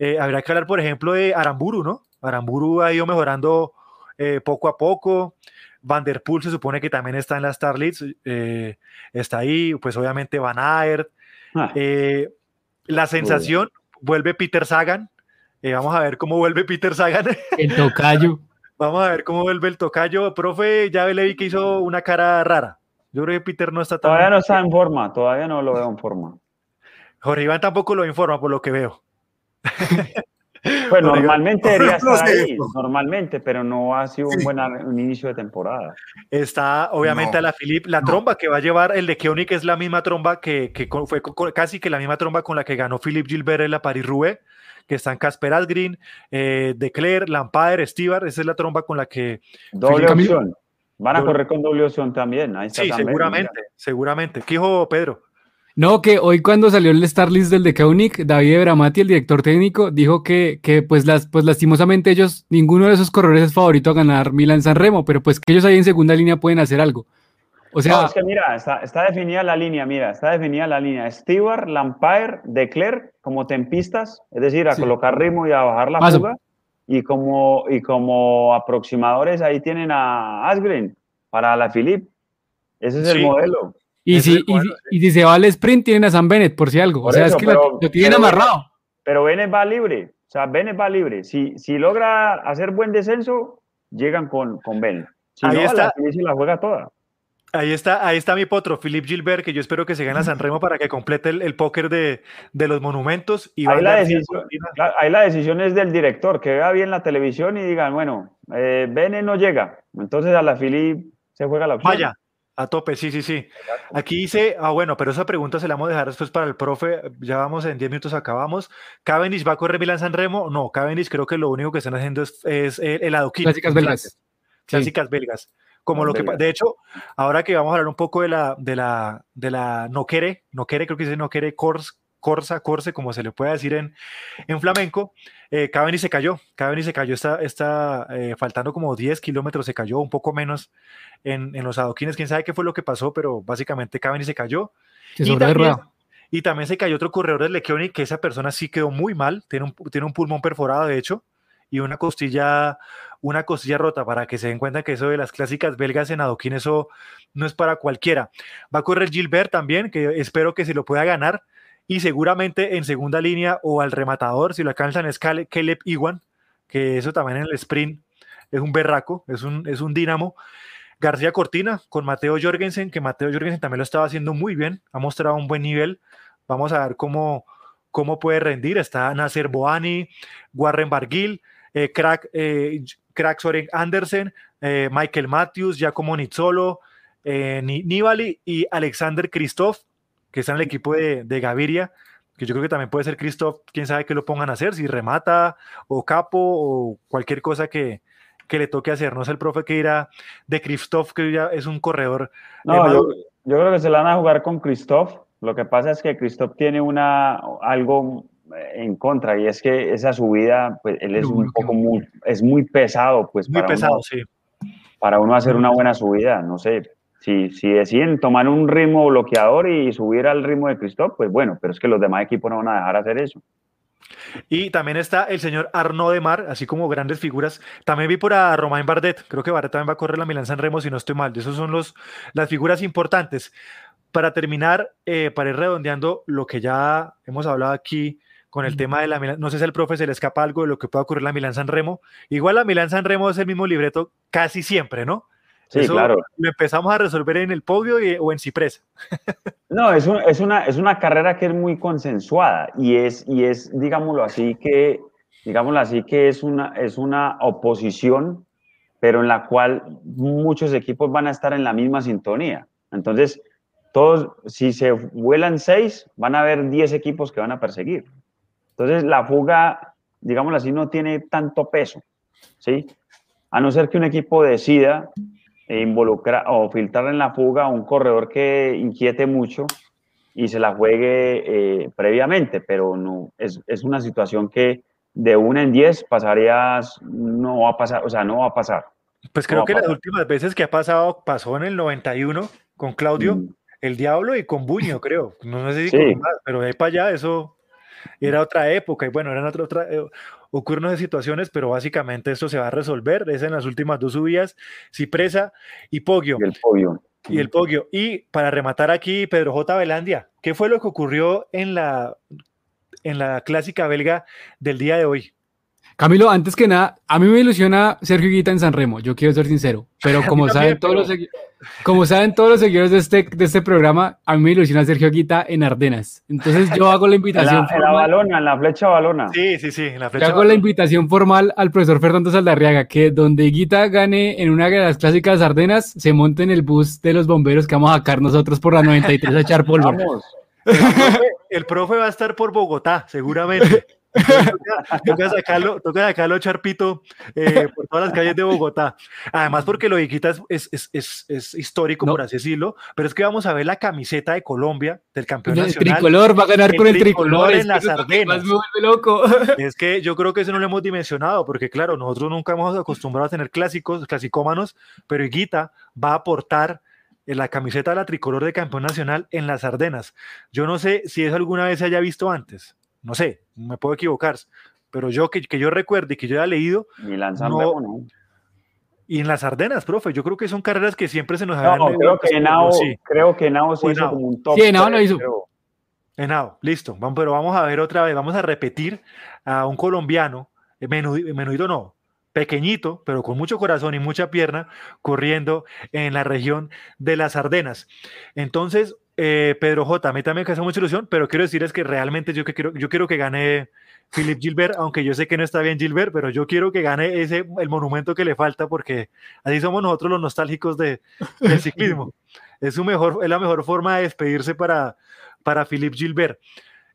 eh, habría que hablar, por ejemplo, de Aramburu, ¿no? Aramburu ha ido mejorando eh, poco a poco. Van der Poel se supone que también está en la star list, eh, está ahí, pues obviamente Van Aert. Ah. la sensación, vuelve Peter Sagan. vamos a ver cómo vuelve Peter Sagan. El tocayo. Vamos a ver cómo vuelve el tocayo. Profe, ya le vi que hizo una cara rara. Yo creo que Peter no está tan. Todavía no está en forma, todavía no lo veo en forma. Jorge Iván tampoco lo informa, por lo que veo. Pues normalmente debería estar ahí, normalmente, pero no ha sido un buen un inicio de temporada. Está obviamente no, a la Philip, la no. tromba que va a llevar el de Keonic es la misma tromba que, que fue casi que la misma tromba con la que ganó Philip Gilbert en la Paris-Roubaix que están Casper Asgreen, eh, Declerc, Lampader, Stibar, esa es la tromba con la que... Doble opción. Van a doble... correr con doble opción también. Ahí sí, también, seguramente, mira. seguramente. ¿Qué dijo Pedro? No, que hoy cuando salió el Star List del de Kaunik, David Bramati, el director técnico, dijo que, que pues, las, pues lastimosamente ellos, ninguno de esos corredores es favorito a ganar Milan San Remo, pero pues que ellos ahí en segunda línea pueden hacer algo. O sea, no, es que mira, está, está, definida la línea, mira, está definida la línea. Stewart, Lampaer, Declerc como tempistas, es decir, a sí. colocar ritmo y a bajar la Paso. fuga. Y como, y como aproximadores ahí tienen a Asgreen para la Philip. Ese es sí. el modelo. Y si, y, y, si se va al sprint, tienen a San Bennett, por si algo. Por o sea, eso, es que pero, lo, lo, tienen pero, amarrado. Pero Bennett va libre. O sea, Bennett va libre. Si, si logra hacer buen descenso, llegan con, con Bennett. Si ahí no, está. La, la juega toda. Ahí está, ahí está mi potro, Philip Gilbert, que yo espero que se gane a San Remo para que complete el, el póker de, de, los monumentos. Y ahí, la decisión, ahí la decisión es del director, que vea bien la televisión y digan, bueno, eh, Bene no llega, entonces a la Philip se juega la opción. Vaya, a tope, sí, sí, sí. Aquí dice, ah, bueno, pero esa pregunta se la vamos a dejar después para el profe, ya vamos en 10 minutos, acabamos. ¿Cavendish va a correr Milan San Remo? No, Cavendish creo que lo único que están haciendo es, es el, el adoquín. Clásicas belgas. Clásicas sí. belgas como lo que de hecho ahora que vamos a hablar un poco de la de la de la no quiere no quiere creo que dice no quiere cors, corsa corse como se le puede decir en, en flamenco eh, Cavendish se cayó Cavendish se cayó está, está eh, faltando como 10 kilómetros se cayó un poco menos en, en, los adoquines quién sabe qué fue lo que pasó pero básicamente Cavendish se cayó. Se y también, Y también se cayó otro corredor del Lequioni, que esa persona sí quedó muy mal, tiene un, tiene un pulmón perforado, de hecho, y una costilla, una costilla rota, para que se den cuenta que eso de las clásicas belgas en adoquín, eso no es para cualquiera. Va a correr Gilbert también, que espero que se lo pueda ganar, y seguramente en segunda línea o al rematador, si lo alcanzan, es Caleb Iwan, que eso también en el sprint es un berraco, es un, es un dínamo. García Cortina con Mateo Jorgensen, que Mateo Jorgensen también lo estaba haciendo muy bien, ha mostrado un buen nivel. Vamos a ver cómo, cómo puede rendir. Está Nasser Boani, Warren Barguil, eh, Crack, eh, Crack Soren Andersen, eh, Michael Matthews, Giacomo Nizzolo, eh, Nibali y Alexander Christoph, que está en el equipo de, de Gaviria que yo creo que también puede ser Christoph, quién sabe qué lo pongan a hacer, si remata o capo o cualquier cosa que, que le toque hacer. No es el profe que irá de Christoph, que ya es un corredor. No, yo, yo, creo que se la van a jugar con Christoph. Lo que pasa es que Christoph tiene una, algo en contra y es que esa subida, pues él es un poco muy, es muy pesado, pues muy para pesado, uno, sí. Para uno hacer una buena subida, no sé, si, si, deciden tomar un ritmo bloqueador y subir al ritmo de Christoph, pues bueno, pero es que los demás equipos no van a dejar hacer eso. Y también está el señor Arnaud de Mar, así como grandes figuras. También vi por a Romain Bardet, creo que Bardet también va a correr la Milan San Remo, si no estoy mal. Esos son los, las figuras importantes. Para terminar, eh, para ir redondeando lo que ya hemos hablado aquí con el tema de la Milan, no sé si al profe se le escapa algo de lo que pueda ocurrir la Milan San Remo. Igual la Milan San Remo es el mismo libreto casi siempre, ¿no? Sí, Eso claro. lo empezamos a resolver en el podio y, o en Cipresa. No, es, un, es, una, es una carrera que es muy consensuada y es, y es digámoslo así, que, digámoslo así, que es una, es una oposición, pero en la cual muchos equipos van a estar en la misma sintonía. Entonces, todos, si se vuelan seis, van a haber diez equipos que van a perseguir. Entonces, la fuga, digámoslo así, no tiene tanto peso, ¿sí? A no ser que un equipo decida involucrar o filtrar en la fuga a un corredor que inquiete mucho y se la juegue eh, previamente, pero no es, es, una situación que de una en diez pasarías, no va a pasar, o sea, no va a pasar. Pues creo no que las últimas veces que ha pasado, pasó en el 91 con Claudio, mm. el Diablo y con Buño, creo. No sé si sí. con más, pero de ahí para allá eso era otra época y bueno, eran otra, otra eh, ocurren situaciones, pero básicamente esto se va a resolver. Es en las últimas dos subidas, Cipresa y Poggio. Y el Poggio. Y el Poggio. Y para rematar aquí, Pedro J. Velandia, ¿qué fue lo que ocurrió en la, en la clásica belga del día de hoy? Camilo, antes que nada, a mí me ilusiona Sergio Guita en San Remo, yo quiero ser sincero, pero como saben, todos los, como saben todos los seguidores de este, de este programa, a mí me ilusiona Sergio Guita en Ardenas. Entonces yo hago la invitación. En la, balona, en la flecha balona. Sí, sí, sí, en la flecha yo hago balona. la invitación formal al profesor Fernando Saldarriaga, que donde Guita gane en una de las clásicas Ardenas, se monte en el bus de los bomberos que vamos a sacar nosotros por la 93 a echar polvo. Vamos. El profe, el profe va a estar por Bogotá, seguramente. toca, toca, sacarlo, toca sacarlo Charpito eh, por todas las calles de Bogotá. Además, porque lo de Iquita es, es, es, es histórico, no. por así decirlo, pero es que vamos a ver la camiseta de Colombia del campeón el nacional. tricolor va a ganar el con el tricolor, en las Ardenas. Me vuelve loco. Es que yo creo que eso no lo hemos dimensionado, porque claro, nosotros nunca hemos acostumbrado a tener clásicos, clasicómanos, pero Higuita va a aportar en la camiseta de la tricolor de campeón nacional en las Ardenas. Yo no sé si eso alguna vez se haya visto antes no sé, me puedo equivocar, pero yo que, que yo recuerde y que yo haya leído. Milán San no, no. Y en las Ardenas, profe, yo creo que son carreras que siempre se nos no, habían. creo, que Henao, sí. creo que Henao se hizo como un top. Sí, Henao lo hizo. Pero... Henao, listo. Vamos, pero vamos a ver otra vez, vamos a repetir a un colombiano, menudito, menudito no, pequeñito, pero con mucho corazón y mucha pierna, corriendo en la región de las Ardenas. Entonces, eh, Pedro J, a mí también me hace mucha ilusión, pero quiero decir es que realmente yo, que quiero, yo quiero que gane Philip Gilbert, aunque yo sé que no está bien Gilbert, pero yo quiero que gane ese, el monumento que le falta, porque así somos nosotros los nostálgicos de, del ciclismo. es, su mejor, es la mejor forma de despedirse para, para Philip Gilbert.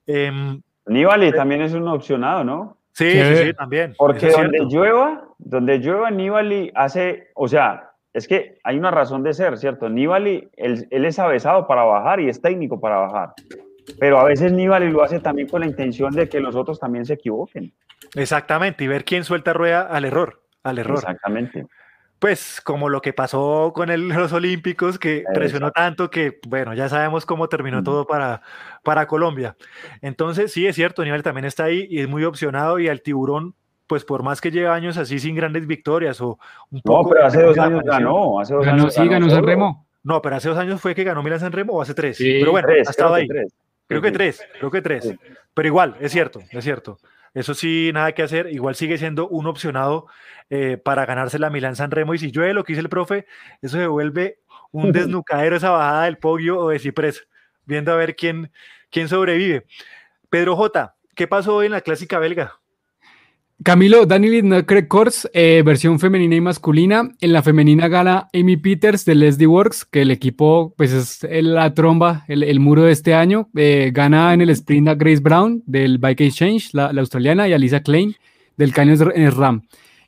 Eh, Nibali también es un opcionado, ¿no? Sí, sí, sí, también. Porque donde llueva, donde llueva, Nibali hace, o sea, es que hay una razón de ser, ¿cierto? Nibali, él, él, es avesado para bajar y es técnico para bajar. Pero a veces Nibali lo hace también con la intención de que los otros también se equivoquen. Exactamente, y ver quién suelta rueda al error, al error. Exactamente. pues como lo que pasó con el, los Olímpicos, que presionó tanto que, bueno, ya sabemos cómo terminó todo para, para Colombia. Entonces, sí, es cierto, Nivel también está ahí y es muy opcionado y al tiburón, pues por más que lleve años así sin grandes victorias o un poco... No, pero hace dos años ganó, hace dos ganó, años sí, ganó San Remo. No, pero hace dos años fue que ganó Milan San Remo o hace tres. pero bueno, ha estado ahí. Creo que tres, creo que tres. Pero igual, es cierto, es cierto. Eso sí, nada que hacer. Igual sigue siendo un opcionado eh, para ganarse la Milán San Remo. Y si llueve lo que dice el profe, eso se vuelve un desnucadero esa bajada del Poggio o de Ciprés, viendo a ver quién, quién sobrevive. Pedro J, ¿qué pasó hoy en la clásica belga? Camilo, Dani Lidnacre eh, versión femenina y masculina. En la femenina gana Amy Peters de Leslie Works, que el equipo pues es la tromba, el, muro de este año. Eh, gana en el sprint a Grace Brown del Bike Exchange, la, australiana, y a Lisa Klein del Canyon Ram.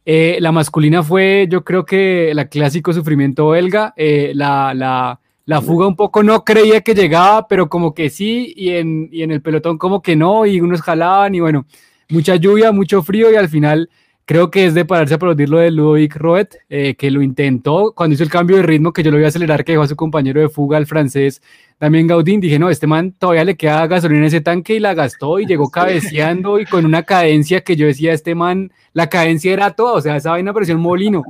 Eh, la masculina fue, yo creo que la clásico sufrimiento belga. la, la, la, fuga un poco no creía que llegaba, pero como que sí, y en, y en el pelotón como que no, y unos jalaban, y bueno mucha lluvia, mucho frío y al final creo que es de pararse a aplaudir lo de Ludovic Roet, eh, que lo intentó cuando hizo el cambio de ritmo, que yo lo voy a acelerar, que dejó a su compañero de fuga, el francés también Gaudín. Dije, no, este man todavía le queda gasolina en ese tanque y la gastó y llegó cabeceando y con una cadencia que yo decía, este man, la cadencia era toda, o sea, esa vaina pareció un molino.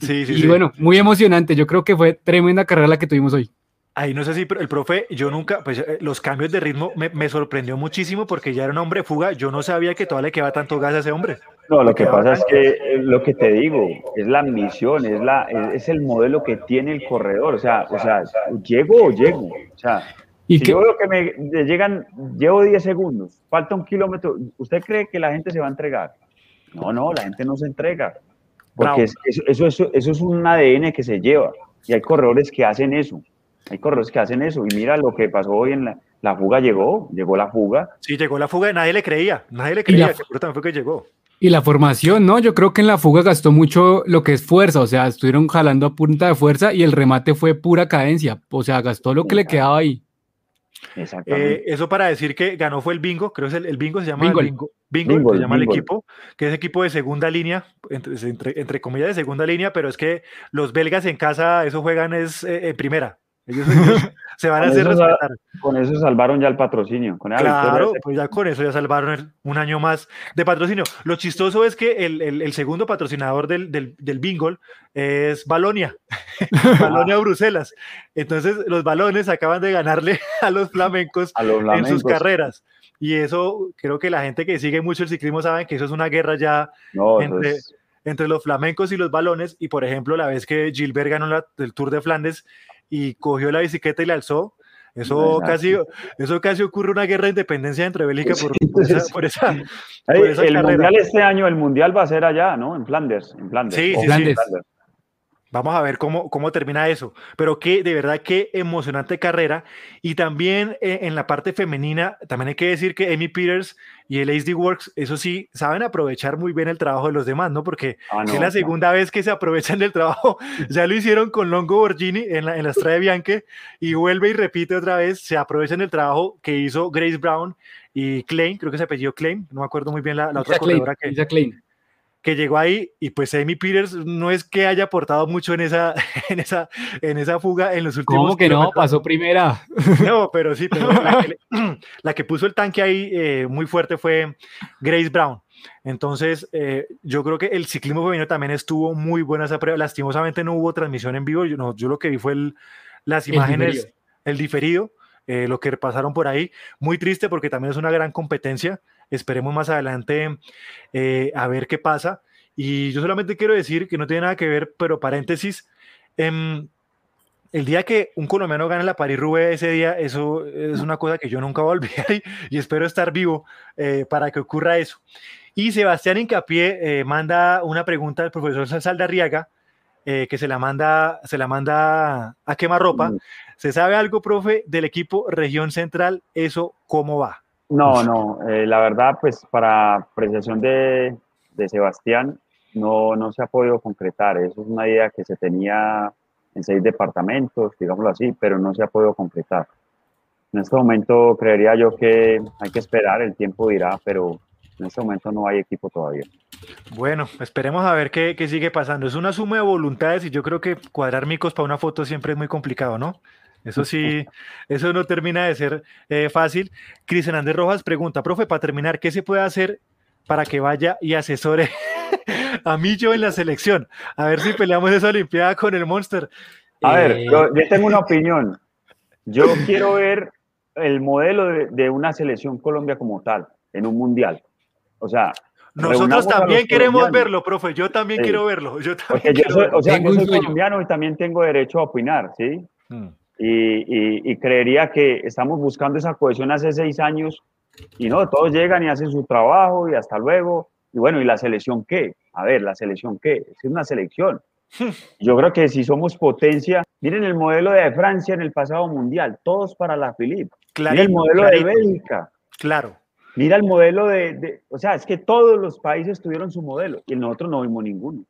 Sí, sí, y bueno, muy emocionante. Yo creo que fue tremenda carrera la que tuvimos hoy. Ahí no sé si el profe, yo nunca, pues eh, los cambios de ritmo me, sorprendió muchísimo porque ya era un hombre fuga, yo no sabía que todavía le quedaba tanto gas a ese hombre. No, lo que pasa es que lo que te digo, es la misión, es, la, es, el modelo que tiene el corredor, o sea, o sea, llego o llego, o sea, ¿Y si yo veo que me llegan, llevo 10 segundos, falta un kilómetro, ¿usted cree que la gente se va a entregar? No, no, la gente no se entrega, porque eso, eso, eso, eso es un ADN que se lleva y hay corredores que hacen eso. Hay corredores que hacen eso. Y mira lo que pasó hoy en la, la fuga, llegó, llegó la fuga. Sí, llegó la fuga y nadie le creía. Nadie le creía, que también fue que llegó. Y la formación, ¿no? Yo creo que en la fuga gastó mucho lo que es fuerza, o sea, estuvieron jalando a punta de fuerza y el remate fue pura cadencia, o sea, gastó lo que le quedaba ahí. Eh, eso para decir que ganó fue el bingo, creo que es el, bingo se llama bingo, bingo, bingo, se llama el equipo, que es equipo de segunda línea, entre, entre, comillas de segunda línea, pero es que los belgas en casa, eso juegan es eh, en primera, ellos, se van a hacer respetar. Con eso salvaron ya el patrocinio. claro, pues ya con eso ya salvaron un año más de patrocinio. Lo chistoso es que el, el, segundo patrocinador del, del, del bingo es Balonia, Balonia Bruselas. Entonces los balones acaban de ganarle a los flamencos, en sus carreras. Y eso creo que la gente que sigue mucho el ciclismo sabe que eso es una guerra ya entre, entre los flamencos y los balones. Y por ejemplo, la vez que Gilbert ganó el Tour de Flandes, y cogió la bicicleta y la alzó. Eso casi, eso casi ocurre una guerra de independencia entre Bélgica por, por, esa, el mundial este año, el mundial va a ser allá, ¿no? En Flanders, en Flanders. Sí, sí, sí. Vamos a ver cómo, cómo termina eso. Pero que de verdad qué emocionante carrera. Y también eh, en la parte femenina, también hay que decir que Amy Peters y el HD Works, eso sí, saben aprovechar muy bien el trabajo de los demás, ¿no? Porque ah, es la segunda vez que se aprovechan del trabajo. ya lo hicieron con Longo Borgini en la, en la Estrada de Bianche y vuelve y repite otra vez, se aprovechan del trabajo que hizo Grace Brown y Klein, creo que se apellido Klein, no me acuerdo muy bien la, otra corredora que... Klein que llegó ahí y pues Amy Peters no es que haya aportado mucho en esa, en esa, en esa fuga en los últimos ¿Cómo que no? Pasó primera. No, pero sí, pero la, que, puso el tanque ahí eh, muy fuerte fue Grace Brown. Entonces, eh, yo creo que el ciclismo femenino también estuvo muy buena esa prueba. Lastimosamente no hubo transmisión en vivo. Yo, no, yo lo que vi fue el, las imágenes, el diferido, eh, lo que pasaron por ahí. Muy triste porque también es una gran competencia. Esperemos más adelante eh, a ver qué pasa. Y yo solamente quiero decir que no tiene nada que ver, pero paréntesis, em, el día que un colombiano gane la Paris-Roubaix, ese día, eso es una cosa que yo nunca voy a olvidar y, espero estar vivo eh, para que ocurra eso. Y Sebastián Incapié eh, manda una pregunta al profesor Saldarriaga, eh, que se la manda, se la manda a quemarropa. Mm. ¿Se sabe algo, profe, del equipo Región Central? ¿Eso cómo va? No, no, eh, la verdad, pues para apreciación de, de, Sebastián, no, no se ha podido concretar. Eso es una idea que se tenía en seis departamentos, digámoslo así, pero no se ha podido concretar. En este momento creería yo que hay que esperar, el tiempo dirá, pero en este momento no hay equipo todavía. Bueno, esperemos a ver qué, qué, sigue pasando. Es una suma de voluntades y yo creo que cuadrar micos para una foto siempre es muy complicado, ¿no? Eso sí, eso no termina de ser eh, fácil. Cris Hernández Rojas pregunta, profe, para terminar, ¿qué se puede hacer para que vaya y asesore a Millo en la selección? A ver si peleamos esa Olimpiada con el Monster. A ver, eh, yo, tengo una opinión. Yo quiero ver el modelo de, una selección Colombia como tal, en un mundial. O sea, nosotros también queremos verlo, profe. Yo también quiero verlo. Yo también o sea, yo soy colombiano y también tengo derecho a opinar, ¿sí? Hmm. Y, creería que estamos buscando esa cohesión hace seis años y no, todos llegan y hacen su trabajo y hasta luego. Y bueno, ¿y la selección qué? A ver, ¿la selección qué? Es una selección. Yo creo que si somos potencia, miren el modelo de Francia en el pasado mundial, todos para la Philippe. Miren el modelo de Bélgica. Claro. Mira el modelo de, o sea, es que todos los países tuvieron su modelo y nosotros no vimos ninguno.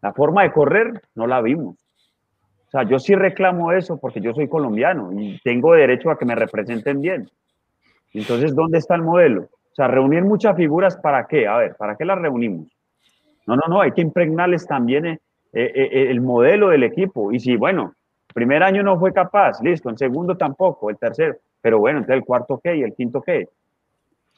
La forma de correr no la vimos. O sea, yo sí reclamo eso porque yo soy colombiano y tengo derecho a que me representen bien. Entonces, ¿dónde está el modelo? O sea, reunir muchas figuras, ¿para qué? A ver, ¿para qué las reunimos? No, no, no, hay que impregnarles también eh, eh, eh, el modelo del equipo. Y si, bueno, primer año no fue capaz, listo, el segundo tampoco, el tercero, pero bueno, entonces el cuarto qué y el quinto qué.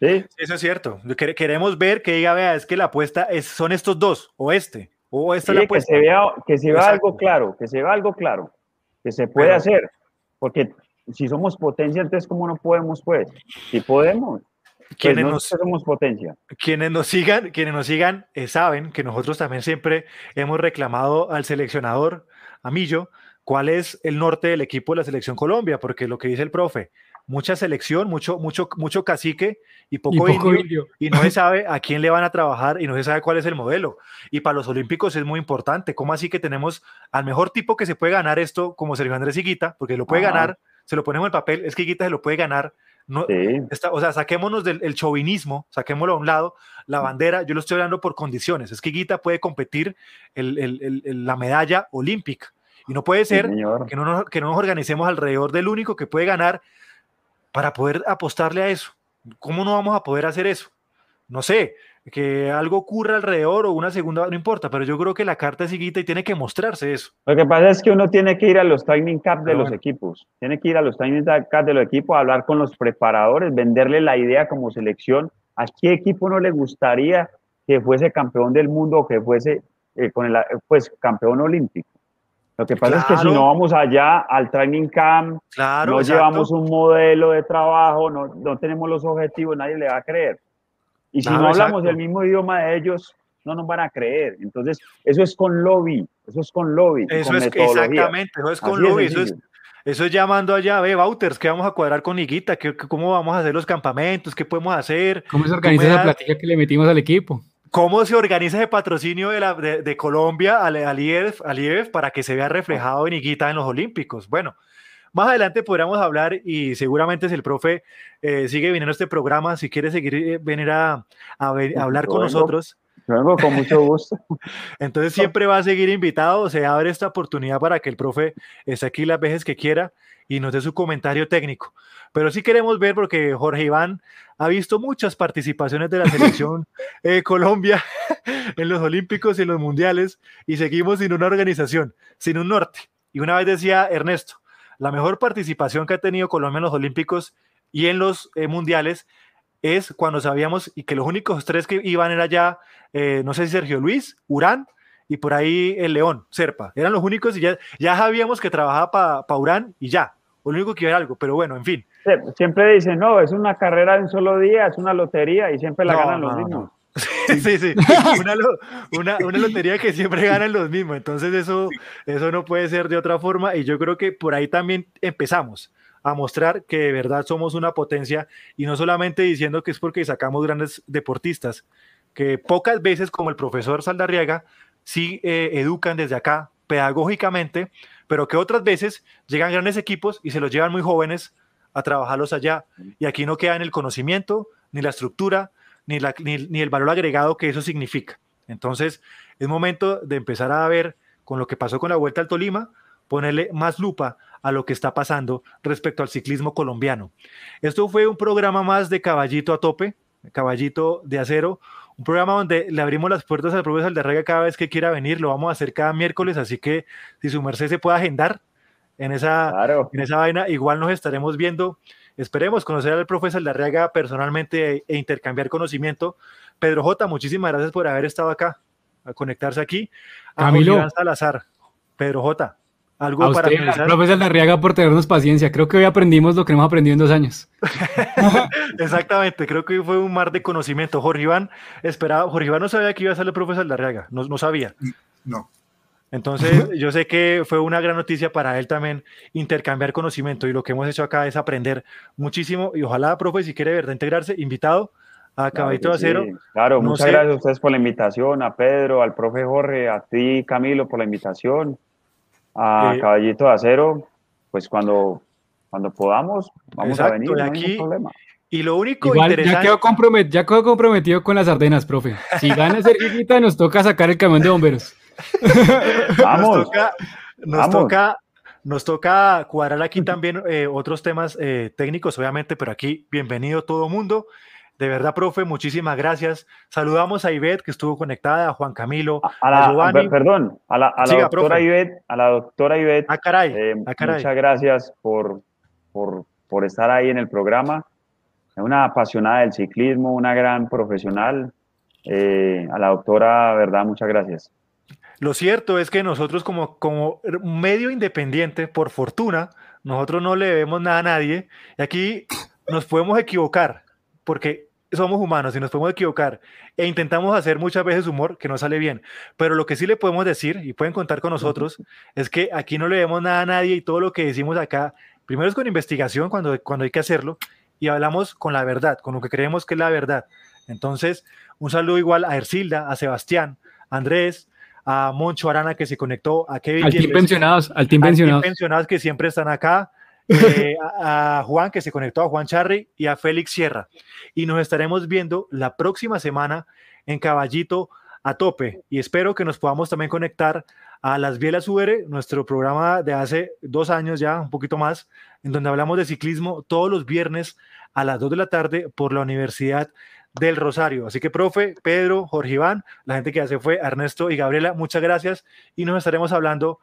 ¿Sí? Eso es cierto. Queremos ver que diga, vea, es que la apuesta es, son estos dos, o este, o esta la apuesta. Que se vea, que se vea algo claro, que se vea algo claro, que se puede hacer. Porque si somos potencia, entonces, ¿cómo no podemos, pues? Si podemos. Pues quienes nos, somos potencia. Quienes nos sigan, quienes nos sigan eh, saben que nosotros también siempre hemos reclamado al seleccionador, a Millo, cuál es el norte del equipo de la selección Colombia, porque lo que dice el profe, mucha selección, mucho, mucho, mucho cacique y poco, indio, y no se sabe a quién le van a trabajar y no se sabe cuál es el modelo. Y para los olímpicos es muy importante. ¿Cómo así que tenemos al mejor tipo que se puede ganar esto como Sergio Andrés Higuita? Porque lo puede ganar, se lo ponemos en el papel, es que Higuita se lo puede ganar. No, o sea, saquémonos del chauvinismo, saquémoslo a un lado, la bandera, yo lo estoy hablando por condiciones, es que Higuita puede competir el, la medalla olímpica y no puede ser que, no nos, que no nos organicemos alrededor del único que puede ganar para poder apostarle a eso. ¿Cómo no vamos a poder hacer eso? No sé, que algo ocurra alrededor o una segunda, no importa, pero yo creo que la carta es seguida y tiene que mostrarse eso. Lo que pasa es que uno tiene que ir a los training camp de los equipos, tiene que ir a los training camp de los equipos, hablar con los preparadores, venderle la idea como selección. ¿A qué equipo no le gustaría que fuese campeón del mundo o que fuese eh, con el, pues, campeón olímpico? Lo que pasa es que si no vamos allá al training camp, no llevamos un modelo de trabajo, no, no, tenemos los objetivos, nadie le va a creer. Y si no hablamos el mismo idioma de ellos, no nos van a creer. Entonces, eso es con lobby, eso es con lobby. Eso es exactamente, eso es con lobby, eso es, eso es llamando allá, ve, Bauters, ¿qué vamos a cuadrar con Higuita? ¿Qué, ¿Cómo vamos a hacer los campamentos? ¿Qué podemos hacer? ¿Cómo se organiza esa plática que le metimos al equipo? ¿Cómo se organiza ese patrocinio de, la, de, Colombia al, al, IEF, para que se vea reflejado en Higuita en los Olímpicos? Bueno, más adelante podríamos hablar y seguramente si el profe eh, sigue viniendo a este programa, si quiere seguir eh, venir a, hablar con nosotros. Vengo con mucho gusto. Entonces siempre va a seguir invitado, se abre esta oportunidad para que el profe esté aquí las veces que quiera y nos dé su comentario técnico. Pero sí queremos ver, porque Jorge Iván ha visto muchas participaciones de la selección eh, Colombia en los Olímpicos y en los Mundiales y seguimos sin una organización, sin un norte. Y una vez decía Ernesto, la mejor participación que ha tenido Colombia en los Olímpicos y en los eh, Mundiales es cuando sabíamos y que los únicos tres que iban era ya, eh, no sé si Sergio Luis, Urán y por ahí el León, Serpa. Eran los únicos y ya, ya sabíamos que trabajaba para Urán y ya. O lo único que iba algo, pero bueno, en fin. Siempre dicen, no, es una carrera de un solo día, es una lotería y siempre la ganan los mismos. Sí, sí, una, una, lotería que siempre ganan los mismos, entonces eso, eso no puede ser de otra forma y yo creo que por ahí también empezamos a mostrar que de verdad somos una potencia y no solamente diciendo que es porque sacamos grandes deportistas, que pocas veces como el profesor Saldarriaga sí eh, educan desde acá pedagógicamente, pero que otras veces llegan grandes equipos y se los llevan muy jóvenes a trabajarlos allá. Y aquí no queda en el conocimiento, ni la estructura, ni, la, ni, el valor agregado que eso significa. Entonces, es momento de empezar a ver con lo que pasó con la Vuelta al Tolima, ponerle más lupa a lo que está pasando respecto al ciclismo colombiano. Esto fue un programa más de caballito a tope, caballito de acero, un programa donde le abrimos las puertas al profesor Aldarrega cada vez que quiera venir, lo vamos a hacer cada miércoles, así que si su merced se puede agendar en esa, en esa vaina, igual nos estaremos viendo. Esperemos conocer al profesor Aldarrega personalmente e, e intercambiar conocimiento. Pedro J, muchísimas gracias por haber estado acá, a conectarse aquí. A Camilo. Salazar, Pedro J. Algo a para usted, finalizar? profesor Larriaga, por tenernos paciencia. Creo que hoy aprendimos lo que hemos aprendido en dos años. Exactamente, creo que fue un mar de conocimiento. Jorge Iván esperaba, Jorge Iván no sabía que iba a ser el profesor Larriaga, no, no sabía. No. Entonces, yo sé que fue una gran noticia para él también intercambiar conocimiento y lo que hemos hecho acá es aprender muchísimo y ojalá, profe, si quiere de verdad integrarse, invitado a Caballito de Acero. Sí. Claro, No muchas sé- gracias a ustedes por la invitación, a Pedro, al profe Jorge, a ti, Camilo, por la invitación, a Eh, Caballito de Acero, pues cuando, cuando podamos, vamos a Exacto, venir, y no hay aquí- problema. Y lo único Igual, ya interesante... quedó, compromet- ya quedó comprometido con las Ardenas, profe. Si gana cerquita, nos toca sacar el camión de bomberos. Vamos, nos toca, nos vamos. toca, nos toca cuadrar aquí también eh, otros temas eh, técnicos, obviamente, pero aquí bienvenido todo mundo. De verdad, profe, muchísimas gracias. Saludamos a Ivette, que estuvo conectada, a Juan Camilo, a, a la, Giovanni. per- perdón, a la, a la Siga, doctora profe. Ivette, a la doctora Ivette, Ah, caray, eh, ah, caray. muchas gracias por, por, por estar ahí en el programa. Es una apasionada del ciclismo, una gran profesional. A la doctora, verdad, muchas gracias. Lo cierto es que nosotros como, como medio independiente, por fortuna, nosotros no le debemos nada a nadie. Y aquí nos podemos equivocar, porque somos humanos y nos podemos equivocar. E intentamos hacer muchas veces humor que no sale bien. Pero lo que sí le podemos decir, y pueden contar con nosotros, es que aquí no le debemos nada a nadie y todo lo que decimos acá, primero es con investigación cuando, cuando hay que hacerlo, y hablamos con la verdad, con lo que creemos que es la verdad. Entonces, un saludo igual a Ercilda, a Sebastián, a Andrés, a Moncho Arana que se conectó, a Kevin Al team pensionados, al team pensionados. pensionados que siempre están acá, eh, a, a Juan que se conectó, a Juan Charri y a Félix Sierra. Y nos estaremos viendo la próxima semana en Caballito a tope. Y espero que nos podamos también conectar a Las Bielas UR, nuestro programa de hace dos años ya, un poquito más, en donde hablamos de ciclismo todos los viernes a las 2 de la tarde por la Universidad del Rosario. Así que, profe, Pedro, Jorge Iván, la gente que ya se fue, Ernesto y Gabriela, muchas gracias y nos estaremos hablando